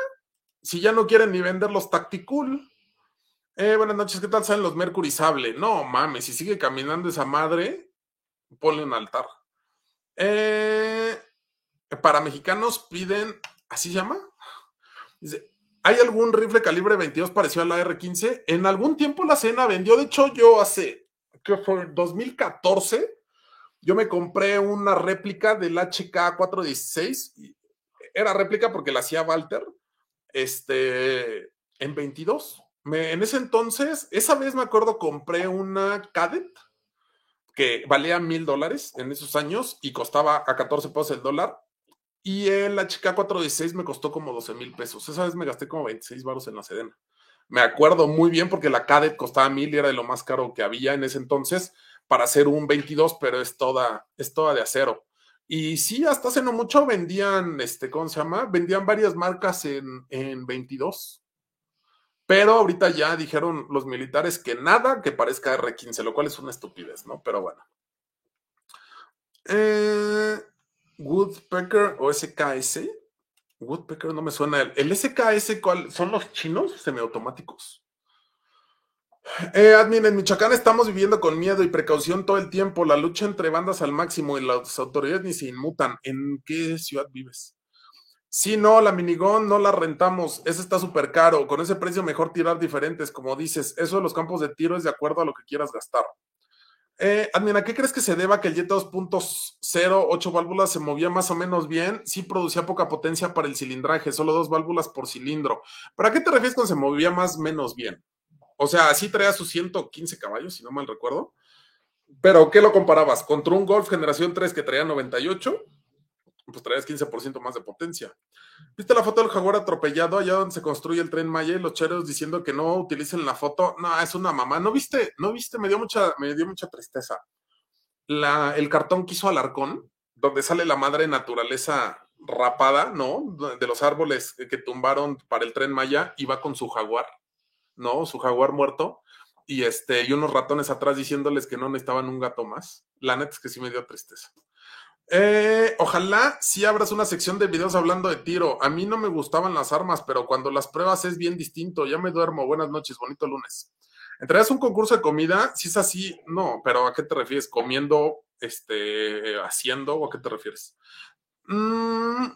si ya no quieren ni vender los Tacticool. Eh, buenas noches, ¿qué tal salen los Mercury Sable? No mames, si sigue caminando esa madre, ponle un altar. Eh, para mexicanos piden, ¿así se llama? Dice, ¿hay algún rifle calibre 22 parecido a la R15? En algún tiempo la cena vendió, de hecho yo hace, ¿qué fue? 2014, yo me compré una réplica del HK 416, era réplica porque la hacía Walter, este, en 22. Me, en ese entonces, esa vez me acuerdo, compré una Cadet que valía mil dólares en esos años y costaba a 14 pesos el dólar. Y el HK 416 me costó como 12 mil pesos. Esa vez me gasté como 26 baros en la Sedena. Me acuerdo muy bien porque la Cadet costaba mil y era de lo más caro que había en ese entonces para hacer un 22, pero es toda, es toda de acero. Y sí, hasta hace no mucho vendían, este, ¿cómo se llama? Vendían varias marcas en, en 22. Pero ahorita ya dijeron los militares que nada que parezca R15, lo cual es una estupidez, ¿no? Pero bueno. Eh, Woodpecker o SKS. Woodpecker no me suena. ¿El SKS cuál? ¿Son los chinos semiautomáticos? Eh, admin, en Michoacán estamos viviendo con miedo y precaución todo el tiempo. La lucha entre bandas al máximo y las autoridades ni se inmutan. ¿En qué ciudad vives? Sí, no, la minigón no la rentamos. Ese está súper caro. Con ese precio mejor tirar diferentes, como dices. Eso de los campos de tiro es de acuerdo a lo que quieras gastar. Eh, admin, ¿a qué crees que se deba que el Jet 2.0, 8 válvulas, se movía más o menos bien? Sí producía poca potencia para el cilindraje, solo dos válvulas por cilindro. ¿Para qué te refieres con se movía más o menos bien? O sea, sí traía sus 115 caballos, si no mal recuerdo. Pero, ¿qué lo comparabas? ¿Contra un Golf generación 3 que traía 98? Pues traías 15% más de potencia. ¿Viste la foto del jaguar atropellado allá donde se construye el tren Maya y los cheros diciendo que no utilicen la foto? No, es una mamá. ¿No viste? ¿No viste? Me dio mucha, me dio mucha tristeza. La, el cartón que hizo Alarcón, donde sale la madre naturaleza rapada, ¿no? De los árboles que tumbaron para el tren Maya, y va con su jaguar. ¿No? Su jaguar muerto, y este, y unos ratones atrás diciéndoles que no necesitaban un gato más. La neta es que sí me dio tristeza. Eh, ojalá si abras una sección de videos hablando de tiro. A mí no me gustaban las armas, pero cuando las pruebas es bien distinto. Ya me duermo. Buenas noches, bonito lunes. ¿Entrarías un concurso de comida? Si es así, no, pero ¿a qué te refieres? ¿Comiendo, este, haciendo o a qué te refieres? Mm,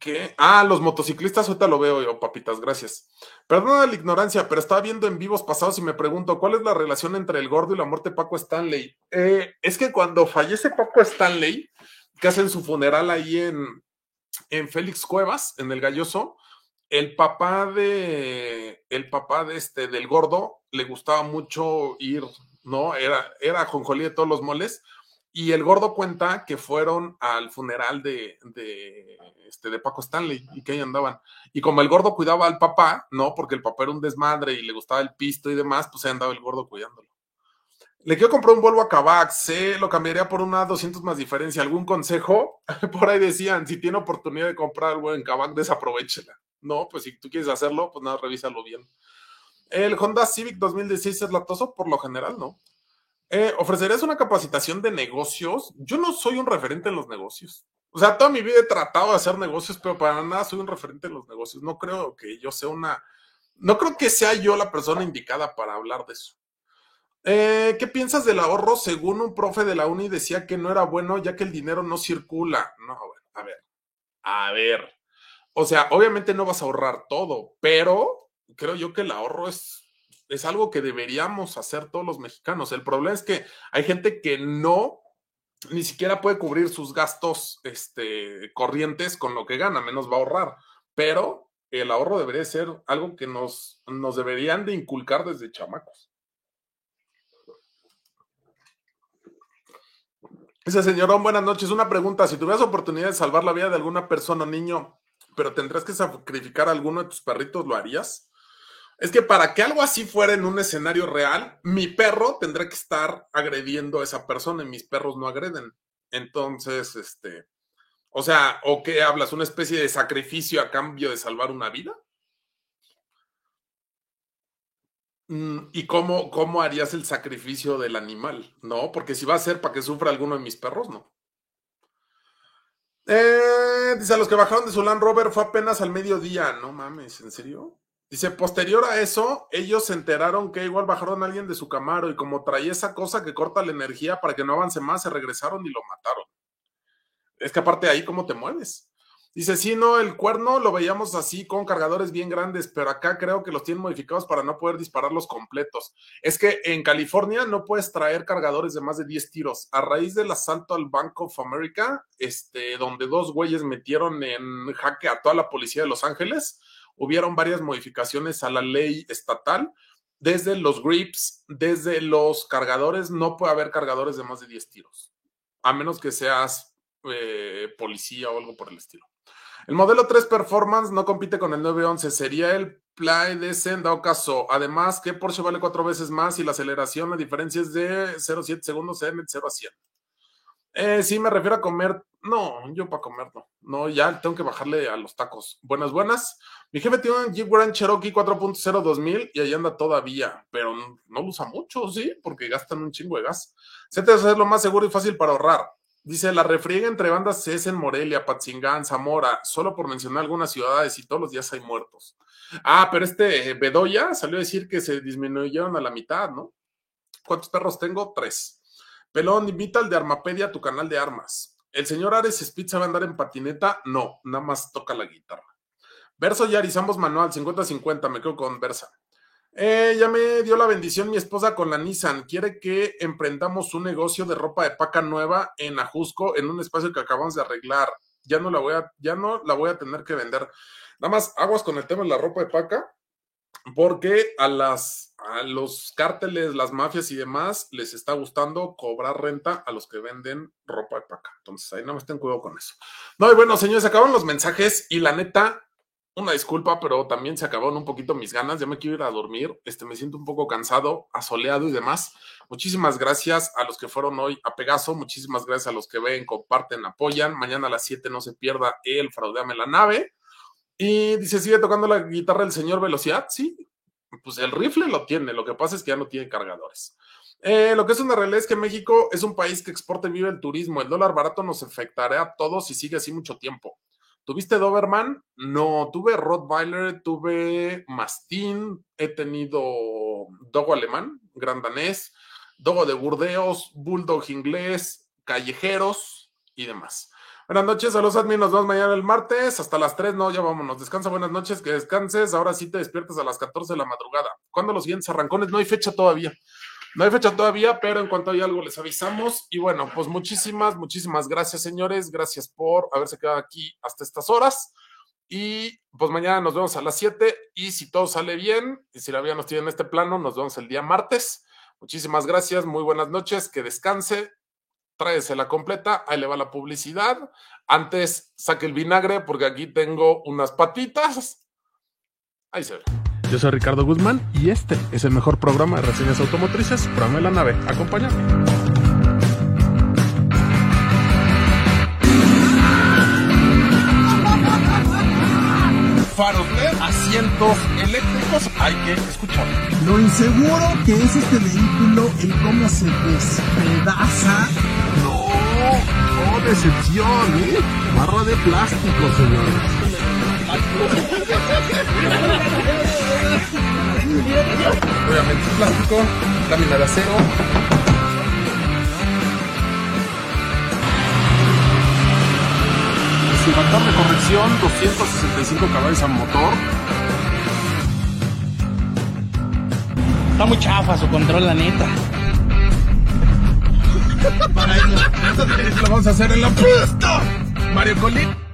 ¿Qué? Ah, los motociclistas, ahorita lo veo yo, papitas, gracias. Perdona la ignorancia, pero estaba viendo en vivos pasados y me pregunto, ¿cuál es la relación entre el gordo y la muerte de Paco Stanley? Eh, es que cuando fallece Paco Stanley, que hacen su funeral ahí en, en Félix Cuevas, en el Galloso, el papá de, el papá de este, del gordo, le gustaba mucho ir, ¿no? Era, era jonjolí de todos los moles, y el gordo cuenta que fueron al funeral de, de, este, de Paco Stanley y que ahí andaban. Y como el gordo cuidaba al papá, ¿no? Porque el papá era un desmadre y le gustaba el pisto y demás, pues ahí andaba el gordo cuidándolo. Le quiero comprar un Volvo a Kavak, se lo cambiaría por una 200 más diferencia. ¿Algún consejo? por ahí decían, si tiene oportunidad de comprar algo en Kavak, desaprovechela. No, pues si tú quieres hacerlo, pues nada, revísalo bien. El Honda Civic 2016 es latoso por lo general, ¿no? Eh, ¿Ofrecerías una capacitación de negocios? Yo no soy un referente en los negocios. O sea, toda mi vida he tratado de hacer negocios, pero para nada soy un referente en los negocios. No creo que yo sea una... No creo que sea yo la persona indicada para hablar de eso. Eh, ¿Qué piensas del ahorro? Según un profe de la uni decía que no era bueno ya que el dinero no circula. No, a ver, a ver. O sea, obviamente no vas a ahorrar todo, pero creo yo que el ahorro es es algo que deberíamos hacer todos los mexicanos. El problema es que hay gente que no ni siquiera puede cubrir sus gastos este, corrientes con lo que gana, menos va a ahorrar. Pero el ahorro debería ser algo que nos, nos deberían de inculcar desde chamacos. Dice señorón, buenas noches. Una pregunta, si tuvieras oportunidad de salvar la vida de alguna persona o niño, pero tendrás que sacrificar a alguno de tus perritos, ¿lo harías? Es que para que algo así fuera en un escenario real, mi perro tendrá que estar agrediendo a esa persona y mis perros no agreden. Entonces, este, o sea, ¿o qué hablas? ¿Una especie de sacrificio a cambio de salvar una vida? Mm, ¿Y cómo, cómo harías el sacrificio del animal? No, porque si va a ser para que sufra alguno de mis perros, no. Eh, dice, a los que bajaron de su Land Rover fue apenas al mediodía. No mames, ¿en serio? Dice, posterior a eso, ellos se enteraron que igual bajaron a alguien de su Camaro y como traía esa cosa que corta la energía para que no avance más, se regresaron y lo mataron. Es que aparte de ahí, ¿cómo te mueves? Dice, sí, no, el cuerno lo veíamos así con cargadores bien grandes, pero acá creo que los tienen modificados para no poder dispararlos completos. Es que en California no puedes traer cargadores de más de 10 tiros. A raíz del asalto al Bank of America, este, donde dos güeyes metieron en jaque a toda la policía de Los Ángeles, hubieron varias modificaciones a la ley estatal. Desde los grips, desde los cargadores, no puede haber cargadores de más de 10 tiros, a menos que seas eh, policía o algo por el estilo. El modelo 3 Performance no compite con el 911, sería el Play de en dado caso. Además, que Porsche vale cuatro veces más y la aceleración, la diferencia es de 0,7 segundos en el 0 a 100. Eh, sí, me refiero a comer. No, yo para comer no. No, ya tengo que bajarle a los tacos. Buenas, buenas. Mi jefe tiene un Jeep Grand Cherokee 4.0 2000 y ahí anda todavía, pero no lo usa mucho, ¿sí? Porque gastan un chingo de gas. Te hacer lo más seguro y fácil para ahorrar. Dice, la refriega entre bandas es en Morelia, Patzingán, Zamora, solo por mencionar algunas ciudades y todos los días hay muertos. Ah, pero este Bedoya salió a decir que se disminuyeron a la mitad, ¿no? ¿Cuántos perros tengo? Tres. Pelón, invita al de Armapedia a tu canal de armas. ¿El señor Ares Speed sabe andar en patineta? No, nada más toca la guitarra. Verso y Arizambos manual, 50-50, me quedo con Versa. Eh, ya me dio la bendición mi esposa con la Nissan. Quiere que emprendamos un negocio de ropa de paca nueva en Ajusco, en un espacio que acabamos de arreglar. Ya no la voy a, ya no la voy a tener que vender. Nada más aguas con el tema de la ropa de paca, porque a las a los cárteles, las mafias y demás les está gustando cobrar renta a los que venden ropa de paca. Entonces ahí no me estén cuidado con eso. No, y bueno, señores, acaban los mensajes y la neta, una disculpa, pero también se acabaron un poquito mis ganas. Ya me quiero ir a dormir. Este, me siento un poco cansado, asoleado y demás. Muchísimas gracias a los que fueron hoy a Pegaso. Muchísimas gracias a los que ven, comparten, apoyan. Mañana a las 7 no se pierda el Fraudeame la nave. Y dice, sigue tocando la guitarra el señor Velocidad. Sí, pues el rifle lo tiene. Lo que pasa es que ya no tiene cargadores. Eh, lo que es una realidad es que México es un país que exporta y vive el turismo. El dólar barato nos afectará a todos si sigue así mucho tiempo. ¿Tuviste Doberman? No, tuve Rottweiler, tuve Mastín, he tenido Dogo alemán, gran danés, Dogo de Burdeos, Bulldog inglés, callejeros y demás. Buenas noches, a los admin, nos vemos mañana el martes, hasta las 3, no, ya vámonos, descansa, buenas noches, que descanses, ahora sí te despiertas a las 14 de la madrugada. ¿Cuándo los siguientes arrancones? No hay fecha todavía. No hay fecha todavía, pero en cuanto hay algo les avisamos. Y bueno, pues muchísimas, muchísimas gracias, señores. Gracias por haberse quedado aquí hasta estas horas. Y pues mañana nos vemos a las 7. Y si todo sale bien, y si la vida nos tiene en este plano, nos vemos el día martes. Muchísimas gracias, muy buenas noches, que descanse, tráese la completa, ahí le va la publicidad. Antes saque el vinagre porque aquí tengo unas patitas. Ahí se ve. Yo soy Ricardo Guzmán y este es el mejor programa de reseñas automotrices, Programa de la Nave. Acompáñame. Faros LED, asientos eléctricos, hay que escuchar. Lo inseguro que es este vehículo, el cómo se despedaza. No, oh, decepción, ¿eh? Barra de plástico, señores. Obviamente plástico, lámina de acero. Sin factor de corrección, 265 caballos al motor. Está muy chafa su control, la neta. Para eso, lo vamos a hacer en la pista. Mario Colín.